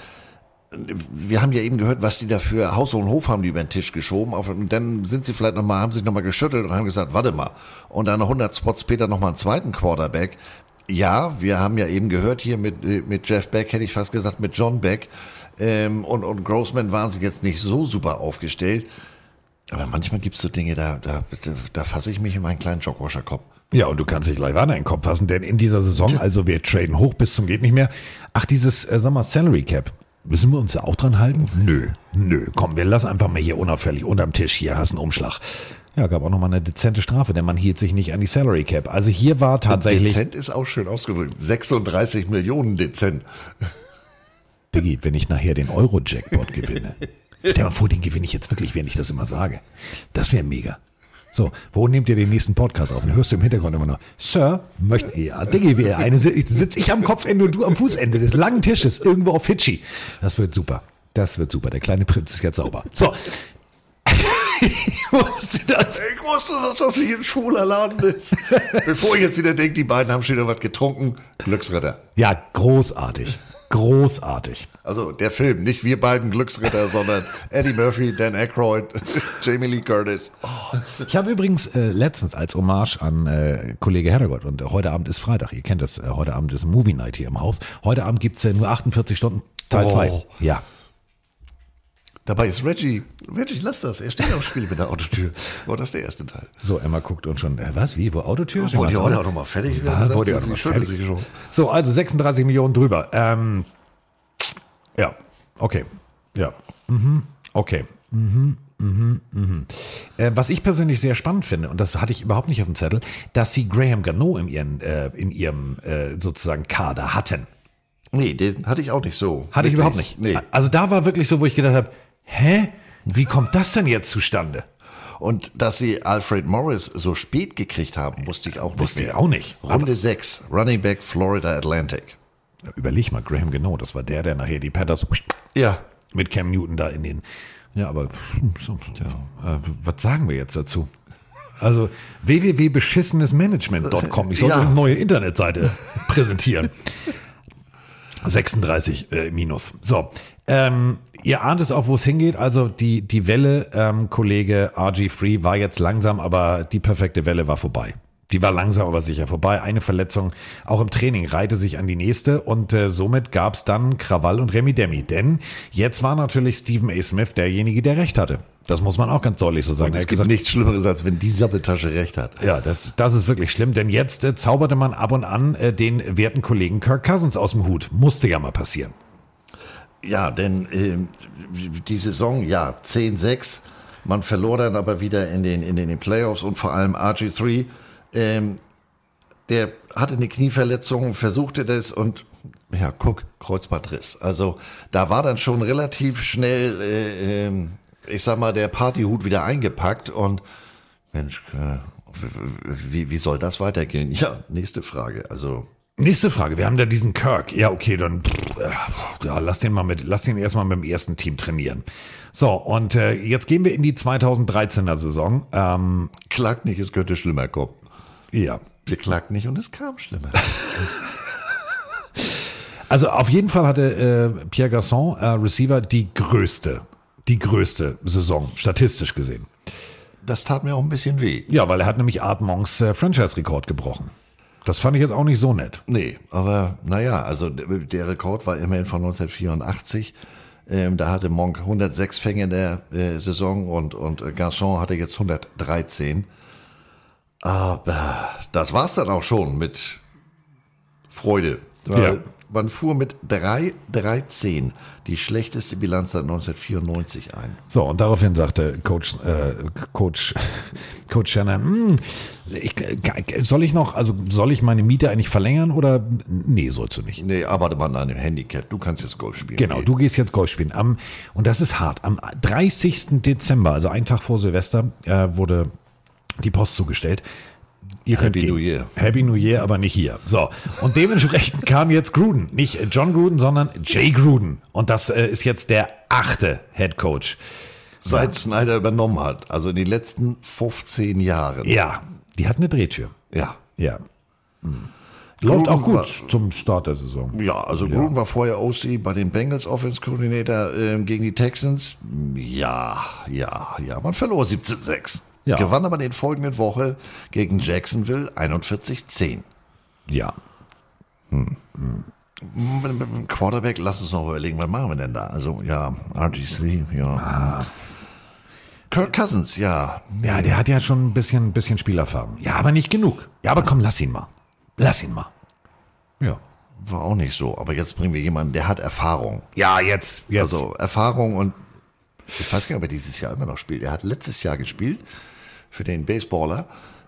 wir haben ja eben gehört, was die da für Haus und Hof haben die über den Tisch geschoben. Und dann sind sie vielleicht nochmal, haben sich nochmal geschüttelt und haben gesagt, warte mal. Und dann 100 Spots später nochmal einen zweiten Quarterback. Ja, wir haben ja eben gehört hier mit, mit Jeff Beck, hätte ich fast gesagt, mit John Beck. Ähm, und, und Grossman waren sie jetzt nicht so super aufgestellt. Aber manchmal gibt es so Dinge, da, da, da fasse ich mich in meinen kleinen Jogwasher-Kopf. Ja, und du kannst dich gleich weiter in den Kopf fassen, denn in dieser Saison, also wir traden hoch bis zum geht nicht mehr. Ach, dieses äh, sag mal, Salary Cap, müssen wir uns da auch dran halten? Nö, nö, komm, wir lassen einfach mal hier unauffällig unterm Tisch, hier hast einen Umschlag. Ja, gab auch nochmal eine dezente Strafe, denn man hielt sich nicht an die Salary Cap. Also hier war tatsächlich, Dezent ist auch schön ausgedrückt. 36 Millionen dezent. Diggi, wenn ich nachher den Euro-Jackpot gewinne. Stell dir mal vor, den gewinne ich jetzt wirklich, wenn ich das immer sage. Das wäre mega. So, wo nehmt ihr den nächsten Podcast auf? Und hörst du im Hintergrund immer noch, Sir, möchten, ja, Diggi, wir eine sitze ich am Kopfende und du am Fußende des langen Tisches, irgendwo auf Fidschi. Das wird super. Das wird super. Der kleine Prinz ist jetzt sauber. So. ich wusste das. Ich wusste, dass das hier ein schwuler Laden ist. Bevor ich jetzt wieder denke, die beiden haben schon wieder was getrunken. Glücksritter. Ja, großartig. Großartig. Also der Film, nicht wir beiden Glücksritter, sondern Eddie Murphy, Dan Aykroyd, Jamie Lee Curtis. Ich habe übrigens äh, letztens als Hommage an äh, Kollege Herrgott und äh, heute Abend ist Freitag, ihr kennt das, äh, heute Abend ist Movie Night hier im Haus. Heute Abend gibt's äh, nur 48 Stunden Teil Oh. 2. Ja. Dabei ist Reggie, Reggie, lass das, er steht auf Spiel mit der Autotür. Oh, das ist der erste Teil. So, Emma guckt und schon, äh, was, wie, wo Autotür? Wollt ihr Schon heute ganz auch noch mal fertig werden? Ja, Sagt wollt ihr sie, auch noch mal fertig. sich schon. So, also 36 Millionen drüber. Ähm, ja, okay. Ja. Mhm. Okay. Mhm. Mhm. Mhm. Äh, was ich persönlich sehr spannend finde, und das hatte ich überhaupt nicht auf dem Zettel, dass sie Graham Gano in, ihren, äh, in ihrem äh, sozusagen Kader hatten. Nee, den hatte ich auch nicht so. Hatte ich Wirklich? überhaupt nicht. Nee. Also da war wirklich so, wo ich gedacht habe, hä? Wie kommt das denn jetzt zustande? Und dass sie Alfred Morris so spät gekriegt haben, wusste ich auch nicht. Wusste ich auch nicht. Runde 6, Running Back Florida Atlantic. Überleg mal, Graham Gano, das war der, der nachher die Panthers Ja. mit Cam Newton da in den. Ja, aber so, äh, was sagen wir jetzt dazu? Also www.beschissenesmanagement.com. Ich sollte Ja. eine neue Internetseite präsentieren. 36 äh, minus. So, ähm, ihr ahnt es auch, wo es hingeht. Also die, die Welle, ähm, Kollege RG Free, war jetzt langsam, aber die perfekte Welle war vorbei. Die war langsam, aber sicher vorbei. Eine Verletzung auch im Training reihte sich an die nächste und äh, somit gab es dann Krawall und Remi Demi. Denn jetzt war natürlich Stephen A. Smith derjenige, der recht hatte. Das muss man auch ganz deutlich so sagen. Und es gibt gesagt, nichts Schlimmeres, als wenn die Sabbeltasche recht hat. ja, das, das ist wirklich schlimm, denn jetzt äh, zauberte man ab und an äh, den werten Kollegen Kirk Cousins aus dem Hut. Musste ja mal passieren. Ja, denn äh, die Saison, ja, 10-6. Man verlor dann aber wieder in den, in den Playoffs und vor allem RG3. Ähm, der hatte eine Knieverletzung, versuchte das und ja, guck, Kreuzbandriss. Also da war dann schon relativ schnell, äh, äh, ich sag mal, der Partyhut wieder eingepackt und Mensch, äh, wie, wie soll das weitergehen? Ja, nächste Frage. Also Nächste Frage. Wir haben da diesen Kirk. Ja, okay, dann ja, lass den mal mit, lass den erstmal mit dem ersten Team trainieren. So, und äh, jetzt gehen wir in die 2013er Saison. Ähm, klagt nicht, es könnte schlimmer kommen. Ja. Wir klagten nicht und es kam schlimmer. also auf jeden Fall hatte äh, Pierre Garçon, äh, Receiver, die größte, die größte Saison, statistisch gesehen. Das tat mir auch ein bisschen weh. Ja, weil er hat nämlich Art Monks äh, Franchise-Rekord gebrochen. Das fand ich jetzt auch nicht so nett. Nee, aber naja, also der Rekord war immerhin von 1984. Ähm, da hatte Monk 106 Fänge in der äh, Saison und, und Garçon hatte jetzt 113. Aber das war's dann auch schon mit Freude. Ja. Man fuhr mit 3-13 die schlechteste Bilanz seit 1994 ein. So, und daraufhin sagte Coach, äh, Coach, Coach Shannon, hm, ich, soll ich noch, also soll ich meine Miete eigentlich verlängern oder nee, sollst du nicht. Nee, arbeitet man an dem Handicap. Du kannst jetzt Golf spielen. Genau, nee. du gehst jetzt Golf spielen. Am, und das ist hart. Am 30. Dezember, also einen Tag vor Silvester, äh, wurde die Post zugestellt. Ihr könnt Happy. New Year. Happy New Year, aber nicht hier. So. Und dementsprechend kam jetzt Gruden. Nicht John Gruden, sondern Jay Gruden. Und das äh, ist jetzt der achte Head Coach. Seit Snyder übernommen hat. Also in den letzten 15 Jahren. Ja, die hat eine Drehtür. Ja. Ja. Hm. Läuft auch Gruden gut war- zum Start der Saison. Ja, also Gruden war vorher OC bei den Bengals Offense Coordinator ähm, gegen die Texans. Ja, ja, ja. Man verlor 17-6. Ja. Gewann aber in der folgenden Woche gegen Jacksonville 41-10. Ja. Hm. Mit, mit dem Quarterback, lass uns noch überlegen, was machen wir denn da? Also, ja, RG3, ja. Kirk Cousins, ja. Ja, der hat ja schon ein bisschen, bisschen Spielerfahrung. Ja, aber nicht genug. Ja, aber komm, lass ihn mal. Lass ihn mal. Ja. War auch nicht so. Aber jetzt bringen wir jemanden, der hat Erfahrung. Ja, jetzt, jetzt. Also Erfahrung und ich weiß gar nicht, ob er dieses Jahr immer noch spielt. Er hat letztes Jahr gespielt für den Baseballer,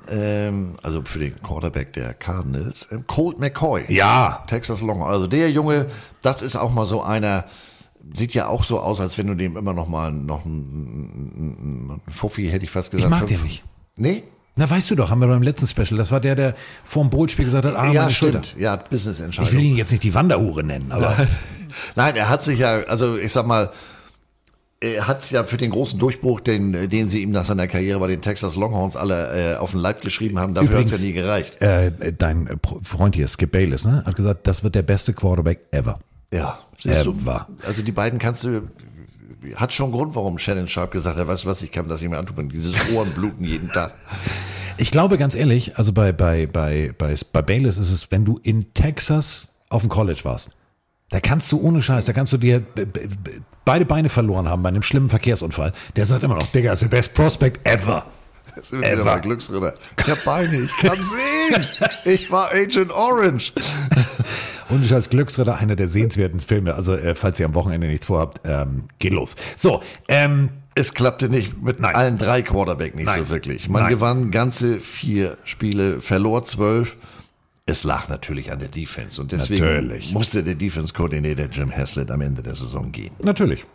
ähm, also für den Quarterback der Cardinals, ähm, Colt McCoy. Ja. Texas Long. Also der Junge, das ist auch mal so einer, sieht ja auch so aus, als wenn du dem immer noch mal noch einen, einen Fuffi, hätte ich fast gesagt. mag fünf- den nicht. Nee? Na, weißt du doch, haben wir beim letzten Special. Das war der, der vorm Bowl-Spiel gesagt hat, ah, ja, meine Schulter. stimmt. Ja, Business-Entscheidung. Ich will ihn jetzt nicht die Wanderhure nennen, aber Nein, er hat sich ja, also ich sag mal, hat ja für den großen Durchbruch, den, den sie ihm nach seiner Karriere bei den Texas Longhorns alle äh, auf den Leib geschrieben haben, dafür hat es ja nie gereicht. Äh, dein äh, Freund hier, Skip Bayless, ne, hat gesagt, das wird der beste Quarterback ever. Ja, siehst du. Ever. Also die beiden kannst du, hat schon Grund, warum Shannon Sharp gesagt hat, weißt du was, ich kann das nicht mehr antun, dieses Ohrenbluten jeden Tag. Ich glaube ganz ehrlich, also bei, bei, bei, bei, bei Bayless ist es, wenn du in Texas auf dem College warst, da kannst du ohne Scheiß, da kannst du dir be- be- be- beide Beine verloren haben bei einem schlimmen Verkehrsunfall. Der sagt immer noch, Digga, ist der best prospect ever. Das sind wir wieder bei Glücksritter. Ich hab Beine, ich kann sehen. Ich war Agent Orange. Und ich als Glücksritter einer der sehenswerten Filme. Also, äh, falls ihr am Wochenende nichts vorhabt, ähm, geht los. So, ähm, Es klappte nicht mit allen drei Quarterback nicht Nein. so wirklich. Man Nein. gewann ganze vier Spiele, verlor zwölf. Es lag natürlich an der Defense und deswegen Natürlich. musste der Defense-Koordinator Jim Haslett am Ende der Saison gehen. Natürlich.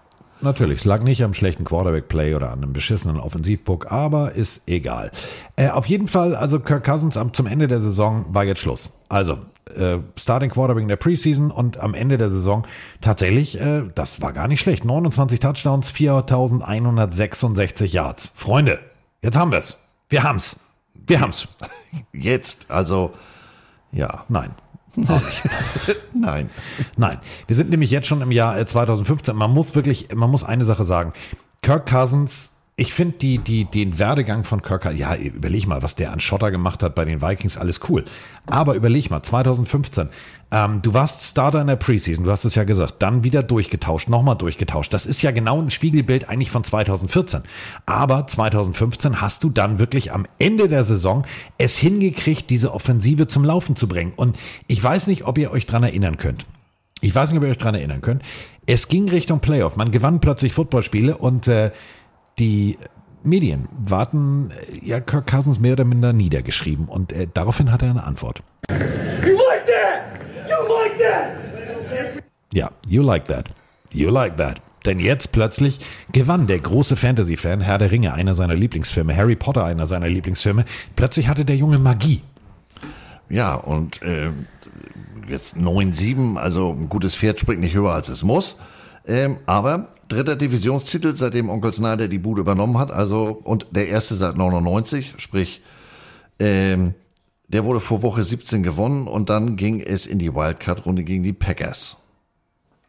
Natürlich. Es lag nicht am schlechten Quarterback-Play oder an einem beschissenen Offensivbook, aber ist egal. Äh, auf jeden Fall, also Kirk Cousins am, zum Ende der Saison war jetzt Schluss. Also, äh, Starting Quarterback in der Preseason und am Ende der Saison tatsächlich, äh, das war gar nicht schlecht. 29 Touchdowns, 4166 Yards. Freunde, jetzt haben wir's. Wir haben's. Wir haben's. Jetzt, also, ja. Nein. Nein. Nein, wir sind nämlich jetzt schon im Jahr äh, 2015. Man muss wirklich, man muss eine Sache sagen. Kirk Cousins, ich finde die, die, den Werdegang von Kirk ja, überleg mal, was der an Schotter gemacht hat bei den Vikings, alles cool. Aber überleg mal, 2015, ähm, du warst Starter in der Preseason, du hast es ja gesagt, dann wieder durchgetauscht, nochmal durchgetauscht. Das ist ja genau ein Spiegelbild eigentlich von 2014. Aber 2015 hast du dann wirklich am Ende der Saison es hingekriegt, diese Offensive zum Laufen zu bringen. Und ich weiß nicht, ob ihr euch dran erinnern könnt. Ich weiß nicht, ob ihr euch dran erinnern könnt. Es ging Richtung Playoff. Man gewann plötzlich Footballspiele und äh, die Medien warten äh, ja Kirk Cousins mehr oder minder niedergeschrieben und äh, daraufhin hat er eine Antwort. You like that? You like that? Ja, you like that. You like that. Denn jetzt plötzlich gewann der große Fantasy-Fan Herr der Ringe, einer seiner Lieblingsfilme, Harry Potter, einer seiner Lieblingsfilme. Plötzlich hatte der Junge Magie. Ja, und äh, jetzt 9-7, also ein gutes Pferd springt nicht höher als es muss. Ähm, aber dritter Divisionstitel, seitdem Onkel Snyder die Bude übernommen hat, also und der erste seit 99, sprich, ähm, der wurde vor Woche 17 gewonnen und dann ging es in die Wildcard-Runde gegen die Packers.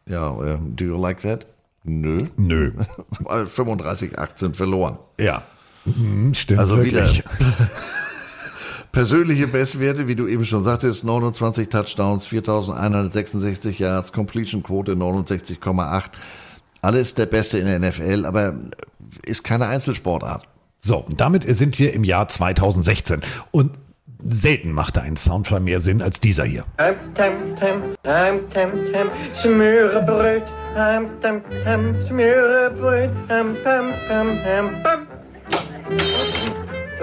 Ja, äh, do you like that? Nö. Nö. Weil 35-18 verloren. Ja. Mhm, stimmt. Also wirklich. wieder persönliche Bestwerte, wie du eben schon sagtest, 29 Touchdowns, 4166 Yards, Completion-Quote 69,8. Alles der Beste in der NFL, aber ist keine Einzelsportart. So, und damit sind wir im Jahr 2016. Und selten machte ein Soundfall mehr Sinn als dieser hier.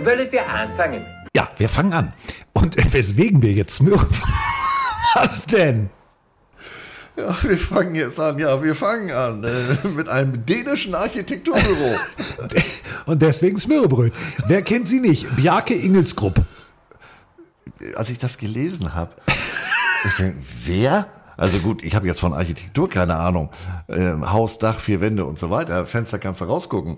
Wollen wir anfangen? Ja, wir fangen an. Und weswegen wir jetzt Smür... Was denn? Ja, wir fangen jetzt an. Ja, wir fangen an äh, mit einem dänischen Architekturbüro. Und deswegen Smürrebröt. Wer kennt sie nicht? Bjarke Ingelsgrupp. Als ich das gelesen habe, ich denk, wer? Also gut, ich habe jetzt von Architektur keine Ahnung. Ähm, Haus, Dach, vier Wände und so weiter. Fenster kannst du rausgucken.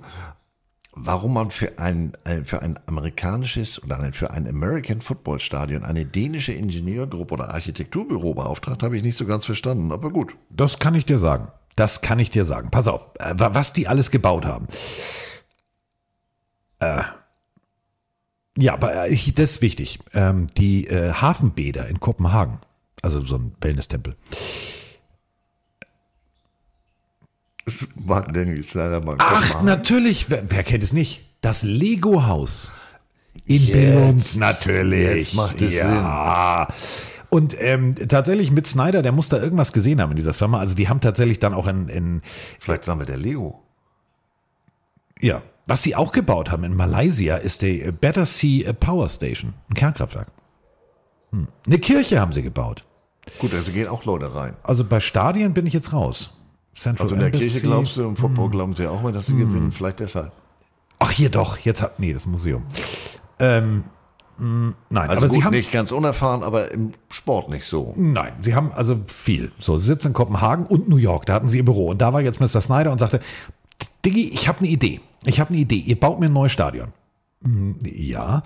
Warum man für ein, ein, für ein amerikanisches oder für ein American Football Stadion eine dänische Ingenieurgruppe oder Architekturbüro beauftragt, habe ich nicht so ganz verstanden. Aber gut. Das kann ich dir sagen. Das kann ich dir sagen. Pass auf, äh, was die alles gebaut haben. Äh, ja, aber äh, das ist wichtig. Ähm, die äh, Hafenbäder in Kopenhagen, also so ein Wellness-Tempel. Mark Daniels, leider mal. Ach, natürlich. Wer, wer kennt es nicht? Das Lego-Haus. In. Billund, natürlich. Jetzt macht es ja. Und ähm, tatsächlich mit Snyder, der muss da irgendwas gesehen haben in dieser Firma. Also die haben tatsächlich dann auch in, in Vielleicht sammelt der Lego. ja, was sie auch gebaut haben in Malaysia ist die Better Sea Power Station, ein Kernkraftwerk. Hm. Eine Kirche haben sie gebaut. Gut, also gehen auch Leute rein. Also bei Stadien bin ich jetzt raus. Central Also in der Embassy. Kirche glaubst du, im Football Hm. glauben sie auch mal, dass sie Hm. gewinnen. Vielleicht deshalb. Ach hier doch, jetzt hat nee, das Museum. Ähm, mh, nein, Also aber gut, sie haben nicht ganz unerfahren, aber im Sport nicht so. Nein, sie haben also viel. So, sie sitzen in Kopenhagen und New York, da hatten sie ihr Büro. Und da war jetzt Mr. Snyder und sagte, Diggi, ich habe eine Idee. Ich habe eine Idee. Ihr baut mir ein neues Stadion. Hm, Ja.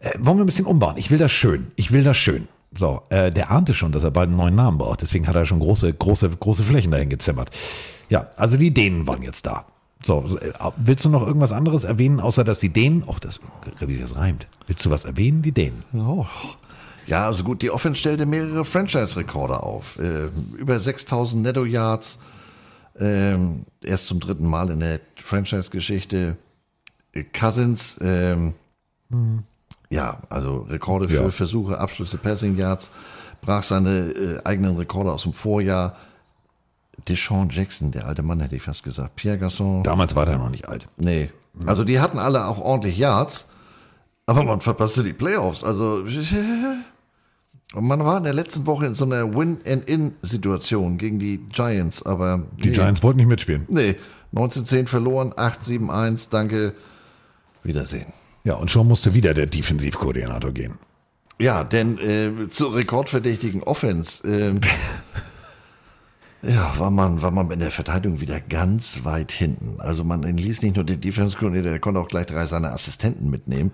Äh, wollen wir ein bisschen umbauen? Ich will das schön. Ich will das schön. So, äh, der ahnte schon, dass er bald einen neuen Namen braucht. Deswegen hat er schon große, große, große Flächen dahin gezimmert. Ja, also die Dänen waren jetzt da. So, äh, willst du noch irgendwas anderes erwähnen, außer dass die Dänen, auch das, wie sich das reimt. Willst du was erwähnen, die Dänen? Oh. Ja, also gut, die Offense stellte mehrere Franchise-Rekorde auf. Äh, über 6000 Netto-Yards. Ähm, erst zum dritten Mal in der Franchise-Geschichte. Äh, Cousins, ähm, ja, also Rekorde für Ja. Versuche, Abschlüsse, Passing Yards. Brach seine äh, eigenen Rekorde aus dem Vorjahr. Deshaun Jackson, der alte Mann, hätte ich fast gesagt. Pierre Gasson. Damals war der noch nicht alt. Nee. Also die hatten alle auch ordentlich Yards, aber man verpasste die Playoffs. Also und man war in der letzten Woche in so einer Win-and-In-Situation gegen die Giants, aber Die Giants wollten nicht mitspielen. Nee, 1910 verloren, 8-7-1, danke, Wiedersehen. Ja, und schon musste wieder der Defensivkoordinator gehen. Ja, denn äh, zur rekordverdächtigen Offense ähm, ja, war man, war man in der Verteidigung wieder ganz weit hinten. Also man ließ nicht nur den Defense Coordinator, der konnte auch gleich drei seiner Assistenten mitnehmen.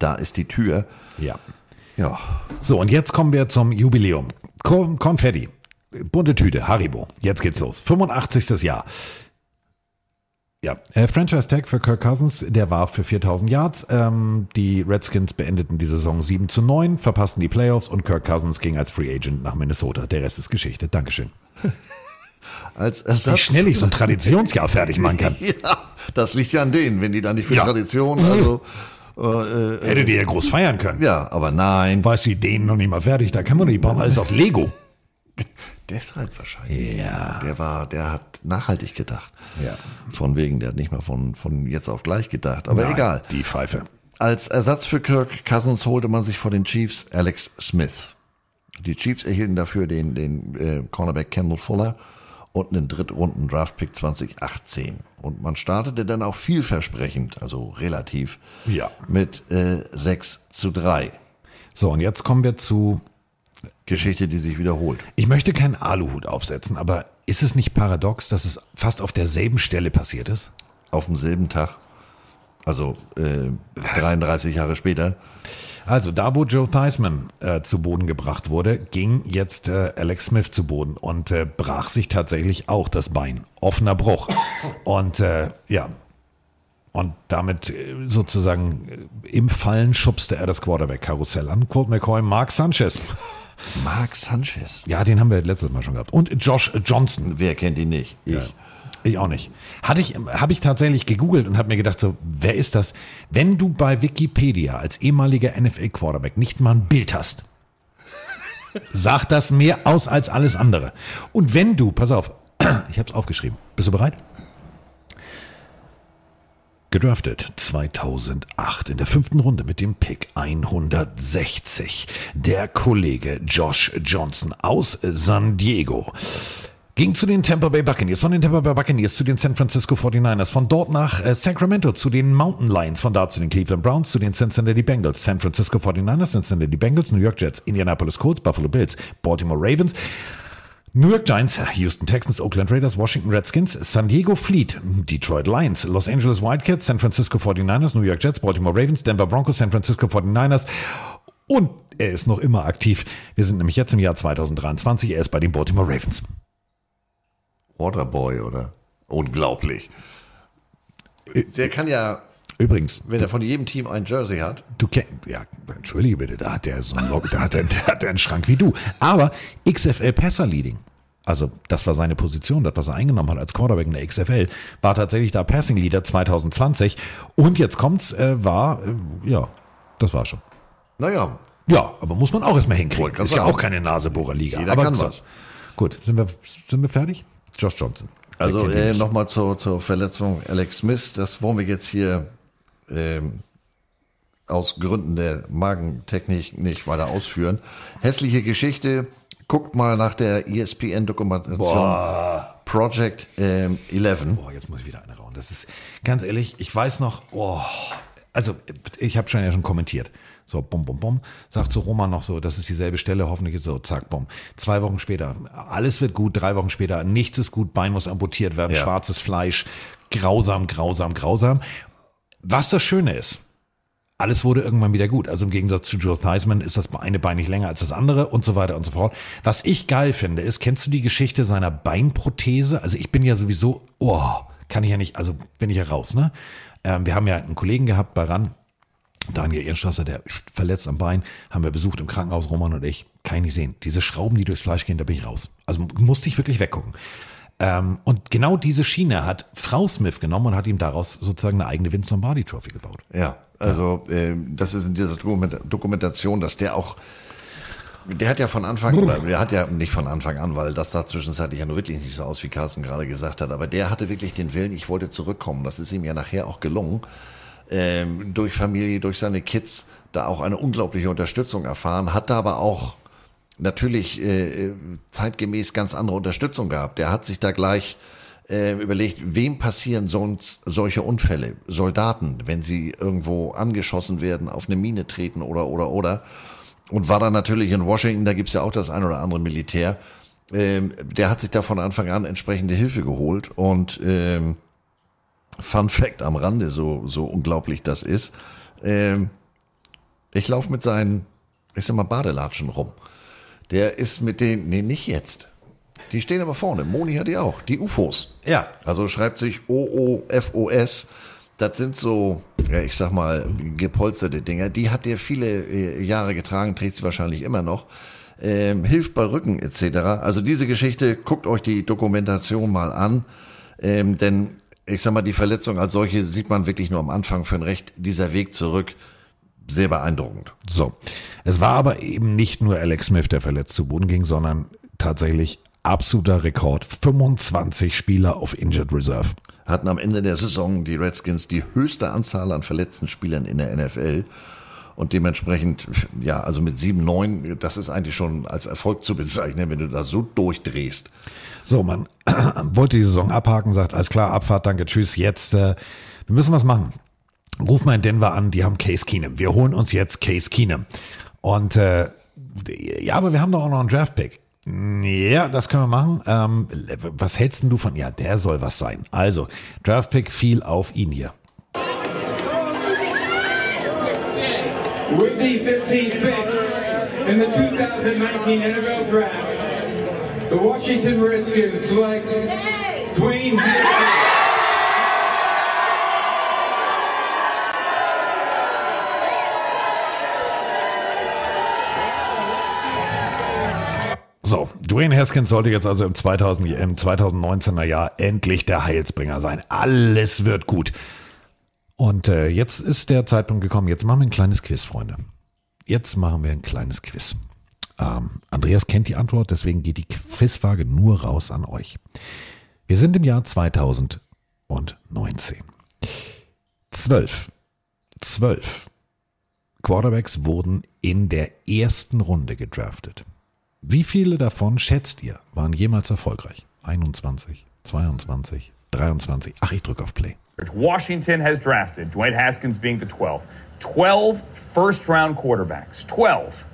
Da ist die Tür. Ja. Ja. So, und jetzt kommen wir zum Jubiläum. Kon Konfetti. Bunte Tüte, Haribo. Jetzt geht's los. 85. Jahr. Ja, äh, Franchise Tag für Kirk Cousins, der war für 4000 Yards. Ähm, die Redskins beendeten die Saison 7 zu 9, verpassten die Playoffs und Kirk Cousins ging als Free Agent nach Minnesota. Der Rest ist Geschichte. Dankeschön. Als Ersatz. Wie schnell ich so ein Traditionsjahr fertig machen kann. ja, das liegt ja an denen, wenn die dann nicht für Ja. Tradition, also. Äh, äh, Hättet ihr ja groß feiern können. Ja, aber nein. Weiß die Dänen noch nicht mal fertig, da kann man nicht bauen, alles aus Lego. Deshalb wahrscheinlich. Ja. Der war, der hat nachhaltig gedacht. Ja. Von wegen, der hat nicht mal von, von jetzt auf gleich gedacht. Aber Nein, egal. Die Pfeife. Als Ersatz für Kirk Cousins holte man sich vor den Chiefs Alex Smith. Die Chiefs erhielten dafür den, den äh, Cornerback Kendall Fuller und einen drittrunden Draftpick 2018. Und man startete dann auch vielversprechend, also relativ, Ja. mit äh, 6 zu 3. So, und jetzt kommen wir zu. Geschichte, die sich wiederholt. Ich möchte keinen Aluhut aufsetzen, aber ist es nicht paradox, dass es fast auf derselben Stelle passiert ist? Auf demselben Tag. Also äh, 33 Jahre später. Also da, wo Joe Theismann äh, zu Boden gebracht wurde, ging jetzt äh, Alex Smith zu Boden und äh, brach sich tatsächlich auch das Bein. Offener Bruch. Und äh, ja, und damit äh, sozusagen äh, im Fallen schubste er das Quarterback-Karussell an. Colt McCoy, Mark Sanchez. Mark Sanchez. Ja, den haben wir letztes Mal schon gehabt. Und Josh Johnson. Wer kennt ihn nicht? Ich. Ja. Ich auch nicht. Hatte ich, habe ich tatsächlich gegoogelt und habe mir gedacht, so, wer ist das? Wenn du bei Wikipedia als ehemaliger NFL-Quarterback nicht mal ein Bild hast, sagt das mehr aus als alles andere. Und wenn du, pass auf, ich habe es aufgeschrieben. Bist du bereit? Gedraftet 2008 in der fünften Runde mit dem Pick 160. Der Kollege Josh Johnson aus San Diego ging zu den Tampa Bay Buccaneers, von den Tampa Bay Buccaneers zu den San Francisco 49ers, von dort nach äh, Sacramento zu den Mountain Lions, von da zu den Cleveland Browns, zu den Cincinnati Bengals, San Francisco 49ers, Cincinnati Bengals, New York Jets, Indianapolis Colts, Buffalo Bills, Baltimore Ravens, New York Giants, Houston Texans, Oakland Raiders, Washington Redskins, San Diego Fleet, Detroit Lions, Los Angeles Wildcats, San Francisco 49ers, New York Jets, Baltimore Ravens, Denver Broncos, San Francisco 49ers und er ist noch immer aktiv. Wir sind nämlich jetzt im Jahr 2023, er ist bei den Baltimore Ravens. Waterboy, oder? Unglaublich. Der kann ja, Übrigens, wenn er von jedem Team ein Jersey hat, Du kennst, ja, entschuldige bitte, da hat der so einen, da hat der, da hat der einen Schrank wie du. Aber XFL Passer Leading, also das war seine Position, das, was er eingenommen hat als Quarterback in der XFL, war tatsächlich da Passing Leader 2020. Und jetzt kommt's, äh, war, äh, ja, das war schon. naja, Ja, aber muss man auch erstmal hinkriegen. Ist ja auch keine Nasebohrerliga. Jeder aber kann was. Gut, sind wir, sind wir fertig? Josh Johnson. Also äh, nochmal zur, zur Verletzung Alex Smith. Das wollen wir jetzt hier ähm, aus Gründen der Magentechnik nicht weiter ausführen. Hässliche Geschichte. Guckt mal nach der ESPN-Dokumentation Project ähm, 11. Boah, jetzt muss ich wieder eine rauen. Das ist, ganz ehrlich, ich weiß noch, oh, also ich habe schon ja schon kommentiert. So, bum, bum, bum. Sagt so Roman noch so, das ist dieselbe Stelle, hoffentlich ist so, zack, bum. Zwei Wochen später, alles wird gut, drei Wochen später, nichts ist gut, Bein muss amputiert werden, Ja. schwarzes Fleisch, grausam, grausam, grausam. Was das Schöne ist, alles wurde irgendwann wieder gut. Also im Gegensatz zu Joe Theismann ist das eine Bein nicht länger als das andere und so weiter und so fort. Was ich geil finde, ist, kennst du die Geschichte seiner Beinprothese? Also ich bin ja sowieso, oh, kann ich ja nicht, also bin ich ja raus, ne? Ähm, wir haben ja einen Kollegen gehabt bei RAN, Daniel Ehrenstrasser, der verletzt am Bein, haben wir besucht im Krankenhaus, Roman und ich, kann ich nicht sehen. Diese Schrauben, die durchs Fleisch gehen, da bin ich raus. Also musste ich wirklich weggucken. Ähm, und genau diese Schiene hat Frau Smith genommen und hat ihm daraus sozusagen eine eigene Vince Lombardi Trophy gebaut. Ja, also ähm, das ist in dieser Dokument- Dokumentation, dass der auch, der hat ja von Anfang, oder der hat ja nicht von Anfang an, weil das da zwischenzeitlich ja nur wirklich nicht so aus, wie Carsten gerade gesagt hat, aber der hatte wirklich den Willen, ich wollte zurückkommen. Das ist ihm ja nachher auch gelungen. Ähm, durch Familie, durch seine Kids da auch eine unglaubliche Unterstützung erfahren, hat da aber auch natürlich äh, zeitgemäß ganz andere Unterstützung gehabt. Der hat sich da gleich äh, überlegt, wem passieren sonst solche Unfälle? Soldaten, wenn sie irgendwo angeschossen werden, auf eine Mine treten oder oder oder. Und war dann natürlich in Washington, da gibt's ja auch das ein oder andere Militär. Ähm, der hat sich da von Anfang an entsprechende Hilfe geholt und ähm, Fun Fact am Rande, so, so unglaublich das ist. Ähm, ich laufe mit seinen, ich sag mal, Badelatschen rum. Der ist mit den, nee, nicht jetzt. Die stehen aber vorne. Moni hat die auch. Die UFOs. Ja. Also schreibt sich O-O-F-O-S. Das sind so, ja, ich sag mal, gepolsterte Dinger. Die hat der viele äh, Jahre getragen, trägt sie wahrscheinlich immer noch. Ähm, hilft bei Rücken etc. Also diese Geschichte, guckt euch die Dokumentation mal an. Ähm, denn ich sag mal, die Verletzung als solche sieht man wirklich nur am Anfang für ein Recht. Dieser Weg zurück, sehr beeindruckend. So. Es war aber eben nicht nur Alex Smith, der verletzt zu Boden ging, sondern tatsächlich absoluter Rekord. 25 Spieler auf Injured Reserve. Hatten am Ende der Saison die Redskins die höchste Anzahl an verletzten Spielern in der NFL. Und dementsprechend, ja, also mit 7-9, das ist eigentlich schon als Erfolg zu bezeichnen, wenn du da so durchdrehst. So, man wollte die Saison abhaken, sagt, alles klar, Abfahrt, danke, tschüss, jetzt, äh, wir müssen was machen. Ruf mal in Denver an, die haben Case Keenum. Wir holen uns jetzt Case Keenum. Und äh, ja, aber wir haben doch auch noch einen Draft-Pick. Ja, das können wir machen. Ähm, was hältst denn du von? Ja, der soll was sein. Also, Draft-Pick fiel auf ihn hier. With the 15th pick in the 2019 NFL Draft, the Washington Redskins select Dwayne Haskins. Dwayne Haskins sollte jetzt also im, 2000, im 2019er Jahr endlich der Heilsbringer sein. Alles wird gut. Und äh, jetzt ist der Zeitpunkt gekommen. Jetzt machen wir ein kleines Quiz, Freunde. Jetzt machen wir ein kleines Quiz. Ähm, Andreas kennt die Antwort, deswegen geht die Quizfrage nur raus an euch. Wir sind im Jahr 2019. Zwölf, zwölf Quarterbacks wurden in der ersten Runde gedraftet. Wie viele davon schätzt ihr waren jemals erfolgreich? 21, 22, 23. Ach, ich drücke auf Play. Washington has drafted, Dwayne Haskins being the 12th, 12 first round quarterbacks. 12.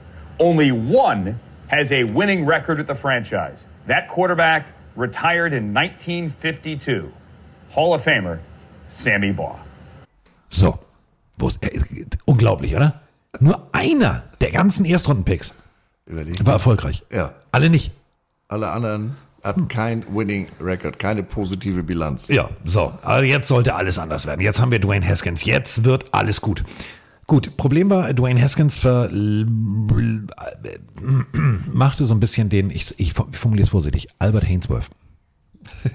Only one has a winning record with the franchise. That quarterback retired in 1952. Hall of Famer Sammy Baugh. So, wo ist, äh, unglaublich, oder? Nur einer der ganzen Erstrundenpicks Überlegen. war erfolgreich. Ja. Alle nicht. Alle anderen hatten kein Winning Record, keine positive Bilanz. Ja, so. Also jetzt sollte alles anders werden. Jetzt haben wir Dwayne Haskins. Jetzt wird alles gut. Gut, Problem war, Dwayne Haskins ver machte so ein bisschen den, ich, ich formuliere es vorsichtig, Albert Hainsworth.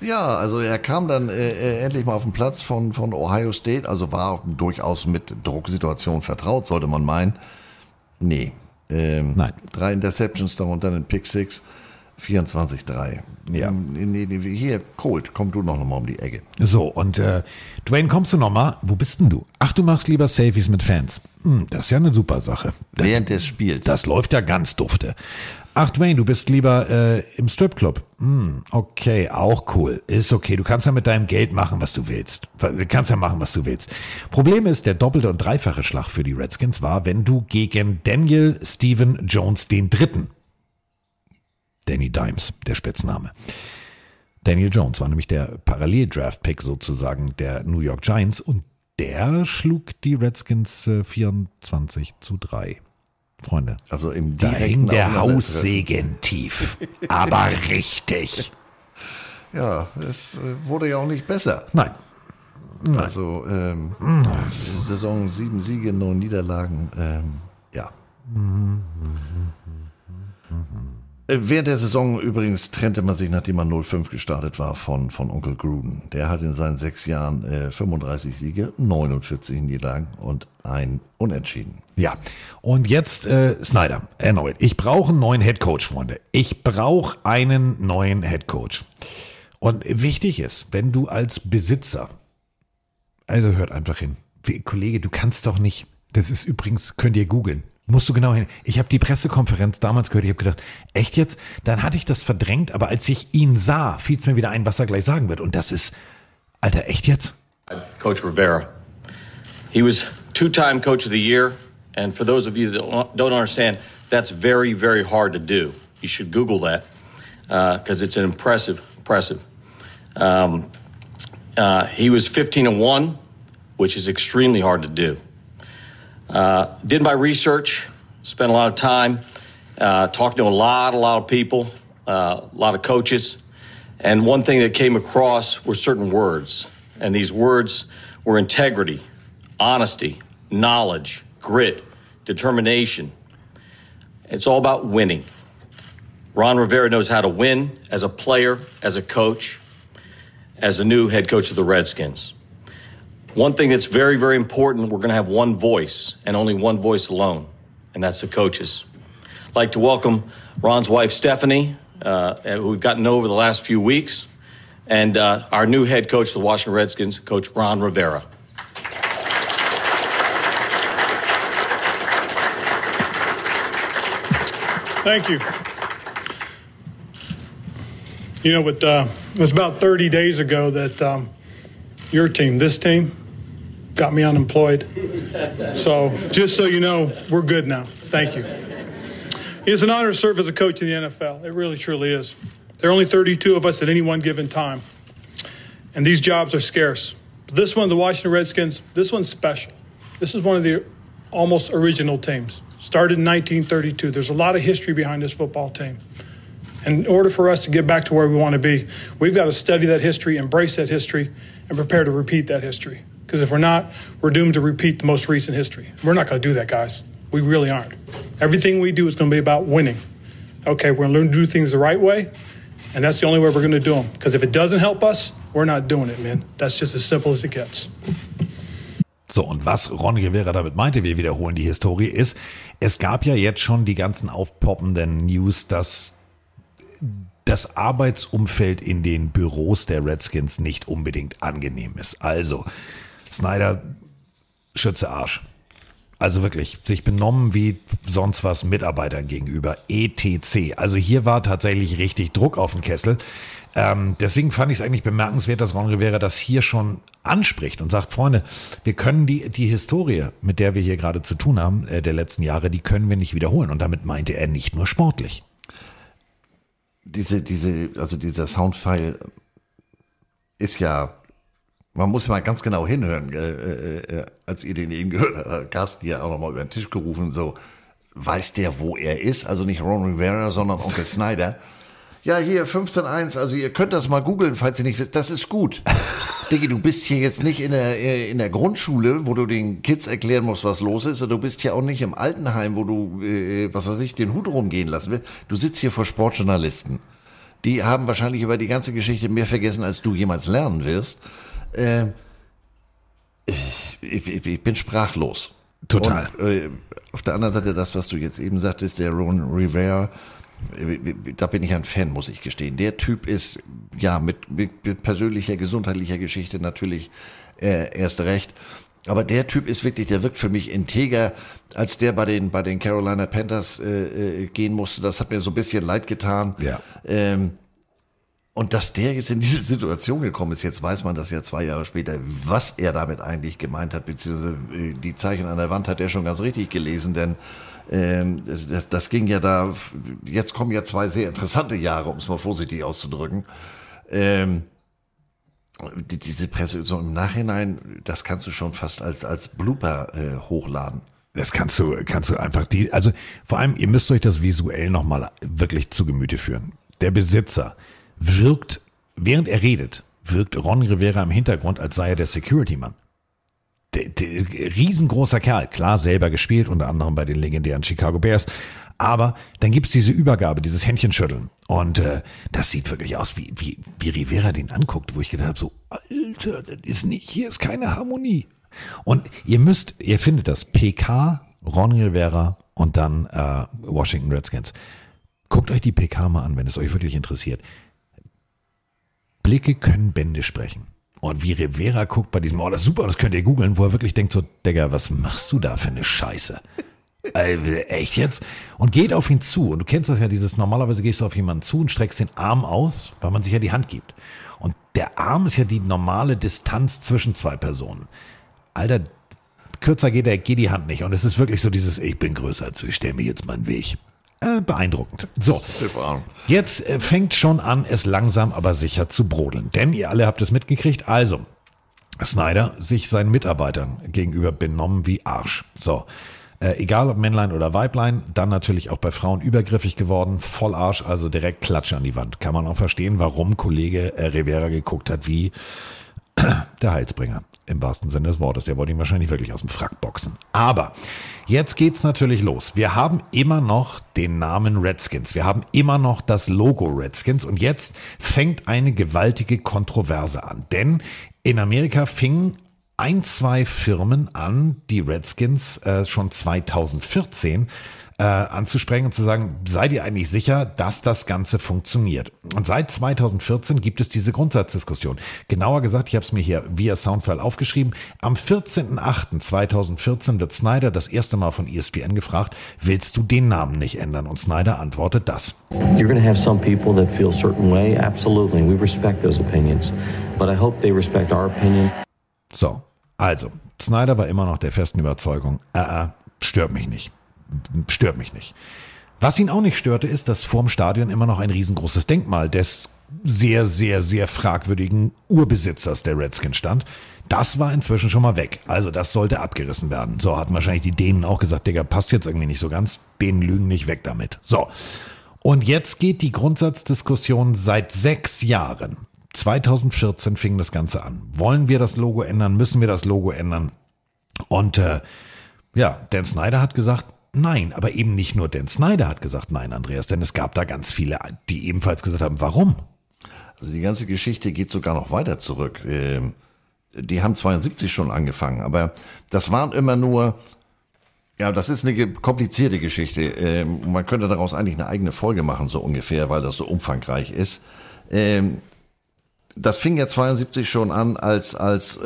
Ja, also er kam dann äh, äh, endlich mal auf den Platz von, von Ohio State, also war durchaus mit Drucksituationen vertraut, sollte man meinen. Nee. Ähm, Nein. Drei Interceptions, darunter einen Pick Six, 24-3. Ja. Nee, hier, Colt, komm du noch mal um die Ecke. So, und äh, Dwayne, kommst du noch mal? Wo bist denn du? Ach, du machst lieber Selfies mit Fans. Hm, das ist ja eine super Sache. Während des Spiels. Das läuft ja ganz dufte. Ach, Dwayne, du bist lieber äh, im Stripclub. Hm, okay, auch cool. Ist okay. Du kannst ja mit deinem Geld machen, was du willst. Du kannst ja machen, was du willst. Problem ist, der doppelte und dreifache Schlag für die Redskins war, wenn du gegen Daniel Stephen Jones den Dritten, Danny Dimes, der Spitzname, Daniel Jones war nämlich der Parallel-Draft-Pick sozusagen der New York Giants und der schlug die Redskins äh, 24 zu 3. Freunde. Also im Da hing der. Haussegen tief. Aber richtig. Ja, es äh, wurde ja auch nicht besser. Nein. Also ähm, Saison sieben Siege, neun Niederlagen. Ähm, ja. Äh, Während der Saison übrigens trennte man sich, nachdem man 0-5 gestartet war, von, von Onkel Gruden. Der hat in seinen sechs Jahren äh, 35 Siege, 49 Niederlagen und ein Unentschieden. Ja, und jetzt äh, Snyder, erneut. Ich brauche einen neuen Headcoach, Freunde. Ich brauche einen neuen Headcoach. Und wichtig ist, wenn du als Besitzer, also hört einfach hin, Kollege, du kannst doch nicht, das ist übrigens, könnt ihr googeln, musst du genau hin. Ich habe die Pressekonferenz damals gehört, ich habe gedacht, echt jetzt? Dann hatte ich das verdrängt, aber als ich ihn sah, fiel es mir wieder ein, was er gleich sagen wird. Und das ist, Alter, echt jetzt? Coach Rivera. He was two-time Coach of the Year, and for those of you that don't- understand, that's very, very hard to do. You should Google that because it's an impressive, impressive. Um, uh, he was 15 and one, which is extremely hard to do. Uh, did my research, spent a lot of time uh, talking to a lot, a lot of people, uh, a lot of coaches. And one thing that came across were certain words. And these words were integrity, honesty, knowledge, grit, determination. It's all about winning. Ron Rivera knows how to win as a player, as a coach, as a new head coach of the Redskins. One thing that's very, very important we're going to have one voice and only one voice alone, and that's the coaches. I'd like to welcome Ron's wife, Stephanie, uh, who we've gotten over the last few weeks, and uh, our new head coach the Washington Redskins, Coach Ron Rivera. Thank you. You know, but uh, it was about 30 days ago that um, your team, this team, got me unemployed. So just so you know, we're good now. Thank you. It's an honor to serve as a coach in the NFL. It really, truly is. There are only 32 of us at any one given time, and these jobs are scarce. This one, the Washington Redskins, this one's special. This is one of the almost original teams. Started in 1932. There's a lot of history behind this football team. In order for us to get back to where we want to be, we've got to study that history, embrace that history, and prepare to repeat that history. Because if we're not, we're doomed to repeat the most recent history. We're not going to do that, guys. We really aren't. Everything we do is going to be about winning. Okay, we're going to learn to do things the right way, and that's the only way we're going to do them. Because if it doesn't help us, we're not doing it, man. That's just as simple as it gets. So, und was Ron Rivera damit meinte, wir wiederholen die Historie, ist, es gab ja jetzt schon die ganzen aufpoppenden News, dass das Arbeitsumfeld in den Büros der Redskins nicht unbedingt angenehm ist. Also, Snyder, Schütze Arsch. Also wirklich, sich benommen wie sonst was Mitarbeitern gegenüber, etc. Also hier war tatsächlich richtig Druck auf dem Kessel. Ähm, deswegen fand ich es eigentlich bemerkenswert, dass Ron Rivera das hier schon anspricht und sagt, Freunde, wir können die, die Historie, mit der wir hier gerade zu tun haben, äh, der letzten Jahre, die können wir nicht wiederholen. Und damit meinte er nicht nur sportlich. Diese, diese, also dieser Soundfile ist ja man muss mal ganz genau hinhören, äh, äh, als ihr den eben gehört habt, Carsten ja auch nochmal über den Tisch gerufen, so, weiß der, wo er ist? Also nicht Ron Rivera, sondern Onkel Snyder. Ja, hier 15.1, also ihr könnt das mal googeln, falls ihr nicht wisst, das ist gut. Diggi, du bist hier jetzt nicht in der, äh, in der Grundschule, wo du den Kids erklären musst, was los ist, und du bist hier auch nicht im Altenheim, wo du, äh, was weiß ich, den Hut rumgehen lassen willst. Du sitzt hier vor Sportjournalisten. Die haben wahrscheinlich über die ganze Geschichte mehr vergessen, als du jemals lernen wirst. Äh, ich, ich, ich, bin sprachlos. Total. Und, äh, auf der anderen Seite, das, was du jetzt eben sagtest, der Ron Rivera, da bin ich ein Fan, muss ich gestehen. Der Typ ist, ja, mit, mit, persönlicher, gesundheitlicher Geschichte natürlich äh, erst recht. Aber der Typ ist wirklich, der wirkt für mich integer, als der bei den, bei den Carolina Panthers äh, äh, gehen musste. Das hat mir so ein bisschen leid getan. Ja. Ähm, und dass der jetzt in diese Situation gekommen ist, jetzt weiß man das ja zwei Jahre später, was er damit eigentlich gemeint hat, beziehungsweise äh, die Zeichen an der Wand hat er schon ganz richtig gelesen, denn ähm, das, das ging ja da, jetzt kommen ja zwei sehr interessante Jahre, um es mal vorsichtig auszudrücken. Ähm, die, diese Presse so im Nachhinein, das kannst du schon fast als, als Blooper äh, hochladen. Das kannst du, kannst du einfach die, also vor allem, ihr müsst euch das visuell nochmal wirklich zu Gemüte führen. Der Besitzer, wirkt, während er redet, wirkt Ron Rivera im Hintergrund, als sei er der Security-Mann. Riesengroßer Kerl, klar selber gespielt, unter anderem bei den legendären Chicago Bears. Aber dann gibt's diese Übergabe, dieses Händchenschütteln. Und äh, das sieht wirklich aus, wie, wie, wie Rivera den anguckt, wo ich gedacht habe, so, Alter, das ist nicht, hier ist keine Harmonie. Und ihr müsst, ihr findet das PK, Ron Rivera und dann äh, Washington Redskins. Guckt euch die PK mal an, wenn es euch wirklich interessiert. Blicke können Bände sprechen. Und wie Rivera guckt bei diesem, oh, das ist super, das könnt ihr googeln, wo er wirklich denkt so, Digga, was machst du da für eine Scheiße? äh, echt jetzt? Und geht auf ihn zu. Und du kennst das ja, dieses, normalerweise gehst du auf jemanden zu und streckst den Arm aus, weil man sich ja die Hand gibt. Und der Arm ist ja die normale Distanz zwischen zwei Personen. Alter, kürzer geht der, geht die Hand nicht. Und es ist wirklich so dieses, ich bin größer als du, ich stelle mir jetzt meinen Weg. Äh, beeindruckend. So, jetzt äh, fängt schon an, es langsam aber sicher zu brodeln. Denn ihr alle habt es mitgekriegt. Also, Snyder sich seinen Mitarbeitern gegenüber benommen wie Arsch. So, äh, egal ob Männlein oder Weiblein, dann natürlich auch bei Frauen übergriffig geworden, voll Arsch, also direkt Klatsche an die Wand. Kann man auch verstehen, warum Kollege äh, Rivera geguckt hat wie der Heilsbringer im wahrsten Sinne des Wortes. Der wollte ihn wahrscheinlich wirklich aus dem Frack boxen. Aber jetzt geht's natürlich los. Wir haben immer noch den Namen Redskins. Wir haben immer noch das Logo Redskins. Und jetzt fängt eine gewaltige Kontroverse an. Denn in Amerika fingen ein, zwei Firmen an, die Redskins äh, schon 2014 äh, anzusprechen und zu sagen, seid ihr eigentlich sicher, dass das Ganze funktioniert? Und seit 2014 gibt es diese Grundsatzdiskussion. Genauer gesagt, ich habe es mir hier via Soundfile aufgeschrieben, am 14.08.2014 wird Snyder das erste Mal von ESPN gefragt, willst du den Namen nicht ändern? Und Snyder antwortet das. You're going to have some people that feel a certain way. Absolutely. We respect those opinions. But I hope they respect our opinion. So, also, Snyder war immer noch der festen Überzeugung, äh, äh, stört mich nicht. Stört mich nicht. Was ihn auch nicht störte, ist, dass vorm Stadion immer noch ein riesengroßes Denkmal des sehr, sehr, sehr fragwürdigen Urbesitzers der Redskins stand. Das war inzwischen schon mal weg. Also das sollte abgerissen werden. So hatten wahrscheinlich die Dänen auch gesagt, Digga, passt jetzt irgendwie nicht so ganz. Dänen lügen nicht weg damit. So. Und jetzt geht die Grundsatzdiskussion seit sechs Jahren. 2014 fing das Ganze an. Wollen wir das Logo ändern? Müssen wir das Logo ändern? Und äh, ja, Dan Snyder hat gesagt, nein. Aber eben nicht nur Dan Snyder hat gesagt nein, Andreas, denn es gab da ganz viele, die ebenfalls gesagt haben, warum? Also die ganze Geschichte geht sogar noch weiter zurück. Ähm, die haben 72 schon angefangen, aber das waren immer nur, ja, das ist eine komplizierte Geschichte. Ähm, man könnte daraus eigentlich eine eigene Folge machen, so ungefähr, weil das so umfangreich ist. Ähm, das fing ja 72 schon an, als, als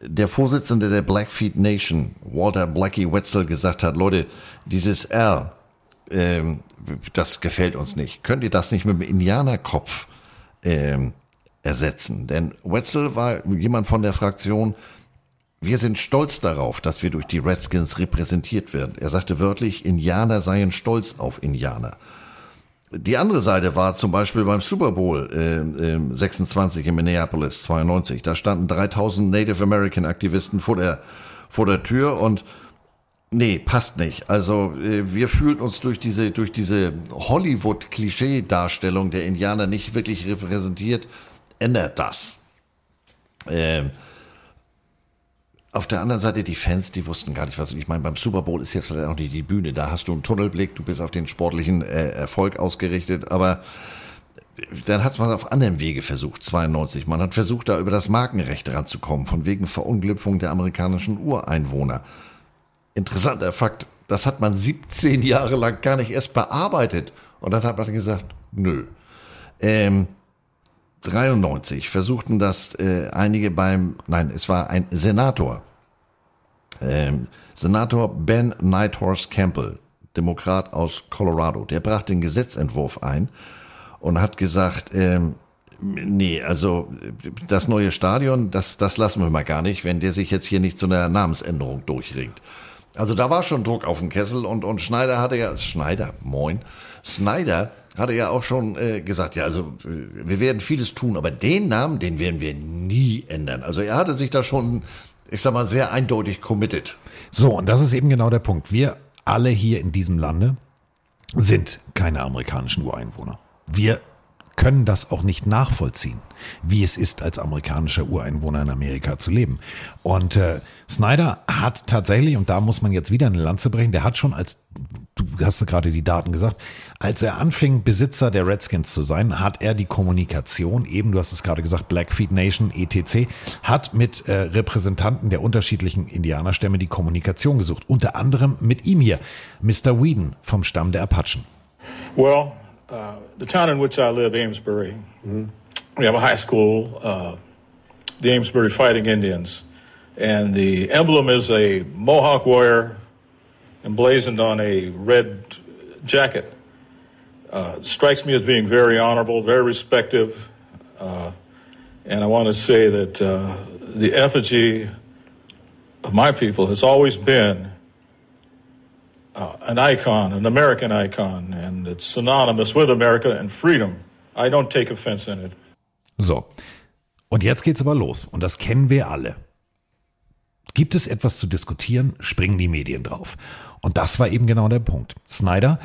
der Vorsitzende der Blackfeet Nation, Walter Blackie Wetzel, gesagt hat, Leute, dieses R, ähm, das gefällt uns nicht. Könnt ihr das nicht mit dem Indianerkopf ähm, ersetzen? Denn Wetzel war jemand von der Fraktion, wir sind stolz darauf, dass wir durch die Redskins repräsentiert werden. Er sagte wörtlich, Indianer seien stolz auf Indianer. Die andere Seite war zum Beispiel beim Super Bowl äh, 26 in Minneapolis 92. Da standen 3000 Native American Aktivisten vor der, vor der Tür und nee, passt nicht. Also äh, wir fühlten uns durch diese, durch diese Hollywood-Klischee-Darstellung der Indianer nicht wirklich repräsentiert. Ändert das. Ähm, auf der anderen Seite die Fans, die wussten gar nicht, was ich meine. Beim Super Bowl ist jetzt vielleicht auch nicht die Bühne. Da hast du einen Tunnelblick, du bist auf den sportlichen äh, Erfolg ausgerichtet, aber dann hat man auf anderen Wege versucht, 92. Man hat versucht, da über das Markenrecht ranzukommen, von wegen Verunglüpfung der amerikanischen Ureinwohner. Interessanter Fakt, das hat man 17 Jahre lang gar nicht erst bearbeitet. Und dann hat man gesagt, nö. Ähm, 93 versuchten das äh, einige beim, nein, es war ein Senator, ähm, Senator Ben Nighthorse Campbell, Demokrat aus Colorado, der brachte den Gesetzentwurf ein und hat gesagt, ähm, nee, also das neue Stadion, das, das lassen wir mal gar nicht, wenn der sich jetzt hier nicht zu einer Namensänderung durchringt. Also da war schon Druck auf dem Kessel und, und Schneider hatte ja, Schneider, moin, Snyder hatte ja auch schon äh, gesagt, ja, also wir werden vieles tun, aber den Namen, den werden wir nie ändern. Also er hatte sich da schon, ich sag mal, sehr eindeutig committed. So, und das ist eben genau der Punkt. Wir alle hier in diesem Lande sind keine amerikanischen Ureinwohner. Wir können das auch nicht nachvollziehen, wie es ist, als amerikanischer Ureinwohner in Amerika zu leben. Und äh, Snyder hat tatsächlich, und da muss man jetzt wieder eine Lanze brechen, der hat schon als, du hast gerade die Daten gesagt, als er anfing, Besitzer der Redskins zu sein, hat er die Kommunikation, eben, du hast es gerade gesagt, Blackfeet Nation, etc., hat mit äh, Repräsentanten der unterschiedlichen Indianerstämme die Kommunikation gesucht. Unter anderem mit ihm hier, Mr. Whedon vom Stamm der Apachen. Well, uh, the town in which I live, Amesbury, we have a high school, uh, the Amesbury Fighting Indians. And the emblem is a Mohawk warrior emblazoned on a red jacket. Uh, strikes me as being very honorable, very respective. Uh, and I want to say that uh, the effigy of my people has always been uh, an icon, an American icon, and it's synonymous with America and freedom. I don't take offense in it. So. Und jetzt geht's aber los. Und das kennen wir alle. Gibt es etwas zu diskutieren, springen die Medien drauf. Und das war eben genau der Punkt. Snyder,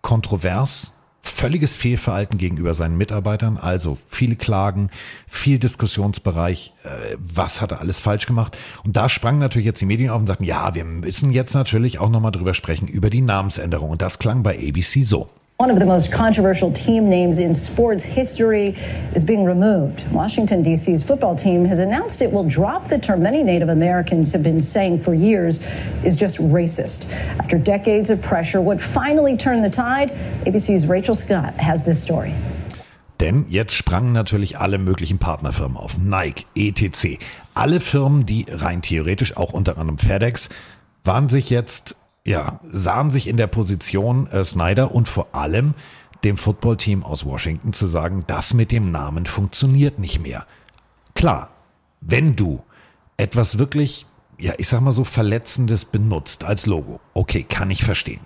kontrovers, völliges Fehlverhalten gegenüber seinen Mitarbeitern, also viele Klagen, viel Diskussionsbereich, äh, was hat er alles falsch gemacht? Und da sprangen natürlich jetzt die Medien auf und sagten, ja, wir müssen jetzt natürlich auch nochmal drüber sprechen, über die Namensänderung. Und das klang bei ABC so. One of the most controversial team names in sports history is being removed. Washington, D.C.'s football team has announced it will drop the term many Native Americans have been saying for years is just racist. After decades of pressure, what finally turned the tide? ABC's Rachel Scott has this story. Denn jetzt sprangen natürlich alle möglichen Partnerfirmen auf. Nike, ETC. Alle Firmen, die rein theoretisch, auch unter anderem FedEx, waren sich jetzt ja, sahen sich in der Position äh, Snyder und vor allem dem Footballteam aus Washington zu sagen, das mit dem Namen funktioniert nicht mehr. Klar, wenn du etwas wirklich, ja, ich sag mal so verletzendes benutzt als Logo, okay, kann ich verstehen.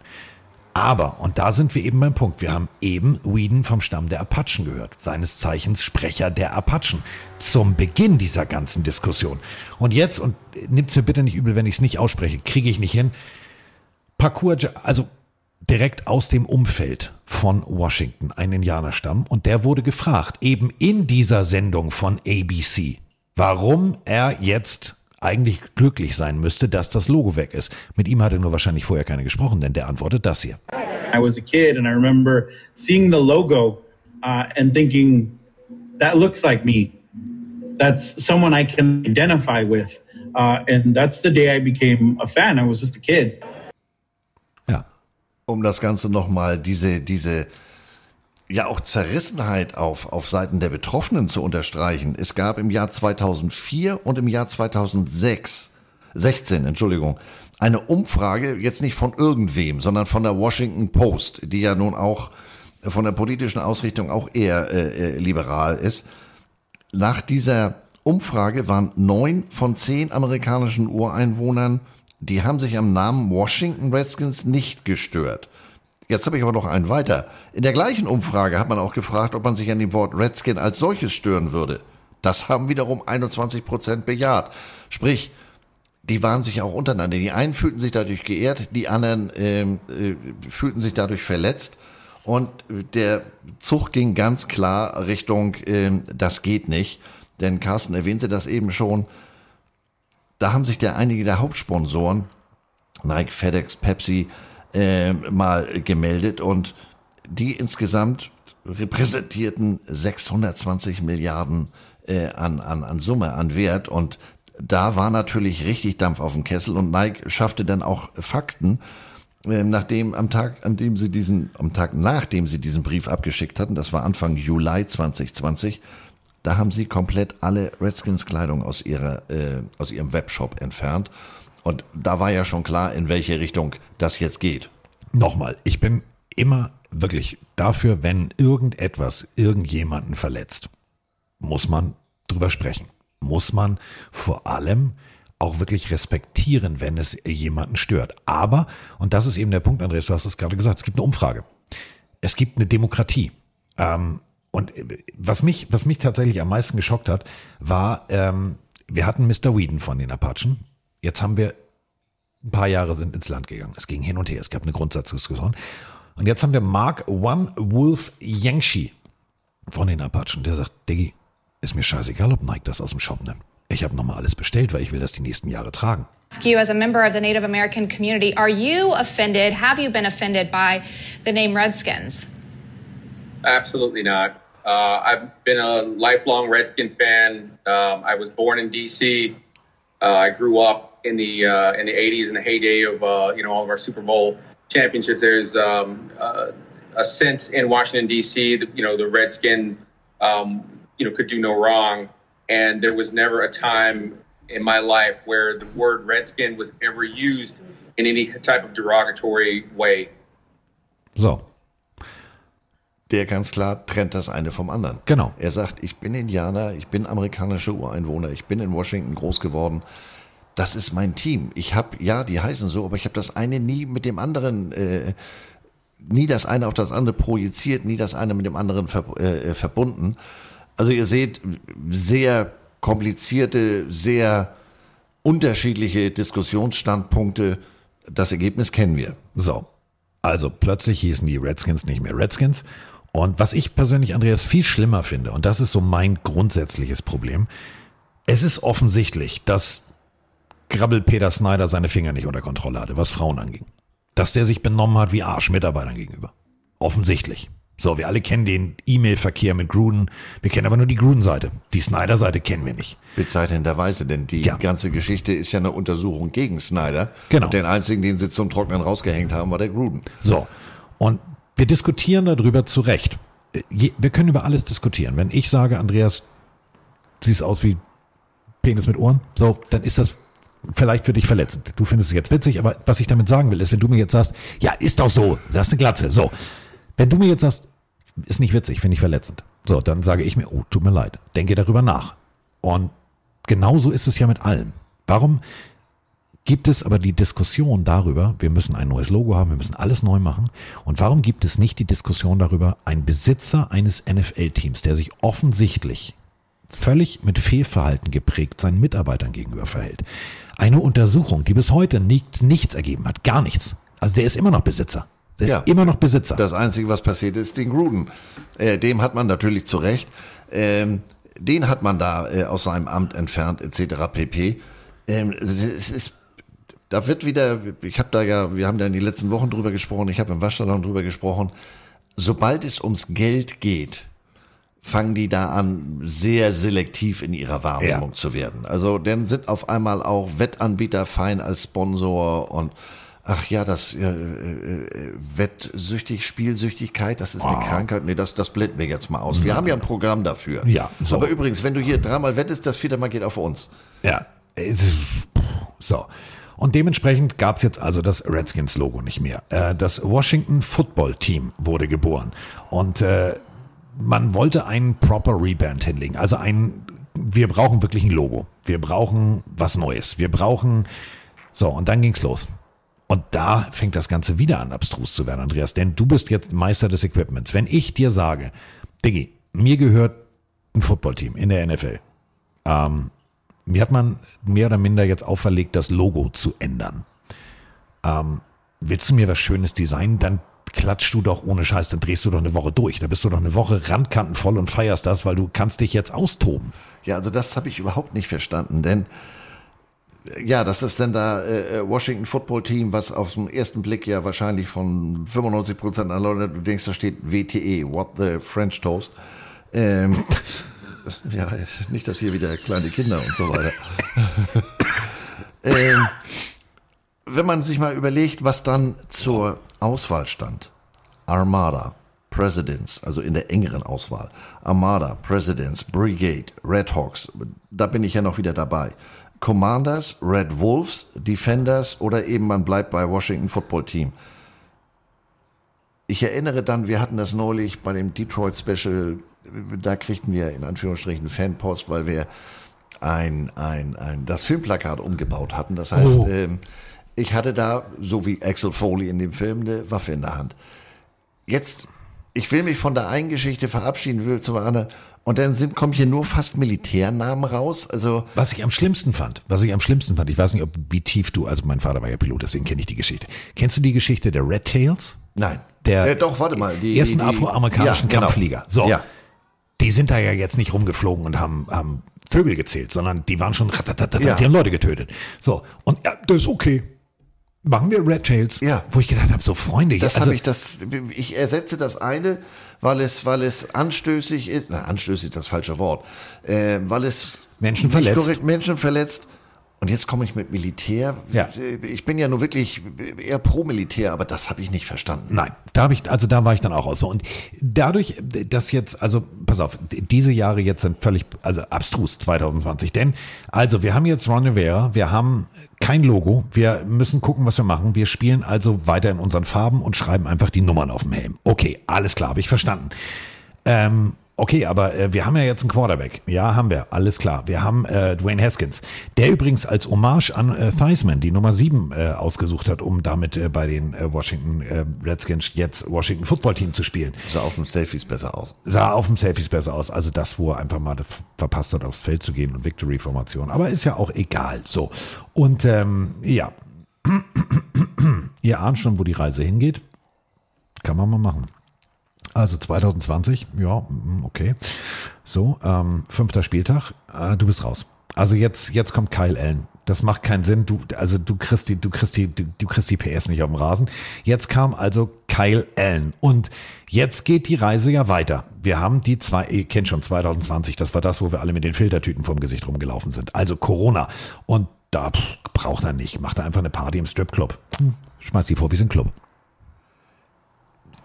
Aber, und da sind wir eben beim Punkt, wir haben eben Whedon vom Stamm der Apachen gehört, seines Zeichens Sprecher der Apachen, zum Beginn dieser ganzen Diskussion. Und jetzt, und nimmt's mir bitte nicht übel, wenn ich es nicht ausspreche, kriege ich nicht hin, Parkour, also direkt aus dem Umfeld von Washington, ein Indianerstamm, und der wurde gefragt, eben in dieser Sendung von ABC, warum er jetzt eigentlich glücklich sein müsste, dass das Logo weg ist. Mit ihm hatte nur wahrscheinlich vorher keiner gesprochen, denn der antwortet das hier. I was a kid and I remember seeing the logo uh, and thinking, that looks like me. That's someone I can identify with. Uh, and that's the day I became a fan. I was just a kid. Um das Ganze nochmal diese, diese, ja auch Zerrissenheit auf, auf Seiten der Betroffenen zu unterstreichen. Es gab im Jahr 2004 und im Jahr 2006, 16, Entschuldigung, eine Umfrage, jetzt nicht von irgendwem, sondern von der Washington Post, die ja nun auch von der politischen Ausrichtung auch eher äh, äh liberal ist. Nach dieser Umfrage waren neun von zehn amerikanischen Ureinwohnern die haben sich am Namen Washington Redskins nicht gestört. Jetzt habe ich aber noch einen weiter. In der gleichen Umfrage hat man auch gefragt, ob man sich an dem Wort Redskin als solches stören würde. Das haben wiederum 21 Prozent bejaht. Sprich, die waren sich auch untereinander. Die einen fühlten sich dadurch geehrt, die anderen ähm, äh, fühlten sich dadurch verletzt. Und der Zug ging ganz klar Richtung, äh, das geht nicht. Denn Carsten erwähnte das eben schon, da haben sich der einige der Hauptsponsoren, Nike, FedEx, Pepsi, äh, mal gemeldet und die insgesamt repräsentierten 620 Milliarden äh, an, an, an Summe, an Wert. Und da war natürlich richtig Dampf auf dem Kessel und Nike schaffte dann auch Fakten, äh, nachdem am Tag, an dem sie diesen, am Tag nachdem sie diesen Brief abgeschickt hatten, das war Anfang Juli 2020, da haben sie komplett alle Redskins-Kleidung aus, äh, aus ihrem Webshop entfernt. Und da war ja schon klar, in welche Richtung das jetzt geht. Nochmal, ich bin immer wirklich dafür, wenn irgendetwas irgendjemanden verletzt, muss man drüber sprechen. Muss man vor allem auch wirklich respektieren, wenn es jemanden stört. Aber, und das ist eben der Punkt, Andreas, du hast es gerade gesagt, es gibt eine Umfrage. Es gibt eine Demokratie. Ähm, und äh, was mich, was mich tatsächlich am meisten geschockt hat, war, ähm, wir hatten Mr. Whedon von den Apachen. Jetzt haben wir ein paar Jahre sind ins Land gegangen. Es ging hin und her. Es gab eine Grundsatzdiskussion. Und jetzt haben wir Mark One Wolf Yankshi von den Apachen. Der sagt, Diggi, ist mir scheißegal, ob Nike das aus dem Shop nimmt. Ich habe nochmal alles bestellt, weil ich will das die nächsten Jahre tragen. You as a member of the Native American community, are you offended? Have you been offended by the name Redskins? Absolutely not. Uh, I've been a lifelong Redskin fan. Um, I was born in D.C. Uh, I grew up in the uh, in the 80s in the heyday of uh, you know all of our Super Bowl championships. There's um, uh, a sense in Washington D.C. that you know the Redskin um, you know could do no wrong, and there was never a time in my life where the word Redskin was ever used in any type of derogatory way. So, der ganz klar trennt das eine vom anderen. Genau. Er sagt, ich bin Indianer, ich bin amerikanischer Ureinwohner, ich bin in Washington groß geworden. Das ist mein Team. Ich habe, ja, die heißen so, aber ich habe das eine nie mit dem anderen, äh, nie das eine auf das andere projiziert, nie das eine mit dem anderen ver, äh, verbunden. Also ihr seht, sehr komplizierte, sehr unterschiedliche Diskussionsstandpunkte. Das Ergebnis kennen wir. So. Also plötzlich hießen die Redskins nicht mehr Redskins und was ich persönlich, Andreas, viel schlimmer finde, und das ist so mein grundsätzliches Problem, es ist offensichtlich, dass Grabbel Peter Snyder seine Finger nicht unter Kontrolle hatte, was Frauen anging. Dass der sich benommen hat wie Arsch Mitarbeitern gegenüber. Offensichtlich. So, wir alle kennen den E-Mail-Verkehr mit Gruden. Wir kennen aber nur die Gruden-Seite. Die Snyder-Seite kennen wir nicht. Bezeichnenderweise, denn die Ja. ganze Geschichte ist ja eine Untersuchung gegen Snyder. Genau. Und den einzigen, den sie zum Trocknen rausgehängt haben, war der Gruden. So. Und wir diskutieren darüber zu Recht. Äh, Wir können über alles diskutieren. Wenn ich sage, Andreas, siehst aus wie Penis mit Ohren, so, dann ist das vielleicht für dich verletzend. Du findest es jetzt witzig, aber was ich damit sagen will, ist, wenn du mir jetzt sagst, ja, ist doch so, du hast eine Glatze, so. Wenn du mir jetzt sagst, ist nicht witzig, finde ich verletzend. So, dann sage ich mir, oh, tut mir leid. Denke darüber nach. Und genauso ist es ja mit allem. Warum gibt es aber die Diskussion darüber, wir müssen ein neues Logo haben, wir müssen alles neu machen. Und warum gibt es nicht die Diskussion darüber, ein Besitzer eines NFL-Teams, der sich offensichtlich völlig mit Fehlverhalten geprägt seinen Mitarbeitern gegenüber verhält. Eine Untersuchung, die bis heute nichts, nichts ergeben hat, gar nichts. Also der ist immer noch Besitzer. Der Ja. ist immer noch Besitzer. Das Einzige, was passiert ist, den Gruden. Äh, dem hat man natürlich zu Recht. Ähm, den hat man da äh, aus seinem Amt entfernt, etc. pp. Ähm, es es ist, da wird wieder, ich habe da ja, wir haben da in den letzten Wochen drüber gesprochen, ich habe im Waschsalon drüber gesprochen. Sobald es ums Geld geht, fangen die da an, sehr selektiv in ihrer Wahrnehmung zu werden. Also dann sind auf einmal auch Wettanbieter fein als Sponsor und ach ja, das äh, äh, Wettsüchtig, Spielsüchtigkeit, das ist eine Krankheit. Nee, das, das blenden wir jetzt mal aus. Wir haben ja ein Programm dafür. Ja, so. Aber übrigens, wenn du hier dreimal wettest, das vierte Mal geht auf uns. Ja. es- So. Und dementsprechend gab es jetzt also das Redskins-Logo nicht mehr. Äh, Das Washington Football Team wurde geboren. Und äh, man wollte einen proper Reband hinlegen. Also ein, wir brauchen wirklich ein Logo. Wir brauchen was Neues. Wir brauchen, so, und dann ging's los. Und da fängt das Ganze wieder an, abstrus zu werden, Andreas. Denn du bist jetzt Meister des Equipments. Wenn ich dir sage, Diggi, mir gehört ein Footballteam in der NFL. Ähm, mir hat man mehr oder minder jetzt auferlegt, das Logo zu ändern. Ähm, willst du mir was Schönes designen, dann klatschst du doch ohne Scheiß, dann drehst du doch eine Woche durch. Da bist du doch eine Woche randkantenvoll und feierst das, weil du kannst dich jetzt austoben. Ja, also das habe ich überhaupt nicht verstanden, denn äh, ja, das ist dann da äh, Washington Football Team, was auf den ersten Blick ja wahrscheinlich von 95 Prozent an Leute, du denkst, da steht WTE, What the French Toast. Ähm, ja, nicht, dass hier wieder kleine Kinder und so weiter. ähm, wenn man sich mal überlegt, was dann zur Auswahl stand. Armada, Presidents, also in der engeren Auswahl. Armada, Presidents, Brigade, Red Hawks, da bin ich ja noch wieder dabei. Commanders, Red Wolves, Defenders oder eben man bleibt bei Washington Football Team. Ich erinnere dann, wir hatten das neulich bei dem Detroit Special, da kriegten wir in Anführungsstrichen Fanpost, weil wir ein, ein, ein, das Filmplakat umgebaut hatten. Das heißt, Oh. ähm, ich hatte da, so wie Axel Foley in dem Film, eine Waffe in der Hand. Jetzt, ich will mich von der einen Geschichte verabschieden, will zum anderen. Und dann sind, kommen hier nur fast Militärnamen raus. Also, Was ich am schlimmsten fand, was ich am schlimmsten fand, ich weiß nicht, ob wie tief du, also mein Vater war ja Pilot, deswegen kenne ich die Geschichte. Kennst du die Geschichte der Red Tails? nein. Der äh, doch, warte mal. Die, ersten afroamerikanischen ja, genau. Kampfflieger. So. Ja. Die sind da ja jetzt nicht rumgeflogen und haben, haben Vögel gezählt, sondern die waren schon, Ja. die haben Leute getötet. So. Und ja, das ist okay. Machen wir Red Tails. Ja. Wo ich gedacht habe, so Freunde, Das also, habe ich das. Ich ersetze das eine, weil es, weil es anstößig ist. Na, anstößig ist das falsche Wort. Äh, weil es Menschen verletzt. Korrekt, Menschen verletzt. Und jetzt komme ich mit Militär. Ja. Ich bin ja nur wirklich eher pro Militär, aber das habe ich nicht verstanden. Nein, da habe ich, also da war ich dann auch aus. So. Und dadurch, dass jetzt, also pass auf, diese Jahre jetzt sind völlig, also abstrus 2020. Denn, also wir haben jetzt Ron Rivera, wir haben kein Logo, wir müssen gucken, was wir machen. Wir spielen also weiter in unseren Farben und schreiben einfach die Nummern auf dem Helm. Okay, alles klar, habe ich verstanden. Ähm, okay, aber äh, wir haben ja jetzt einen Quarterback. Ja, haben wir, alles klar. Wir haben äh, Dwayne Haskins, der übrigens als Hommage an äh, Theismann die Nummer 7 äh, ausgesucht hat, um damit äh, bei den äh, Washington äh, Redskins jetzt Washington Football Team zu spielen. Sah auf dem Selfies besser aus. Sah auf dem Selfies besser aus, also das, wo er einfach mal verpasst hat, aufs Feld zu gehen und Victory-Formation. Aber ist ja auch egal. So. Und ähm, ja. Ihr ahnt schon, wo die Reise hingeht. Kann man mal machen. Also 2020, ja, mm, okay. So, ähm, fünfter Spieltag, äh, du bist raus. Also jetzt, jetzt kommt Kyle Allen. Das macht keinen Sinn. Du, also du kriegst die, du kriegst die, du, du kriegst die PS nicht auf dem Rasen. Jetzt kam also Kyle Allen. Und jetzt geht die Reise ja weiter. Wir haben die zwei, ihr kennt schon 2020, das war das, wo wir alle mit den Filtertüten vom Gesicht rumgelaufen sind. Also Corona. Und da pff, braucht er nicht. Macht er einfach eine Party im Stripclub. Hm, schmeißt die vor wie ein Club.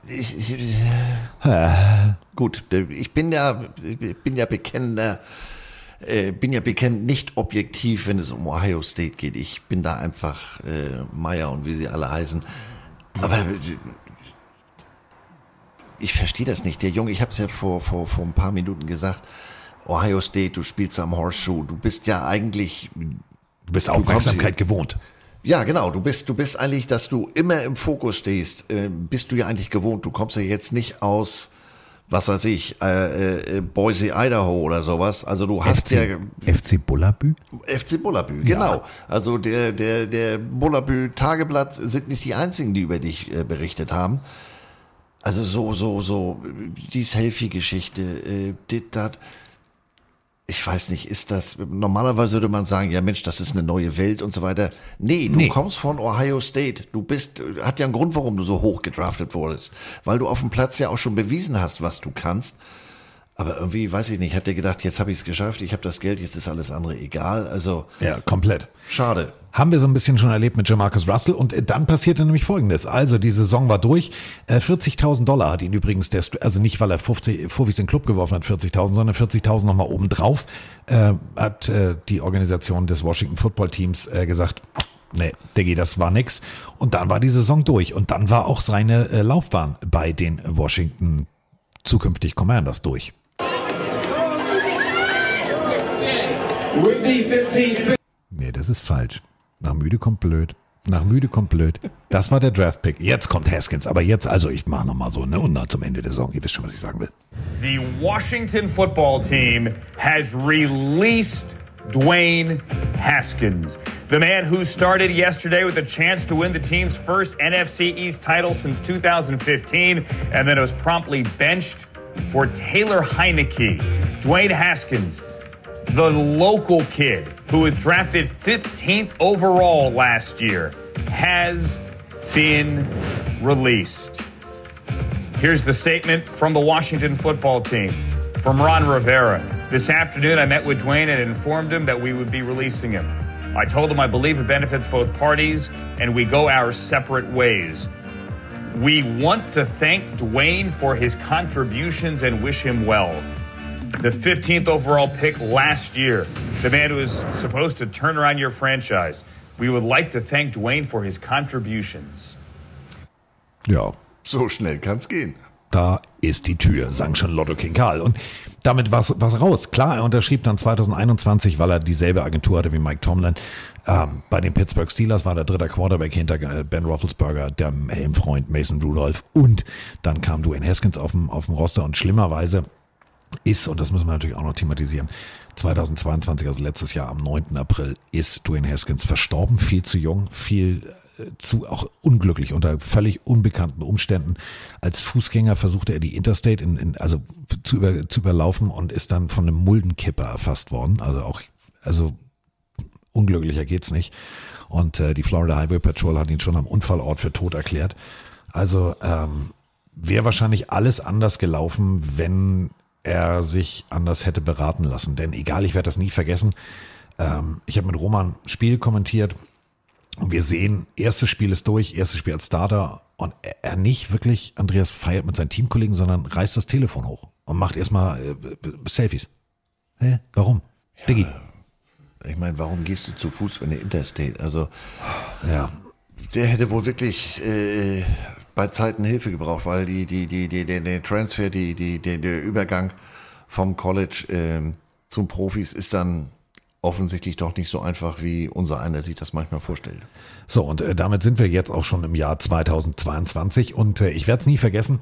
Ich, ich, gut, ich bin ja, bin ja bekennender, äh, bin ja bekannt nicht objektiv, wenn es um Ohio State geht. Ich bin da einfach äh, Meier und wie sie alle heißen. Aber äh, ich verstehe das nicht. Der Junge, ich habe es ja vor, vor, vor ein paar Minuten gesagt, Ohio State, du spielst am Horseshoe, du bist ja eigentlich... Du bist Aufmerksamkeit gewohnt. Ja, genau. Du bist, du bist eigentlich, dass du immer im Fokus stehst, äh, bist du ja eigentlich gewohnt. Du kommst ja jetzt nicht aus, was weiß ich, äh, äh, Boise, Idaho oder sowas. Also du hast FC, ja FC Bullabü? FC Bullabü, genau. Also der, der, der Bullabü Tageblatt sind nicht die einzigen, die über dich äh, berichtet haben. Also so, so, so, die Selfie-Geschichte, äh, dit, dat. Ich weiß nicht, ist das, normalerweise würde man sagen, ja Mensch, das ist eine neue Welt und so weiter. Nee, du Nee. kommst von Ohio State. Du bist, hat ja einen Grund, warum du so hoch gedraftet wurdest. Weil du auf dem Platz ja auch schon bewiesen hast, was du kannst. Aber irgendwie, weiß ich nicht, hat der gedacht, jetzt habe ich es geschafft, ich habe das Geld, jetzt ist alles andere egal. Also, Ja, komplett. schade. Haben wir so ein bisschen schon erlebt mit Jamarcus Russell und äh, dann passierte nämlich Folgendes. Also die Saison war durch. Äh, 40.000 Dollar hat ihn übrigens, der, also nicht weil er 50, Fufis in den Club geworfen hat, 40.000, sondern 40.000 nochmal obendrauf, äh, hat äh, die Organisation des Washington Football Teams äh, gesagt, nee, Diggi, das war nix. Und dann war die Saison durch und dann war auch seine äh, Laufbahn bei den Washington zukünftig Commanders durch. Nee, das ist falsch. Nach müde kommt blöd. Nach müde kommt blöd. Das war der Draft-Pick. Jetzt kommt Haskins. Aber jetzt, also ich mache nochmal so, ne? Und dann zum Ende der Saison. Ihr wisst schon, was ich sagen will. The Washington football team has released Dwayne Haskins, the man who started yesterday with a chance to win the team's first NFC East title since 2015 and then was promptly benched for Taylor Heineke. Dwayne Haskins, the local kid who was drafted 15th overall last year, has been released. Here's the statement from the Washington football team from Ron Rivera. This afternoon, I met with Dwayne and informed him that we would be releasing him. I told him I believe it benefits both parties and we go our separate ways. We want to thank Dwayne for his contributions and wish him well. The 15th overall pick last year, the man who was supposed to turn around your franchise. We would like to thank Dwayne for his contributions. Ja. So schnell kann's gehen. Da ist die Tür, sang schon Lotto King Karl. Und damit war's, war's raus. Klar, er unterschrieb dann 2021, weil er dieselbe Agentur hatte wie Mike Tomlin. Ähm, bei den Pittsburgh Steelers war der dritte Quarterback hinter äh, Ben Roethlisberger, der Helmfreund Mason Rudolph. Und dann kam Dwayne Haskins auf dem, auf dem Roster und schlimmerweise ist, und das müssen wir natürlich auch noch thematisieren, 2022, also letztes Jahr am 9. April, ist Dwayne Haskins verstorben, viel zu jung, viel äh, zu auch unglücklich unter völlig unbekannten Umständen. Als Fußgänger versuchte er die Interstate in, in, also zu, über, zu überlaufen und ist dann von einem Muldenkipper erfasst worden. Also auch, also unglücklicher geht's nicht. Und äh, die Florida Highway Patrol hat ihn schon am Unfallort für tot erklärt. Also ähm, wäre wahrscheinlich alles anders gelaufen, wenn er sich anders hätte beraten lassen. Denn egal, ich werde das nie vergessen. Ähm, ich habe mit Roman Spiel kommentiert und wir sehen, erstes Spiel ist durch, erstes Spiel als Starter und er- er nicht wirklich, Andreas feiert mit seinen Teamkollegen, sondern reißt das Telefon hoch und macht erstmal äh, Selfies. Hä? Warum? Diggi. Ich meine, warum gehst du zu Fuß, wenn der Interstate? Also, ja. Der hätte wohl wirklich äh, bei Zeiten Hilfe gebraucht, weil die, die, die, die, der, Transfer, die, die, der, der Übergang vom College ähm, zum Profis ist dann offensichtlich doch nicht so einfach, wie unser einer sich das manchmal vorstellt. So, und äh, damit sind wir jetzt auch schon im Jahr 2022 und äh, ich werde es nie vergessen,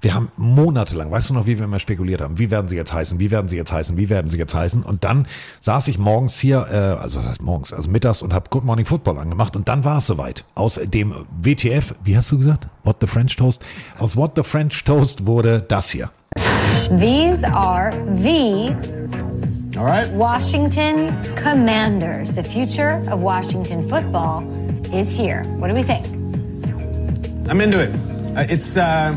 wir haben monatelang, weißt du noch, wie wir immer spekuliert haben, wie werden sie jetzt heißen, wie werden sie jetzt heißen, wie werden sie jetzt heißen und dann saß ich morgens hier, äh, also das heißt morgens, also mittags und habe Good Morning Football angemacht und dann war es soweit. Aus dem WTF, wie hast du gesagt? What the French Toast? Aus What the French Toast wurde das hier. These are the Washington Commanders. The future of Washington football is here. What do we think? I'm into it. Uh, it's uh,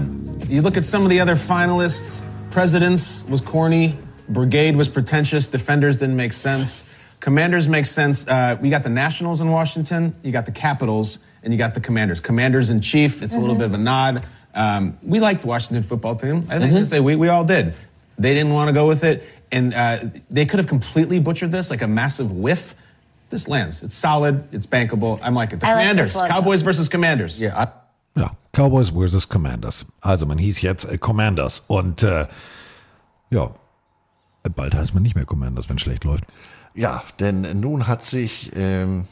you look at some of the other finalists. Presidents was corny. Brigade was pretentious. Defenders didn't make sense. Commanders make sense. Uh, we got the Nationals in Washington. You got the Capitals, and you got the Commanders. Commanders in chief. It's a little bit of a nod. Um, we liked the Washington football team. I think Mhm. Say we, we all did. They didn't want to go with it, and uh, they could have completely butchered this, like a massive whiff. This lands. It's solid. It's bankable. I'm like it. The I Commanders. this logo. Cowboys versus Commanders. Ja, Cowboys versus Commanders. Also man hieß jetzt äh, Commanders und äh, ja, bald heißt man nicht mehr Commanders, wenn schlecht läuft. Ja, denn nun hat sich ähm,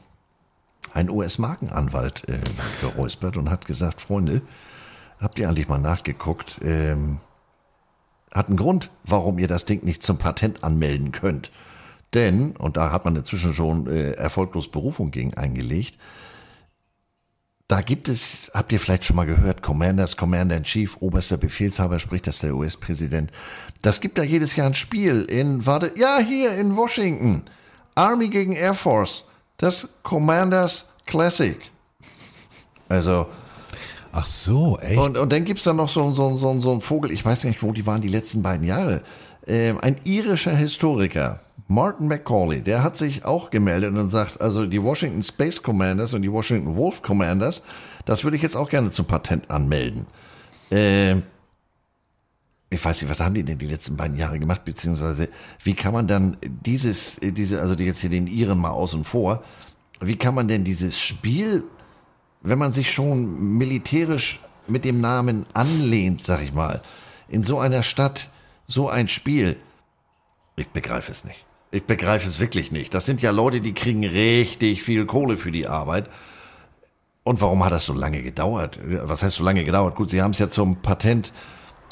ein US-Markenanwalt äh, geräuspert und hat gesagt, Freunde, habt ihr eigentlich mal nachgeguckt? Ähm, hat einen Grund, warum ihr das Ding nicht zum Patent anmelden könnt. Denn, und da hat man inzwischen schon äh, erfolglos Berufung gegen eingelegt, da gibt es, habt ihr vielleicht schon mal gehört, Commanders, Commander in Chief, oberster Befehlshaber, spricht das der US-Präsident. Das gibt da jedes Jahr ein Spiel in, warte, ja, hier in Washington. Army gegen Air Force. Das Commanders Classic. Also. Ach so, echt? Und, und dann gibt's da noch so, so, so, so einen Vogel, ich weiß nicht, wo die waren die letzten beiden Jahre. Ähm, ein irischer Historiker, Martin McCauley, der hat sich auch gemeldet und sagt, also die Washington Space Commanders und die Washington Wolf Commanders, das würde ich jetzt auch gerne zum Patent anmelden. Ähm, ich weiß nicht, was haben die denn die letzten beiden Jahre gemacht, beziehungsweise wie kann man dann dieses, diese, also jetzt hier den Iren mal außen vor, wie kann man denn dieses Spiel, wenn man sich schon militärisch mit dem Namen anlehnt, sag ich mal, in so einer Stadt, so ein Spiel, ich begreife es nicht. Ich begreife es wirklich nicht. Das sind ja Leute, die kriegen richtig viel Kohle für die Arbeit. Und warum hat das so lange gedauert? Was heißt so lange gedauert? Gut, sie haben es ja zum Patent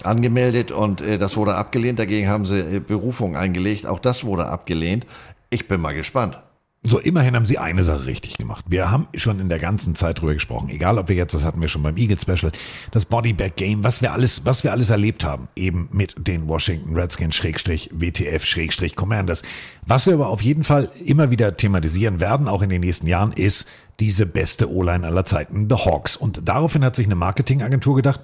angemeldet und äh, das wurde abgelehnt. Dagegen haben sie äh, Berufung eingelegt. Auch das wurde abgelehnt. Ich bin mal gespannt. So, immerhin haben sie eine Sache richtig gemacht. Wir haben schon in der ganzen Zeit drüber gesprochen. Egal, ob wir jetzt, das hatten wir schon beim Eagle Special, das Bodybag Game, was wir alles, was wir alles erlebt haben, eben mit den Washington Redskins Schrägstrich WTF Schrägstrich Commanders. Was wir aber auf jeden Fall immer wieder thematisieren werden, auch in den nächsten Jahren, ist diese beste O-Line aller Zeiten, The Hawks. Und daraufhin hat sich eine Marketingagentur gedacht,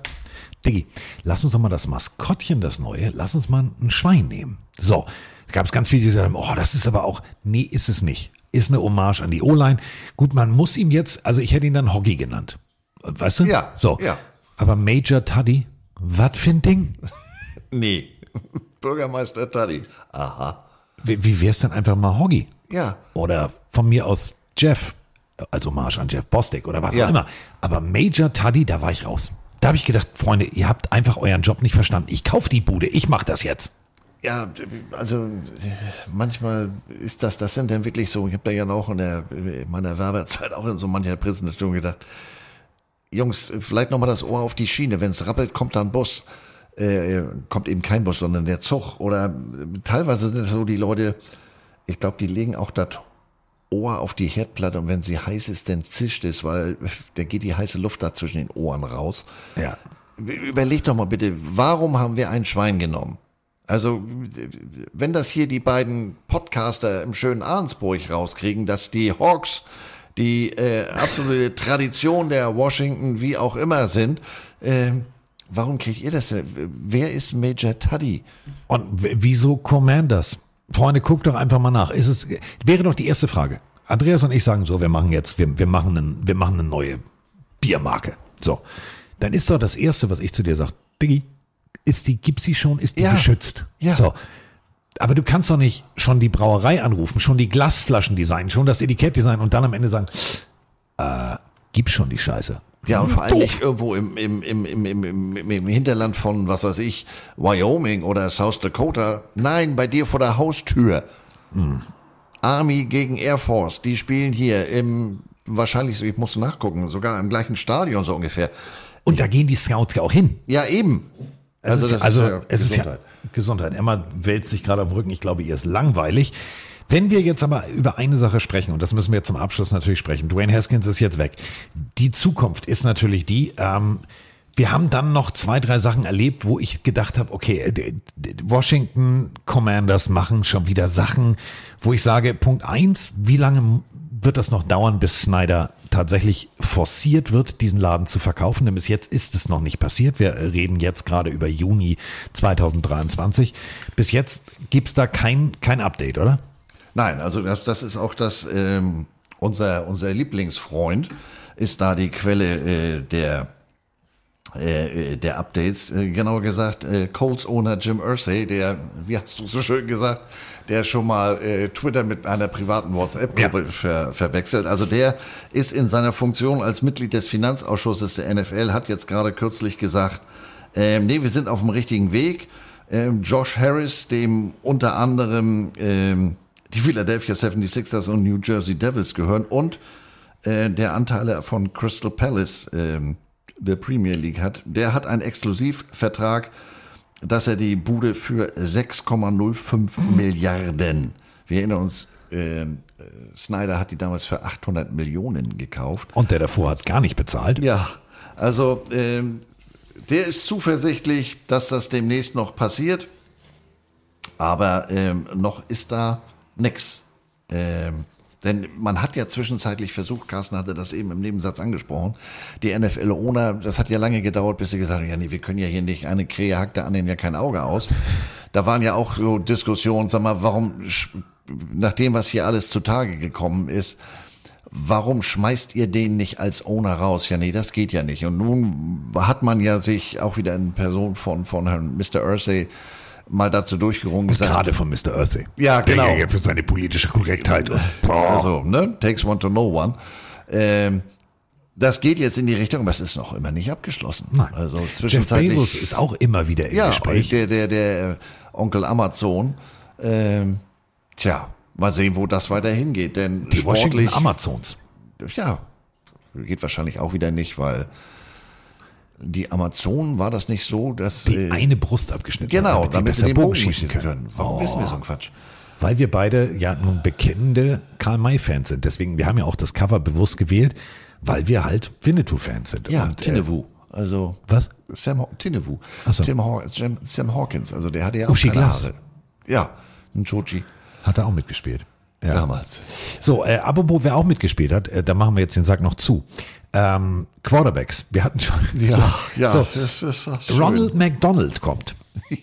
Diggi, lass uns doch mal das Maskottchen, das neue, lass uns mal ein Schwein nehmen. So, gab es ganz viele, die sagen, oh, das ist aber auch, nee, ist es nicht. Ist eine Hommage an die O-Line. Gut, man muss ihm jetzt, also ich hätte ihn dann Hoggy genannt. Weißt du? Ja. So. Ja. Aber Major Tuddy, was für ein Ding? Nee. Bürgermeister Taddy. Aha. Wie, wie wär's denn einfach mal Hoggy? Ja. Oder von mir aus Jeff, also Hommage an Jeff Bostic oder was Ja. auch immer. Aber Major Tuddy, da war ich raus. Da habe ich gedacht, Freunde, ihr habt einfach euren Job nicht verstanden. Ich kauf die Bude, ich mach das jetzt. Ja, also manchmal ist das, das sind dann wirklich so, ich habe da ja auch in, der, in meiner Werberzeit auch in so mancher Präsentation gedacht, Jungs, vielleicht nochmal das Ohr auf die Schiene, wenn es rappelt, kommt da ein Bus. Äh, kommt eben kein Bus, sondern der Zug. Oder teilweise sind es so die Leute, ich glaube, die legen auch das Ohr auf die Herdplatte und wenn sie heiß ist, dann zischt es, weil da geht die heiße Luft da zwischen den Ohren raus. Ja. Überleg doch mal bitte, warum haben wir ein Schwein genommen? Also, wenn das hier die beiden Podcaster im schönen Arnsburg rauskriegen, dass die Hawks die äh, absolute Tradition der Washington wie auch immer sind, äh, warum kriegt ihr das denn? Wer ist Major Tuddy? Und wieso Commanders? Freunde, guckt doch einfach mal nach. Ist es, wäre doch die erste Frage. Andreas und ich sagen so, wir machen jetzt, wir, wir, machen, einen, wir machen eine neue Biermarke. So. Dann ist doch das Erste, was ich zu dir sage, Diggi, ist die, gibt's die schon, ist die Ja. geschützt? Ja. So. Aber du kannst doch nicht schon die Brauerei anrufen, schon die Glasflaschen designen, schon das Etikett designen und dann am Ende sagen, äh, gib schon die Scheiße. Ja, und vor allem nicht irgendwo im, im, im, im, im, im, im Hinterland von, was weiß ich, Wyoming oder South Dakota. Nein, bei dir vor der Haustür. Army gegen Air Force, die spielen hier im, wahrscheinlich, ich muss nachgucken, sogar im gleichen Stadion so ungefähr. Und da gehen die Scouts ja auch hin. Ja, eben. Also, es ist, das also ja es ist ja Gesundheit. Gesundheit. Emma wälzt sich gerade auf den Rücken. Ich glaube, ihr ist langweilig. Wenn wir jetzt aber über eine Sache sprechen, und das müssen wir zum Abschluss natürlich sprechen, Dwayne Haskins ist jetzt weg. Die Zukunft ist natürlich die, ähm, wir haben dann noch zwei, drei Sachen erlebt, wo ich gedacht habe, okay, äh, Washington Commanders machen schon wieder Sachen, wo ich sage, Punkt eins, wie lange, wird das noch dauern, bis Snyder tatsächlich forciert wird, diesen Laden zu verkaufen. Denn bis jetzt ist es noch nicht passiert. Wir reden jetzt gerade über Juni 2023. Bis jetzt gibt's da kein, kein Update, oder? Nein, also das, ist auch das, ähm, unser, unser Lieblingsfreund ist da die Quelle äh, der äh, der Updates, äh, genauer gesagt, äh, Colts Owner Jim Irsay, der, wie hast du so schön gesagt, der schon mal äh, Twitter mit einer privaten WhatsApp-Gruppe ver, verwechselt. Also der ist in seiner Funktion als Mitglied des Finanzausschusses der NFL, hat jetzt gerade kürzlich gesagt, ähm, nee, wir sind auf dem richtigen Weg. Ähm, Josh Harris, dem unter anderem ähm, die Philadelphia 76ers und New Jersey Devils gehören und äh, der Anteile von Crystal Palace ähm, der Premier League hat, der hat einen Exklusivvertrag, dass er die Bude für 6,05 Milliarden, wir erinnern uns, äh, Snyder hat die damals für 800 Millionen gekauft. Und der davor hat's gar nicht bezahlt. Ja, also ähm, der ist zuversichtlich, dass das demnächst noch passiert, aber ähm, noch ist da nix. Ähm, denn man hat ja zwischenzeitlich versucht, Carsten hatte das eben im Nebensatz angesprochen, die NFL ohne, das hat ja lange gedauert, bis sie gesagt haben, ja nee, wir können ja hier nicht, eine Krähe hackt der anderen ja kein Auge aus. Da waren ja auch so Diskussionen, sag mal, warum, nach dem, was hier alles zutage gekommen ist, warum schmeißt ihr den nicht als Owner raus? Ja, nee, das geht ja nicht. Und nun hat man ja sich auch wieder in Person von, von Herrn Mr. Ursay mal dazu durchgerungen gesagt. Gerade von Mr. Ursay. Ja, Der genau. ja für seine politische Korrektheit. Und, Also, ne? Takes one to know one. Ähm, das geht jetzt in die Richtung, aber es ist noch immer nicht abgeschlossen. Nein. Also Jeff zwischenzeitlich. Bezos ist auch immer wieder im ja, Gespräch. Der, der, der äh, Onkel Amazon. Ähm, tja, mal sehen, wo das weiter hingeht. Denn Die Washington sportlich, Amazons. ja, geht wahrscheinlich auch wieder nicht, weil die Amazonen war das nicht so, dass Die äh, eine Brust abgeschnitten genau, hat, damit, damit sie den Bogen schießen können. Warum Oh. wissen wir so einen Quatsch? Weil wir beide ja nun bekennende Karl-May-Fans sind. Deswegen, wir haben ja auch das Cover bewusst gewählt, weil wir halt Winnetou-Fans sind. Ja, Und, äh, Tinnewu. Also was? Sam Tinnewu. So. Tim Haw Sam, Sam Hawkins. Also der hatte ja auch Uschi Glas. Ja, ein Chochi. Hat er auch mitgespielt. Ja. Damals. So, äh, apropos, wer auch mitgespielt hat, äh, da machen wir jetzt den Sack noch zu. Ähm, Quarterbacks. Wir hatten schon. Ja, ja, So, das ist auch schön. Ronald McDonald kommt.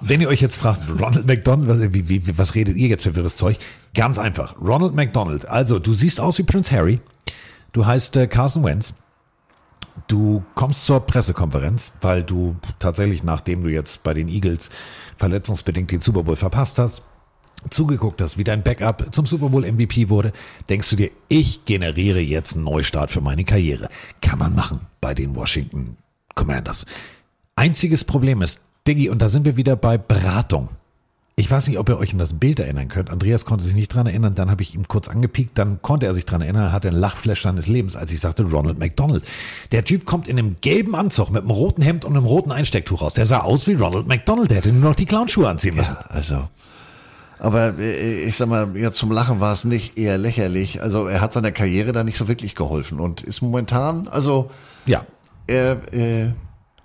Wenn ihr euch jetzt fragt, Ronald McDonald, was, wie, wie, was redet ihr jetzt für wirres Zeug? Ganz einfach. Ronald McDonald. Also, du siehst aus wie Prince Harry. Du heißt äh, Carson Wentz. Du kommst zur Pressekonferenz, weil du tatsächlich, nachdem du jetzt bei den Eagles verletzungsbedingt den Super Bowl verpasst hast, zugeguckt hast, wie dein Backup zum Super Bowl MVP wurde, denkst du dir, ich generiere jetzt einen Neustart für meine Karriere. Kann man machen bei den Washington Commanders. Einziges Problem ist, Diggi, und da sind wir wieder bei Beratung. Ich weiß nicht, ob ihr euch an das Bild erinnern könnt. Andreas konnte sich nicht dran erinnern, dann habe ich ihm kurz angepiekt, dann konnte er sich dran erinnern, hatte einen Lachflash seines Lebens, als ich sagte Ronald McDonald. Der Typ kommt in einem gelben Anzug mit einem roten Hemd und einem roten Einstecktuch raus. Der sah aus wie Ronald McDonald, der hätte nur noch die Clownschuhe anziehen müssen. Also. Aber äh, ich sag mal, ja, zum Lachen war es nicht eher lächerlich. Also er hat seiner Karriere da nicht so wirklich geholfen und ist momentan, also Ja. er äh,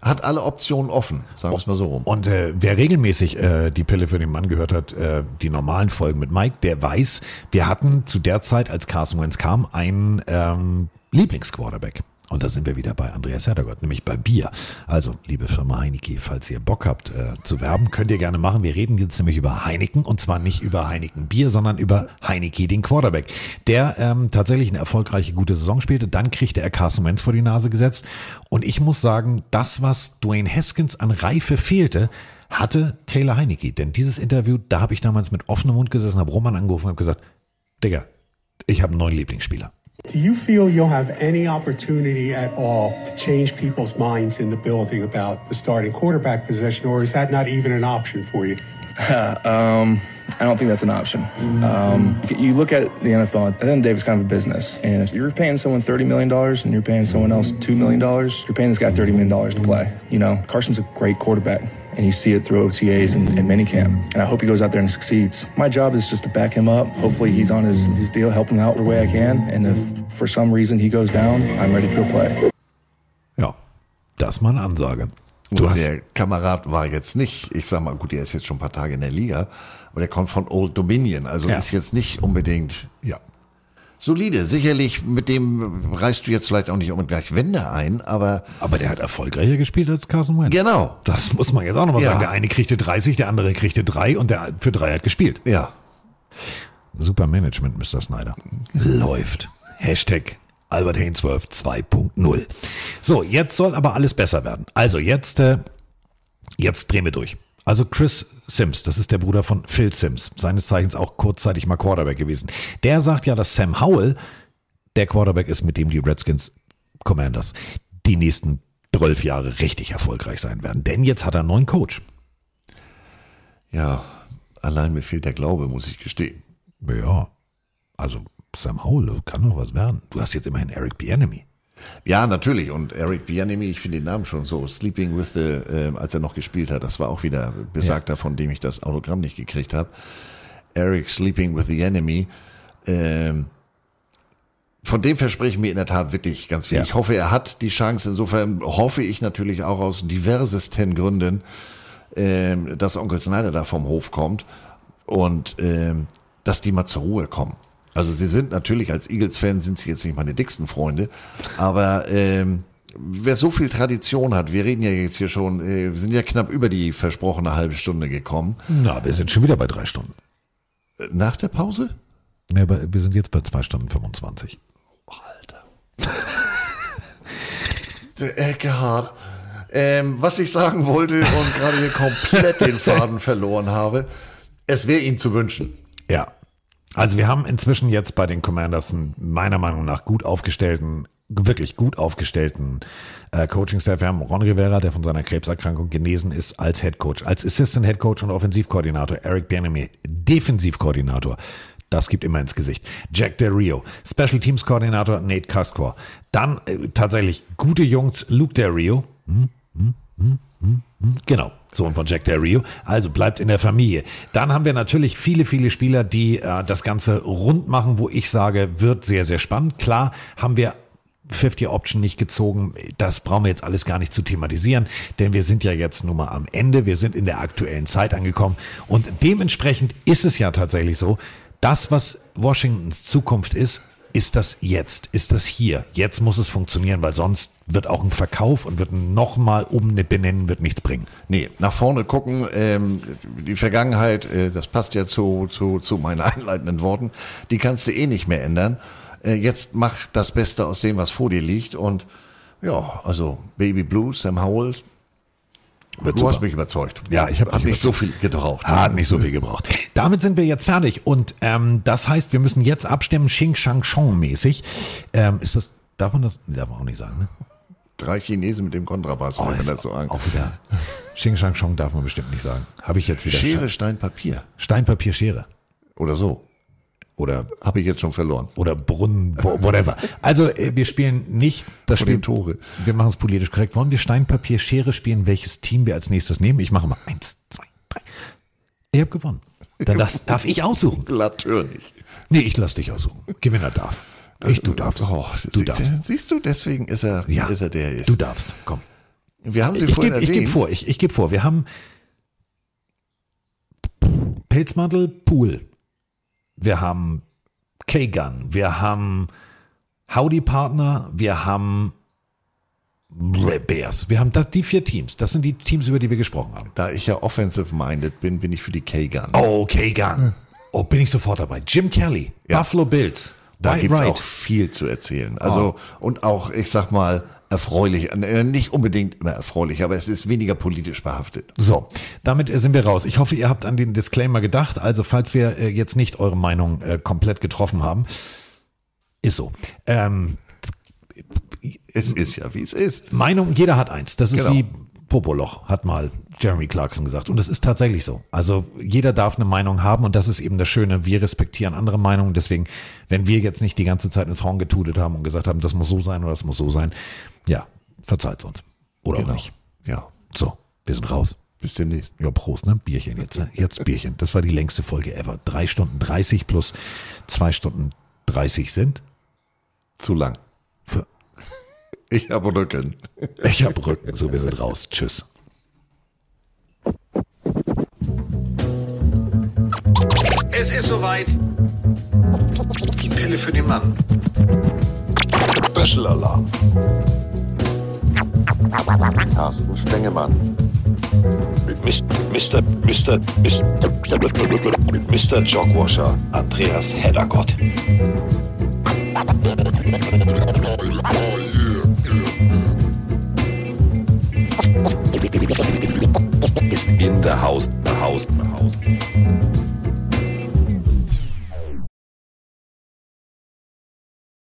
hat alle Optionen offen, sagen wir es mal so rum. Und äh, wer regelmäßig äh, die Pille für den Mann gehört hat, äh, die normalen Folgen mit Mike, der weiß, wir hatten zu der Zeit, als Carson Wentz kam, einen ähm, Lieblingsquarterback. Und da sind wir wieder bei Andreas Herdergott, nämlich bei Bier. Also, liebe Firma Heineke, falls ihr Bock habt äh, zu werben, könnt ihr gerne machen. Wir reden jetzt nämlich über Heineken und zwar nicht über Heineken Bier, sondern über Heineke, den Quarterback, der ähm, tatsächlich eine erfolgreiche, gute Saison spielte. Dann kriegte er Carson Wentz vor die Nase gesetzt. Und ich muss sagen, das, was Dwayne Haskins an Reife fehlte, hatte Taylor Heineke. Denn dieses Interview, da habe ich damals mit offenem Mund gesessen, habe Roman angerufen und habe gesagt, Digga, ich habe einen neuen Lieblingsspieler. Do you feel you'll have any opportunity at all to change people's minds in the building about the starting quarterback position, or is that not even an option for you? um, I don't think that's an option. Um, you look at the NFL, at the end of the day, it's kind of a business. And if you're paying someone $30 million and you're paying someone else $2 million, you're paying this guy $30 million to play. You know, Carson's a great quarterback. And you see it through OTAs and, and minicamp. And I hope he goes out there and succeeds. My job is just to back him up. Hopefully he's on his, his deal, help him out the way I can. And if for some reason he goes down, I'm ready to go play. Ja, das ist mal eine Ansage. Du der Kamerad war jetzt nicht, ich sag mal, gut, der ist jetzt schon ein paar Tage in der Liga, aber der kommt von Old Dominion, also Ja. ist jetzt nicht unbedingt Ja. Solide, sicherlich, mit dem reißt du jetzt vielleicht auch nicht unbedingt gleich Wände ein, aber. Aber der hat erfolgreicher gespielt als Carson Wentz. Genau. Das muss man jetzt auch nochmal Ja. sagen. Der eine kriegte 30, der andere kriegte 3 und der für 3 hat gespielt. Ja. Super Management, Mr. Snyder. Läuft. Hashtag Albert Hain 12 2.0. So, jetzt soll aber alles besser werden. Also jetzt, äh, jetzt drehen wir durch. Also Chris Sims, das ist der Bruder von Phil Sims, seines Zeichens auch kurzzeitig mal Quarterback gewesen. Der sagt ja, dass Sam Howell der Quarterback ist, mit dem die Redskins Commanders die nächsten 12 Jahre richtig erfolgreich sein werden. Denn jetzt hat er einen neuen Coach. Ja, allein mir fehlt der Glaube, muss ich gestehen. Ja, also Sam Howell kann doch was werden. Du hast jetzt immerhin Eric Bieniemy. Ja, natürlich. Und Eric Bieniemy, ich finde den Namen schon so. Sleeping with the, äh, als er noch gespielt hat, das war auch wieder besagter, von dem ich das Autogramm nicht gekriegt habe. Eric Sleeping with the Enemy. Ähm, von dem verspreche ich mir in der Tat wirklich ganz viel. Ja. Ich hoffe, er hat die Chance. Insofern hoffe ich natürlich auch aus diversesten Gründen, ähm, dass Onkel Snyder da vom Hof kommt und ähm, dass die mal zur Ruhe kommen. Also sie sind natürlich als Eagles-Fan sind sie jetzt nicht meine dicksten Freunde, aber ähm, wer so viel Tradition hat, wir reden ja jetzt hier schon, äh, wir sind ja knapp über die versprochene halbe Stunde gekommen. Na, wir sind schon wieder bei drei Stunden. Äh, Nach der Pause? Ja, aber wir sind jetzt bei zwei Stunden 25. Der Eckehard. Ähm, was ich sagen wollte und gerade hier komplett den Faden verloren habe, es wäre ihm zu wünschen. Ja. Also wir haben inzwischen jetzt bei den Commanders einen meiner Meinung nach gut aufgestellten, wirklich gut aufgestellten äh, Coaching-Staff. Wir haben Ron Rivera, der von seiner Krebserkrankung genesen ist, als Head Coach, als Assistant Head Coach und Offensivkoordinator. Eric Bieniemy, Defensivkoordinator. Das gibt immer ins Gesicht. Jack Del Rio, Special Teams Koordinator Nate Kaskor. Dann äh, tatsächlich gute Jungs, Luke Del Rio. Hm, hm, hm, hm, hm. Genau, Sohn von Jack Del. Also bleibt in der Familie. Dann haben wir natürlich viele, viele Spieler, die äh, das Ganze rund machen, wo ich sage, wird sehr, sehr spannend. Klar haben wir 50 Option nicht gezogen. Das brauchen wir jetzt alles gar nicht zu thematisieren, denn wir sind ja jetzt nun mal am Ende. Wir sind in der aktuellen Zeit angekommen und dementsprechend ist es ja tatsächlich so, das, was Washingtons Zukunft ist, ist das jetzt, ist das hier. Jetzt muss es funktionieren, weil sonst wird auch ein Verkauf und wird nochmal um eine benennen, wird nichts bringen. Nee, nach vorne gucken, ähm, die Vergangenheit, äh, das passt ja zu, zu, zu meinen einleitenden Worten, die kannst du eh nicht mehr ändern. Äh, jetzt mach das Beste aus dem, was vor dir liegt und ja, also Baby Blue, Sam Howell, Wird du super. hast mich überzeugt. Ja, ich habe hab nicht so viel gebraucht. Hat nicht so viel gebraucht. Damit sind wir jetzt fertig und ähm, das heißt, wir müssen jetzt abstimmen, Xing Shang Chong mäßig. Ähm, ist das, darf man das, darf man auch nicht sagen, ne? Drei Chinesen mit dem Kontrabass, Oh, wenn man sagen. Auch wieder. Xing Shang Chong darf man bestimmt nicht sagen. Habe ich jetzt wieder. Schere, Stein, Papier. Stein, Papier, Schere. Oder so. Oder habe ich jetzt schon verloren. Oder Brunnen, whatever. Also äh, wir spielen nicht das Spiel. Tore. Wir machen es politisch korrekt. Wollen wir Stein, Papier, Schere spielen, welches Team wir als nächstes nehmen? Ich mache mal eins, zwei, drei. Ich habe gewonnen. Dann das darf ich aussuchen. Natürlich. Nee, ich lass dich aussuchen. Gewinner darf. Ich, du darfst. Oh, du sie- darfst. Siehst du, deswegen ist er, Ja, ist er der er ist. Du darfst. Komm. Wir haben sie ich vorhin gebe erwähnt. geb vor, ich, ich gebe vor. Wir haben Pelzmantel, Pool. Wir haben K-Gun. Wir haben Howdy Partner. Wir haben Bears. Wir haben das, die vier Teams. Das sind die Teams, über die wir gesprochen haben. Da ich ja offensive-minded bin, bin ich für die K-Gun. Oh, K-Gun. Oh, bin ich sofort dabei. Jim Kelly, Buffalo Bills. Da White gibt's Wright. auch viel zu erzählen. Also, und auch, ich sag mal, erfreulich. Äh, Nicht unbedingt immer erfreulich, aber es ist weniger politisch behaftet. So, damit äh, sind wir raus. Ich hoffe, ihr habt an den Disclaimer gedacht. Also, falls wir äh, jetzt nicht eure Meinung komplett getroffen haben, ist so. Ähm, es ist ja, wie es ist. Meinung, jeder hat eins. Das ist Genau. wie Popoloch, hat mal Jeremy Clarkson gesagt. Und das ist tatsächlich so. Also jeder darf eine Meinung haben und das ist eben das Schöne. Wir respektieren andere Meinungen. Deswegen, wenn wir jetzt nicht die ganze Zeit ins Horn getudet haben und gesagt haben, das muss so sein oder das muss so sein, ja, verzeiht uns. Oder Genau. auch nicht. Ja. So, wir sind raus. Bis demnächst. Ja, Prost, ne? Bierchen jetzt. Ne? Jetzt Bierchen. Das war die längste Folge ever. Drei Stunden 30 plus zwei Stunden 30 sind. Zu lang. Für Ich habe Rücken. ich hab Rücken. So, wir sind raus. Tschüss. Es ist soweit. Fälle für den Mann. Special Alarm. Carsten Spengemann. Mit Mr. Mr. Mr. mit Mr. Jogwasher Andreas Heddergott. Ist in the house, the house, the house.